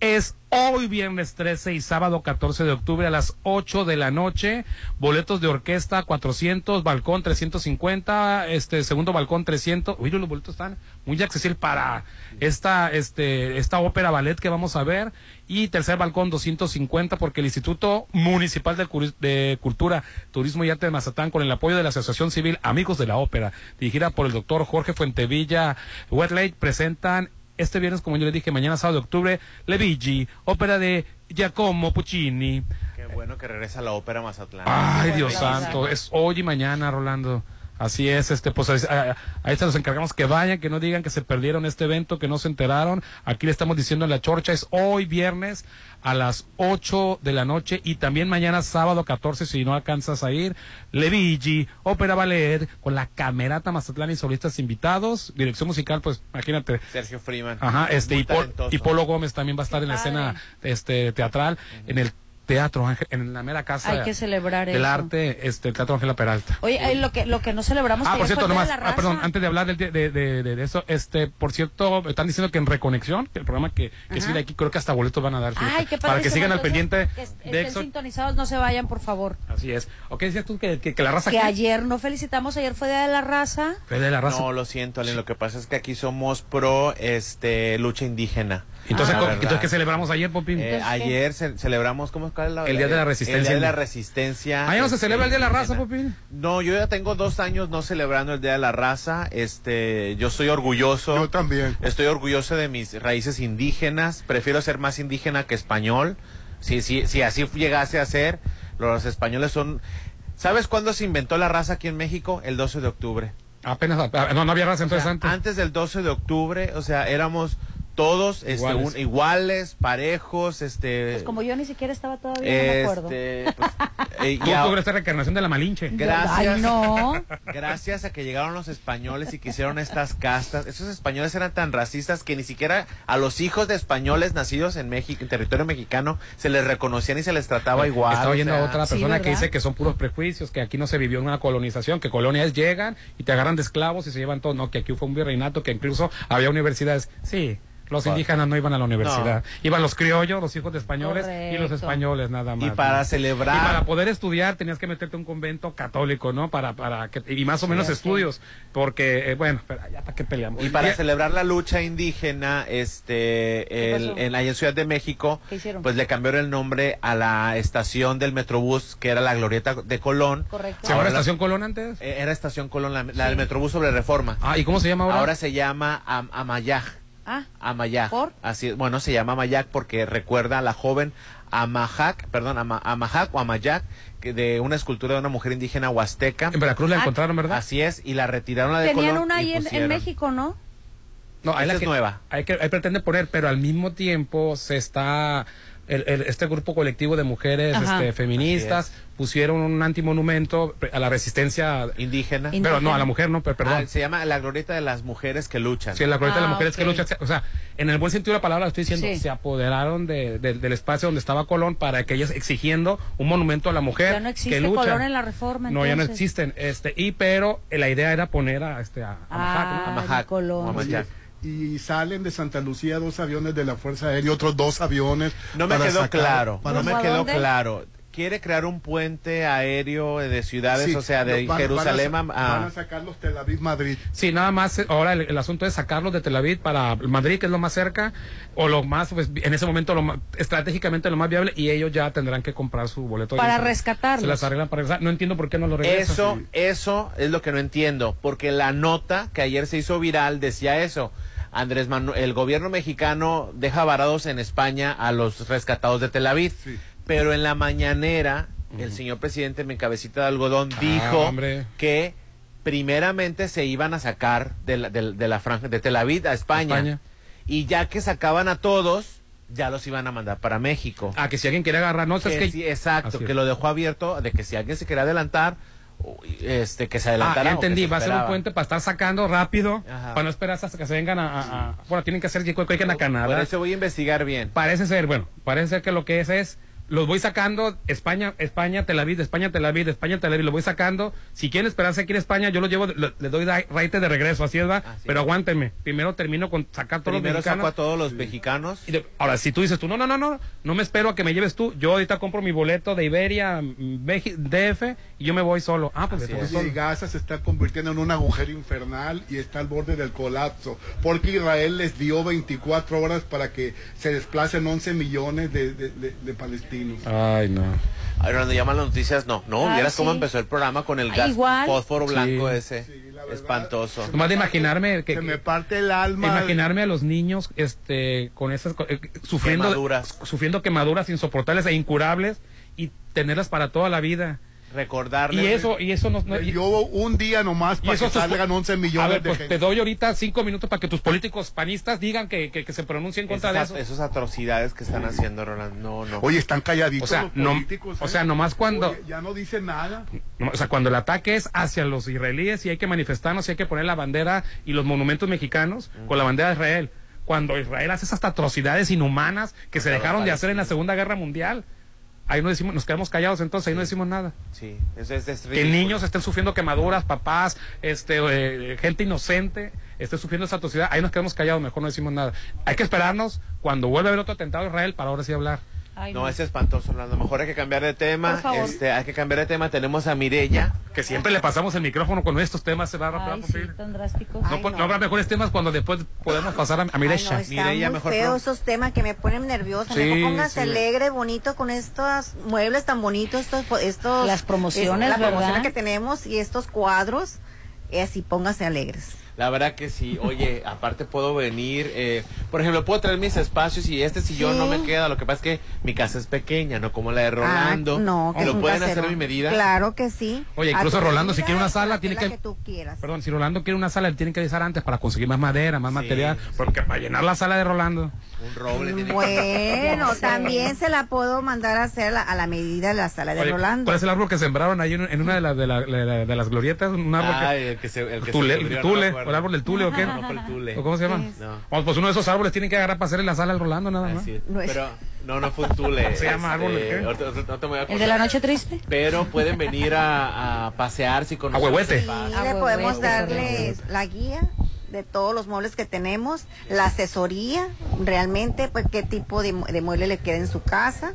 es hoy viernes 13 y sábado 14 de octubre a las 8 de la noche. Boletos de orquesta 400, balcón 350, este segundo balcón 300. Uy, los boletos están muy accesibles para esta este esta ópera ballet que vamos a ver y tercer balcón 250 porque el Instituto Municipal de, Cultura, Turismo y Arte de Mazatán con el apoyo de la Asociación Civil Amigos de la Ópera, dirigida por el doctor Jorge Fuentevilla Wetlake presentan este viernes, como yo le dije, mañana sábado de octubre, Le Vigi, ópera de Giacomo Puccini. Qué bueno que regresa la ópera Mazatlán. Ay, Dios santo, es hoy y mañana, Rolando. Así es, este, pues ahí- a- ahí se nos encargamos que vayan, que no digan que se perdieron este evento, que no se enteraron. Aquí le estamos diciendo en la chorcha, es hoy viernes a las 8 de la noche y también mañana sábado 14, si no alcanzas a ir, Levigi, Ópera Ballet, con la Camerata Mazatlán y solistas invitados, dirección musical, pues imagínate, Sergio Freeman. Ajá, este Pol- y Polo Gómez también va a estar en la escena este teatral en el teatro Ángel- en la mera casa Hay que celebrar del eso. arte este el teatro Ángela Peralta. Oye, eh, lo que lo que no celebramos Ah, por cierto, Día nomás, ah, perdón, antes de hablar del de, de, de- de- de eso, este, por cierto, están diciendo que en Reconexión, que el programa que, que sigue aquí, creo que hasta boletos van a dar. fíjate, Ay, qué para que sigan al pendiente que est- de estén Exo. sintonizados, no se vayan, por favor. Así es. ¿O qué decías tú que, que, que la raza Que ayer no felicitamos, ayer fue Día de la Raza. Fue de la raza. No, lo siento, Allen. Lo que pasa es que aquí somos pro este lucha indígena. Entonces, La ¿cómo- verdad. entonces, ¿qué celebramos ayer, Popín? Eh, ¿qué? ayer ce- celebramos, ¿cómo es cuál es la- El Día de la El Resistencia. Día de la Resistencia. Ah, ya no se este, celebra el Día de la Raza. Popín. No, yo ya tengo dos años no celebrando el Día de la Raza. Este, yo soy orgulloso. Yo también. Estoy orgulloso de mis raíces indígenas. Prefiero ser más indígena que español. Si, si, si así llegase a ser, los españoles son. ¿Sabes cuándo se inventó la raza aquí en México? El 12 de octubre. Apenas, ah, no, no había raza entonces antes. Antes del 12 de octubre, o sea, éramos todos este, Iguales. un- iguales, parejos, este. Pues como yo ni siquiera estaba todavía, no me acuerdo. este, pues, eh, Tú reencarnación de la Malinche. Gracias. Ay, no. Gracias a que llegaron los españoles y que hicieron estas castas. Esos españoles eran tan racistas que ni siquiera a los hijos de españoles nacidos en México, en territorio mexicano, se les reconocían y se les trataba igual. Estaba oyendo sea. a otra Sí, persona que dice que son puros prejuicios, que aquí no se vivió en una colonización, que colonias llegan y te agarran de esclavos y se llevan todo. No, que aquí fue un virreinato, que incluso había universidades. Sí, los indígenas no iban a la universidad. Iban los criollos, los hijos de españoles y los españoles nada más. Y para ¿no? celebrar- Y para poder estudiar tenías que meterte a un convento católico, ¿no? Para, para que, y más o Sí, menos estudios. Porque, eh, bueno, pero ya para qué peleamos. Y para celebrar la lucha indígena, este, el, en, en Ciudad de México, ¿Qué hicieron? pues le cambiaron el nombre a la estación del Metrobús, que era la Glorieta de Colón. Correcto. ¿Se llama Ahora la la- estación Colón antes? Eh, Era estación Colón, la, la del Metrobús sobre Reforma. Ah, ¿y cómo se llama ahora? Ahora se llama Am- Amayaj. Ah, Amayac. ¿Por? Así, bueno, se llama Amayac porque recuerda a la joven Amajac, perdón, Ama- Amajac o Amayac, que de una escultura de una mujer indígena huasteca. En Veracruz la Ah, encontraron, ¿verdad? Así es, y la retiraron la de Tenían Colón una ahí en, en. México, ¿no? No, ahí la es que- nueva. Hay que, hay pretende poner, pero al mismo tiempo se está el- el- este grupo colectivo de mujeres este, feministas pusieron un antimonumento a la resistencia Indígena. Pero no, a la mujer no, pero perdón. Ah, se llama la glorieta de las mujeres que luchan. Sí, la glorieta de Ah, las mujeres que luchan. O sea, en el buen sentido de la palabra, estoy diciendo, Sí. se apoderaron de- de- del espacio donde estaba Colón para que ellas exigiendo un monumento a la mujer Ya no existe que lucha. Colón en la reforma. No, ya no existen. Este, y pero eh, la idea era poner a, este, a, a Majac, ¿no? Ah, Colón. Y salen de Santa Lucía dos aviones de la Fuerza Aérea, otros dos aviones. No me quedó sacar- claro, no me ¿Rumbo a quedó dónde? claro. Quiere crear un puente aéreo de ciudades, Sí, o sea, de van- van a- Jerusalén a... Van a- sacarlos Tel Aviv, Madrid. Sí, nada más, eh, ahora el, el asunto es sacarlos de Tel Aviv para Madrid, que es lo más cerca, o lo más, pues, en ese momento, lo más- estratégicamente lo más viable, y ellos ya tendrán que comprar su boleto. Para rescatarlos. Se las arreglan para regresar. No entiendo por qué no lo regresan. Eso, eso es lo que no entiendo, porque la nota que ayer se hizo viral decía eso. Andrés Manuel, el gobierno mexicano deja varados en España a los rescatados de Tel Aviv, pero en la mañanera el señor presidente en cabecita de algodón dijo Ah, hombre. que primeramente se iban a sacar de la, de, de la franja de Tel Aviv a España, España. y ya que sacaban a todos ya los iban a mandar para México. Ah, que si alguien quiere agarrar notas, Que que... sí, exacto, que lo dejó abierto de que si alguien se quería adelantar, este, que se Ah, adelantara. ya o que entendí, va a ser un puente para estar sacando rápido, Ajá. para no esperar hasta que se vengan a... a- a- bueno, tienen que hacer que que a Por Canadá. eso voy a investigar bien. Parece ser, bueno, parece ser que lo que es es los voy sacando España, España, Tel Aviv, de España, Tel Aviv, de España, Tel Aviv, los voy sacando. Si quieren esperarse aquí en España, yo los llevo, le- les doy raite de regreso, así es, va. Pero aguántenme, primero termino con sacar todos Primero los saco mexicanos. a todos los mexicanos. Y de- ahora, si tú dices tú, no, no, no, no, no me espero a que me lleves tú, yo ahorita compro mi boleto de Iberia, mm, DF, y yo me voy solo. Ah, pues Así es. Y. Gaza se está convirtiendo en un agujero infernal y está al borde del colapso, porque Israel les dio 24 horas para que se desplacen 11 millones de, de- de- de Ay, no. Ahora cuando llaman las noticias, no, no, Ah, vieras cómo sí. empezó el programa con el Ah, gas igual. fósforo blanco Sí. ese. Espantoso. Nomás de imaginarme que, Se que- me parte el alma. imaginarme a los niños este con esas co- eh, sufriendo Quemaduras. sufriendo quemaduras insoportables e incurables y tenerlas para toda la vida Recordarles. y eso y eso no, no- y- Yo un día nomás y para eso que salgan 11 millones a ver, de pues gente. te doy ahorita cinco minutos para que tus políticos panistas digan que, que, que se pronuncien contra esas, de eso esas atrocidades que están haciendo, Roland. No, no. Oye, están calladitos o sea los no políticos. o ¿eh? sea nomás cuando Oye, ya no dicen nada. No, o sea, cuando el ataque es hacia los israelíes y hay que manifestarnos y hay que poner la bandera y los monumentos mexicanos con la bandera de Israel. Cuando Israel hace esas atrocidades inhumanas que se dejaron de hacer en la. Segunda Guerra Mundial, ahí no decimos, nos quedamos callados entonces, ahí no decimos nada. Sí, eso es, es Que niños estén sufriendo quemaduras, papás, este, eh, gente inocente, esté sufriendo esa atrocidad, ahí nos quedamos callados, mejor no decimos nada. Hay que esperarnos cuando vuelva a haber otro atentado a Israel para ahora sí hablar. No, es espantoso, Orlando. Mejor hay que cambiar de tema. Por favor. Este, hay que cambiar de tema. Tenemos a Mirella. Que siempre le pasamos el micrófono con estos temas, se va a Ay, sí, tan drásticos. No, no habrá mejores temas cuando después podemos pasar a, a no, están muy feos esos temas que me ponen nerviosa. Sí, Mejor póngase sí. alegre, bonito, con estos muebles tan bonitos, estos, estos Las promociones, es- promociones que tenemos y estos cuadros, y así póngase alegres. La verdad que sí. Oye, aparte puedo venir. eh, por ejemplo, puedo traer mis espacios y este sillón Sí. no me queda. Lo que pasa es que mi casa es pequeña, no como la de Rolando. Ah, no, que es ¿Lo un pueden casero. hacer a mi medida? Claro que sí. Oye, incluso Rolando, si quiere una sala, la tiene tela que... tú quieras. Perdón, si Rolando quiere una sala, él tiene que avisar antes para conseguir más madera, más material, porque para llenar la sala de Rolando. Un roble tiene Bueno, también se la puedo mandar a hacer a la, a la medida de la sala de Oye, Rolando. ¿Cuál es el árbol que sembraron ahí en, en una de, las de, la- de la- de las glorietas? Un árbol Ay, que... el que se, el que se No el árbol del tule, ¿o qué? No, fue el tule. ¿O cómo se llama? No. Vamos, pues uno de esos árboles tienen que agarrar para hacerle la sala al Rolando, nada más. Así es. Pero no, no fue un tule. ¿Se llama árbol de qué? ahorita- ahorita- ahorita me voy a ¿El de la noche triste? Pero pueden venir a, a pasearse con A huehuete. Sí, le podemos darles la guía de todos los muebles que tenemos, la asesoría, realmente, pues qué tipo de, mu- de mueble le queda en su casa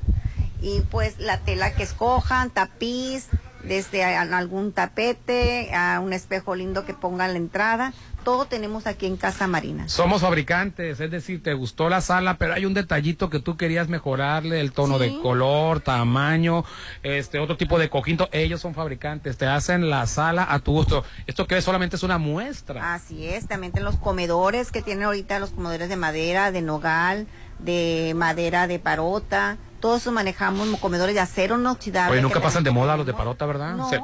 y pues la tela que escojan, tapiz, desde algún tapete, a un espejo lindo que pongan en la entrada, todo tenemos aquí en Casa Marina. Somos fabricantes, es decir, te gustó la sala, pero hay un detallito que tú querías mejorarle, el tono Sí. de color, tamaño, este otro tipo de coquinto. Ellos son fabricantes, te hacen la sala a tu gusto. Esto que solamente es una muestra. Así es, también en los comedores que tienen ahorita los comedores de madera, de nogal, de madera de parota, Todos manejamos comedores de acero inoxidable. Oye, nunca pasan de moda los de parota, ¿verdad? No. Se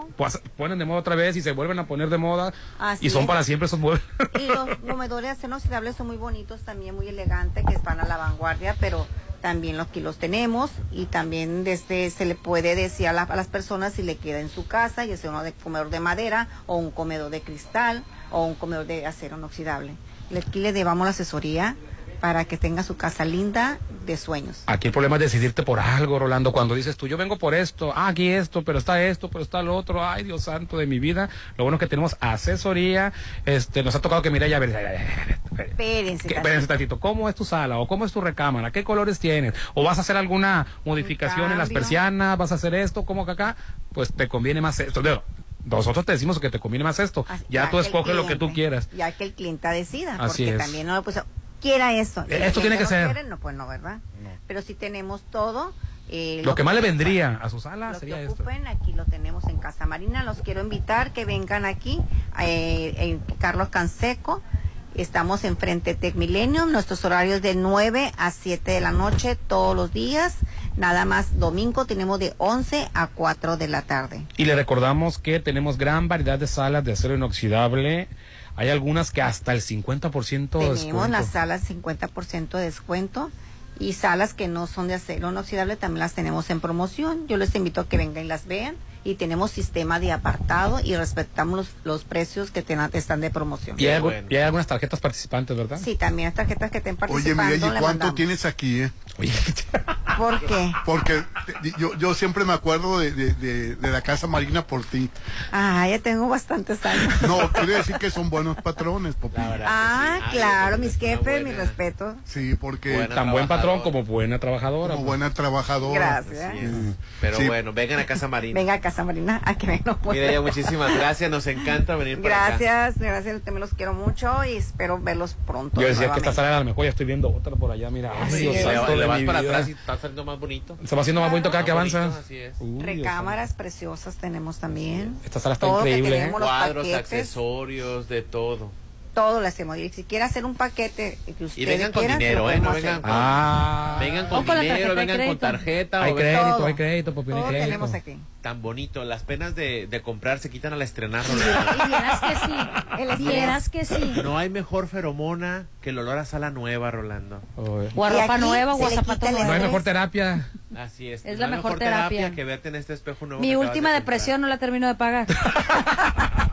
ponen de moda otra vez y se vuelven a poner de moda. Así y son es. para siempre esos muebles. Y los comedores de acero inoxidable son muy bonitos, también muy elegantes, que van a la vanguardia, pero también los que los tenemos y también desde se le puede decir a, la- a las personas si le queda en su casa, y sea uno de comedor de madera o un comedor de cristal o un comedor de acero inoxidable. Le- Aquí le llevamos la asesoría para que tenga su casa linda de sueños. Aquí el problema es decidirte por algo, Rolando. Cuando dices tú, yo vengo por esto, ah, aquí esto, pero está esto, pero está lo otro, ay, Dios santo de mi vida. Lo bueno es que tenemos asesoría. Este, nos ha tocado que mire ya, a ver, Espérense. espérense tantito, ¿cómo es tu sala o cómo es tu recámara? ¿Qué colores tienes? ¿O vas a hacer alguna modificación en las persianas? ¿Vas a hacer esto? ¿Cómo que acá? Pues te conviene más esto. Digo, Nosotros te decimos que te conviene más esto. Ya tú que el escoges lo que tú quieras. Ya que el cliente decida, Así porque es. también no pues quiera esto. Eh, esto tiene que no ser. quiere, no, pues no, ¿verdad? Pero si tenemos todo. eh, Lo que más le vendría a su lo sala que sería esto. ocupen, aquí lo tenemos en Casa Marina. Los quiero invitar que vengan aquí, eh, en Carlos Canseco. Estamos en frente Tech Millennium. Nuestros horarios de 9 a 7 de la noche todos los días. Nada más domingo tenemos de 11 a 4 de la tarde. Y le recordamos que tenemos gran variedad de salas de acero inoxidable. Hay algunas que hasta el 50% de Tenemos descuento. las salas 50% de descuento y salas que no son de acero inoxidable también las tenemos en promoción. Yo les invito a que vengan y las vean y tenemos sistema de apartado y respetamos los, los precios que tengan- están de promoción. Y hay, algu- y hay algunas tarjetas participantes, ¿verdad? Sí, también las tarjetas que estén Oye, participando. Mireya, ¿y le cuánto mandamos. tienes aquí, eh? ¿Por qué? Porque te- yo, yo siempre me acuerdo de, de- de- de la Casa Marina por ti. Ah, ya tengo bastantes años. No, quiere decir que son buenos patrones, Popi. Ah, claro, mis jefes, mi respeto. Sí, porque... Tan buen patrón como buena trabajadora. Como pues. buena trabajadora. Gracias. Mm. Pero Sí. bueno, vengan a Casa Marina. Venga a Casa Marina, a que vengan. Mira, ya muchísimas gracias, nos encanta venir para acá. Gracias, gracias, yo también los quiero mucho y espero verlos pronto. Yo decía que nuevamente. esta sala a lo mejor ya estoy viendo otra por allá, mira. Ay, Sí, Dios santo le vas para vida. atrás y está saliendo más bonito. Se va haciendo más bonito cada que Más bonito, avanza. así es. Uy, Dios Recámaras preciosas tenemos también. Esta sala está Todo que increíble, ¿eh? tenemos, los Cuadros, paquetes, accesorios, de todo. Todo lo hacemos. Y si quiere hacer un paquete que usted Y vengan con dinero, ¿eh? No vengan hacer. con, Ah. vengan O con con la dinero, vengan con tarjeta. Hay o crédito, vengan- hay crédito, papi, hay Todo crédito. tenemos aquí. Tan bonito, las penas de, de comprar se quitan al estrenar. Y vieras que sí. Vieras que sí. No hay mejor feromona que el olor a sala nueva, Rolando. O a ropa nueva o a le zapato quita el No hay mejor terapia. Así es. Es no la hay mejor terapia. que verte en este espejo nuevo. Mi última de depresión no la termino de pagar.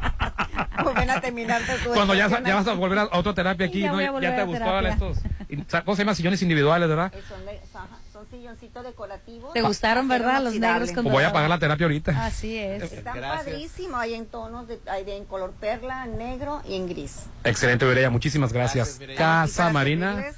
Vuelven a terminar tu Cuando ya, vas a volver a otra terapia aquí, Ya ¿no? Ya, te terapia. estos. ¿Cómo se llama? Sillones individuales, ¿verdad? Son, silloncitos decorativos. ¿Te gustaron, verdad? Los negros con Pues voy a pagar la terapia ahorita. Así es. Están padrísimos, hay en tonos, de, hay de en color perla, negro y en gris. Excelente, Mireya. Muchísimas gracias. Casa Marina, servirles,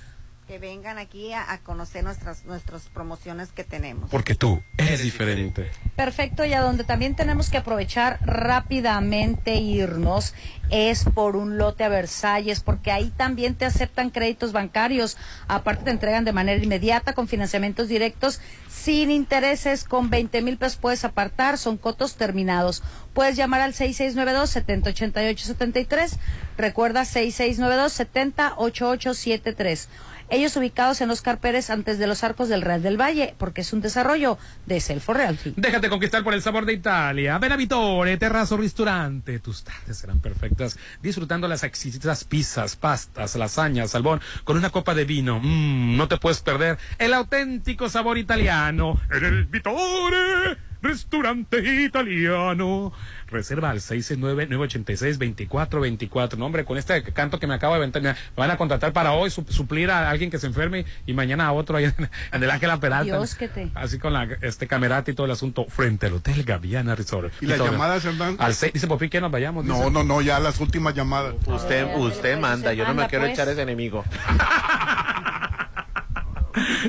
Que vengan aquí a, a conocer nuestras, nuestras promociones que tenemos. porque tú eres diferente. Perfecto, y a donde también tenemos que aprovechar rápidamente irnos es por un lote a Versalles, porque ahí también te aceptan créditos bancarios, aparte te entregan de manera inmediata con financiamientos directos sin intereses, con 20 mil pesos puedes apartar, son cotos terminados. Puedes llamar al 6692-708873, recuerda 6692-708873. Ellos ubicados en Oscar Pérez antes de los arcos del Real del Valle, porque es un desarrollo de Selfo Realty. Déjate conquistar por el sabor de Italia. Ven a Vitore, Terrazzo Ristorante. Tus tardes serán perfectas disfrutando las exquisitas pizzas, pastas, lasañas, salmón con una copa de vino. Mm, no te puedes perder el auténtico sabor italiano en el Vitore. Restaurante italiano. Reserva al 669-986-2424. No, hombre, con este canto que me acabo de aventar, me van a contratar para hoy, su- suplir a alguien que se enferme y mañana a otro ahí en, en el Ángela Peralta. Dios que te- Así con la este camerata y todo el asunto frente al Hotel Gaviana Resort. ¿Y las llamadas, Hernán? Al seis- dice Popi que nos vayamos. dice. No, no, no, ya las últimas llamadas. Usted, usted manda, yo no me quiero pues. echar ese enemigo.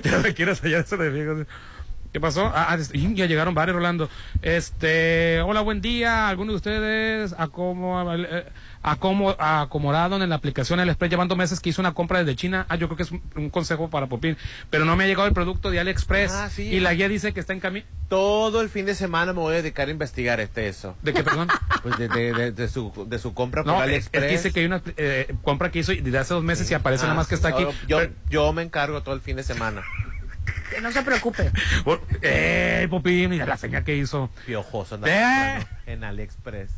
ya me quieres hallar ese enemigo. ¿Qué pasó? Ah, ah, ya llegaron varios, Rolando. Este, hola, buen día. ¿Alguno de ustedes acomo, eh, acomo- acomodaron en la aplicación El Express llevando meses que hizo una compra desde China? Ah, yo creo que es un, un consejo para Popín. Pero no me ha llegado el producto de AliExpress. Ah, sí. Y la guía dice que está en camino. Todo el fin de semana me voy a dedicar a investigar este eso. ¿De qué, perdón? Pues de, de, de, de su, de su compra por No, es, es AliExpress. que dice que hay una eh, compra que hizo desde hace dos meses y aparece Ah, nada más que está aquí. no, Yo, Pero- yo me encargo todo el fin de semana. Que no se preocupe. ¡Eh, Popín! Mira la señal que hizo. Piojoso ¿Eh? en AliExpress.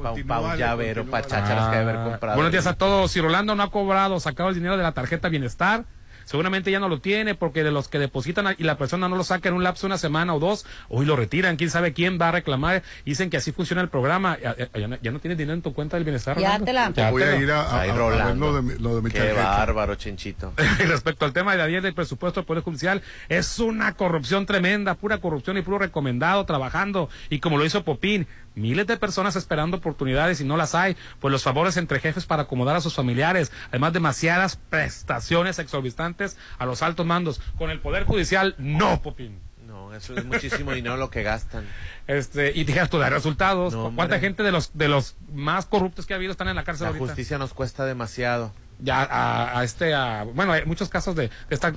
Pa un, pa un llavero, pa chácharas que debe haber Ah, comprado. Buenos días a todos. Si Rolando no ha cobrado, sacado el dinero de la tarjeta Bienestar, seguramente ya no lo tiene porque de los que depositan y la persona no lo saca en un lapso de una semana o dos, hoy lo retiran. ¿Quién sabe quién va a reclamar? Dicen que así funciona el programa. Ya, ya- ya no, ya no tienes dinero en tu cuenta del Bienestar. Ya Rolando? te la- Ya Voy te a ir a, a- Ay, a- a ver Rolando. lo de mi, lo de mi Qué tarjeta. bárbaro, Chenchito. Respecto al tema de ayer del presupuesto del Poder Judicial, es una corrupción tremenda, pura corrupción y puro recomendado, trabajando. Y como lo hizo Popín, miles de personas esperando oportunidades y no las hay, pues los favores entre jefes para acomodar a sus familiares, además demasiadas prestaciones exorbitantes a los altos mandos. Con el Poder Judicial, no, Popín. No, eso es muchísimo dinero lo que gastan. Este, y dijeras tú, da resultados. No, ¿Cuánta gente de los, de los más corruptos que ha habido están en la cárcel La ahorita? justicia nos cuesta demasiado. Ya a, a este a, bueno hay muchos casos de, de esta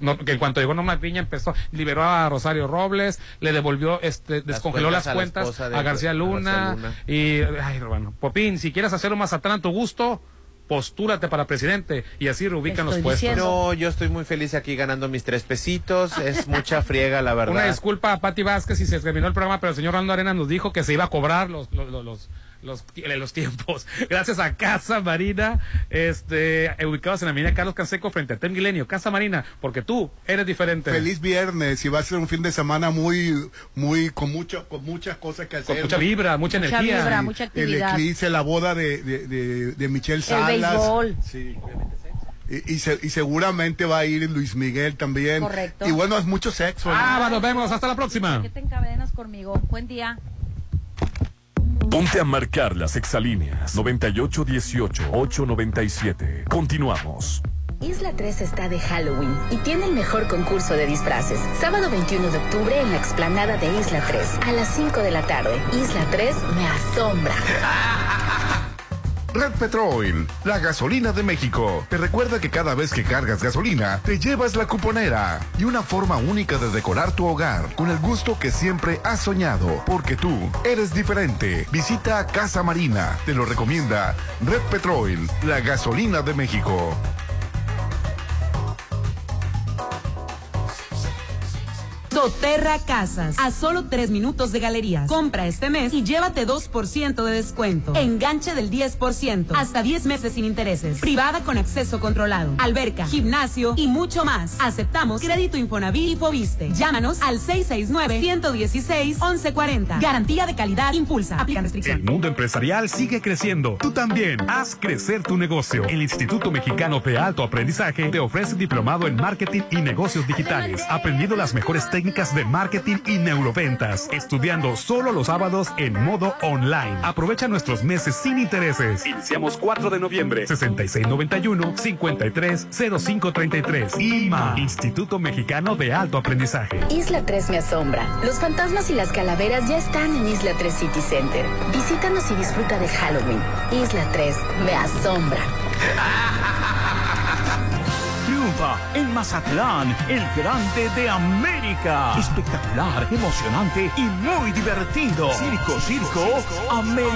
no, que en cuanto llegó Norma Piña empezó liberó a Rosario Robles le devolvió este descongeló cuentas las a la cuentas de- a García a Luna, García Luna. y ay bueno Popín si quieres hacer un Mazatlán a tu gusto postúrate para presidente y así reubican los puestos No, yo estoy muy feliz aquí ganando mis tres pesitos. Es mucha friega, la verdad. una disculpa a Pati Vázquez si se terminó el programa pero el señor Rando Arena nos dijo que se iba a cobrar los los, los, los los, los tiempos. Gracias a Casa Marina, este, ubicados en la avenida Carlos Canseco frente a Milenio. Casa Marina, porque tú eres diferente. Feliz viernes y va a ser un fin de semana muy, muy, con mucho, con muchas cosas que hacer. Con mucha vibra, mucha Mucha energía. vibra, mucha El actividad. eclipse, la boda de, de, de, de Michelle El Salas. béisbol. Sí. Y, y, se- y seguramente va a ir Luis Miguel también. Correcto. Y bueno, es mucho sexo. ¿no? Ah, nos vemos. Hasta la próxima. ¿Qué te encadenas conmigo? Buen día. Ponte a marcar las exalíneas 9818-897. Continuamos. Isla 3 está de Halloween y tiene el mejor concurso de disfraces. Sábado 21 de octubre en la explanada de Isla 3 a las 5 de la tarde. Isla 3 me asombra. Red Petrol, la gasolina de México. Te recuerda que cada vez que cargas gasolina, te llevas la cuponera y una forma única de decorar tu hogar con el gusto que siempre has soñado. Porque tú eres diferente. Visita Casa Marina. Te lo recomienda Red Petrol, la gasolina de México. Doterra Casas, a solo tres minutos de galerías. Compra este mes y llévate 2% de descuento. Enganche del 10%, hasta 10 meses sin intereses. Privada con acceso controlado. Alberca, gimnasio y mucho más. Aceptamos crédito Infonavit y Fobiste. Llámanos al 669-116-1140. Garantía de calidad impulsa. Aplican El restricciones. mundo empresarial sigue creciendo. Tú también. Haz crecer tu negocio. El Instituto Mexicano de Alto Aprendizaje te ofrece diplomado en marketing y negocios digitales, aprendiendo las mejores técnicas de marketing y neuroventas, estudiando solo los sábados en modo online. Aprovecha nuestros meses sin intereses. Iniciamos 4 de noviembre, 6691-530533. IMA, Instituto Mexicano de Alto Aprendizaje. Isla 3 me asombra. Los fantasmas y las calaveras ya están en Isla 3 City Center. Visítanos y disfruta de Halloween. Isla 3 me asombra. En Mazatlán, el grande de América. Espectacular, emocionante y muy divertido. Circo, circo, América.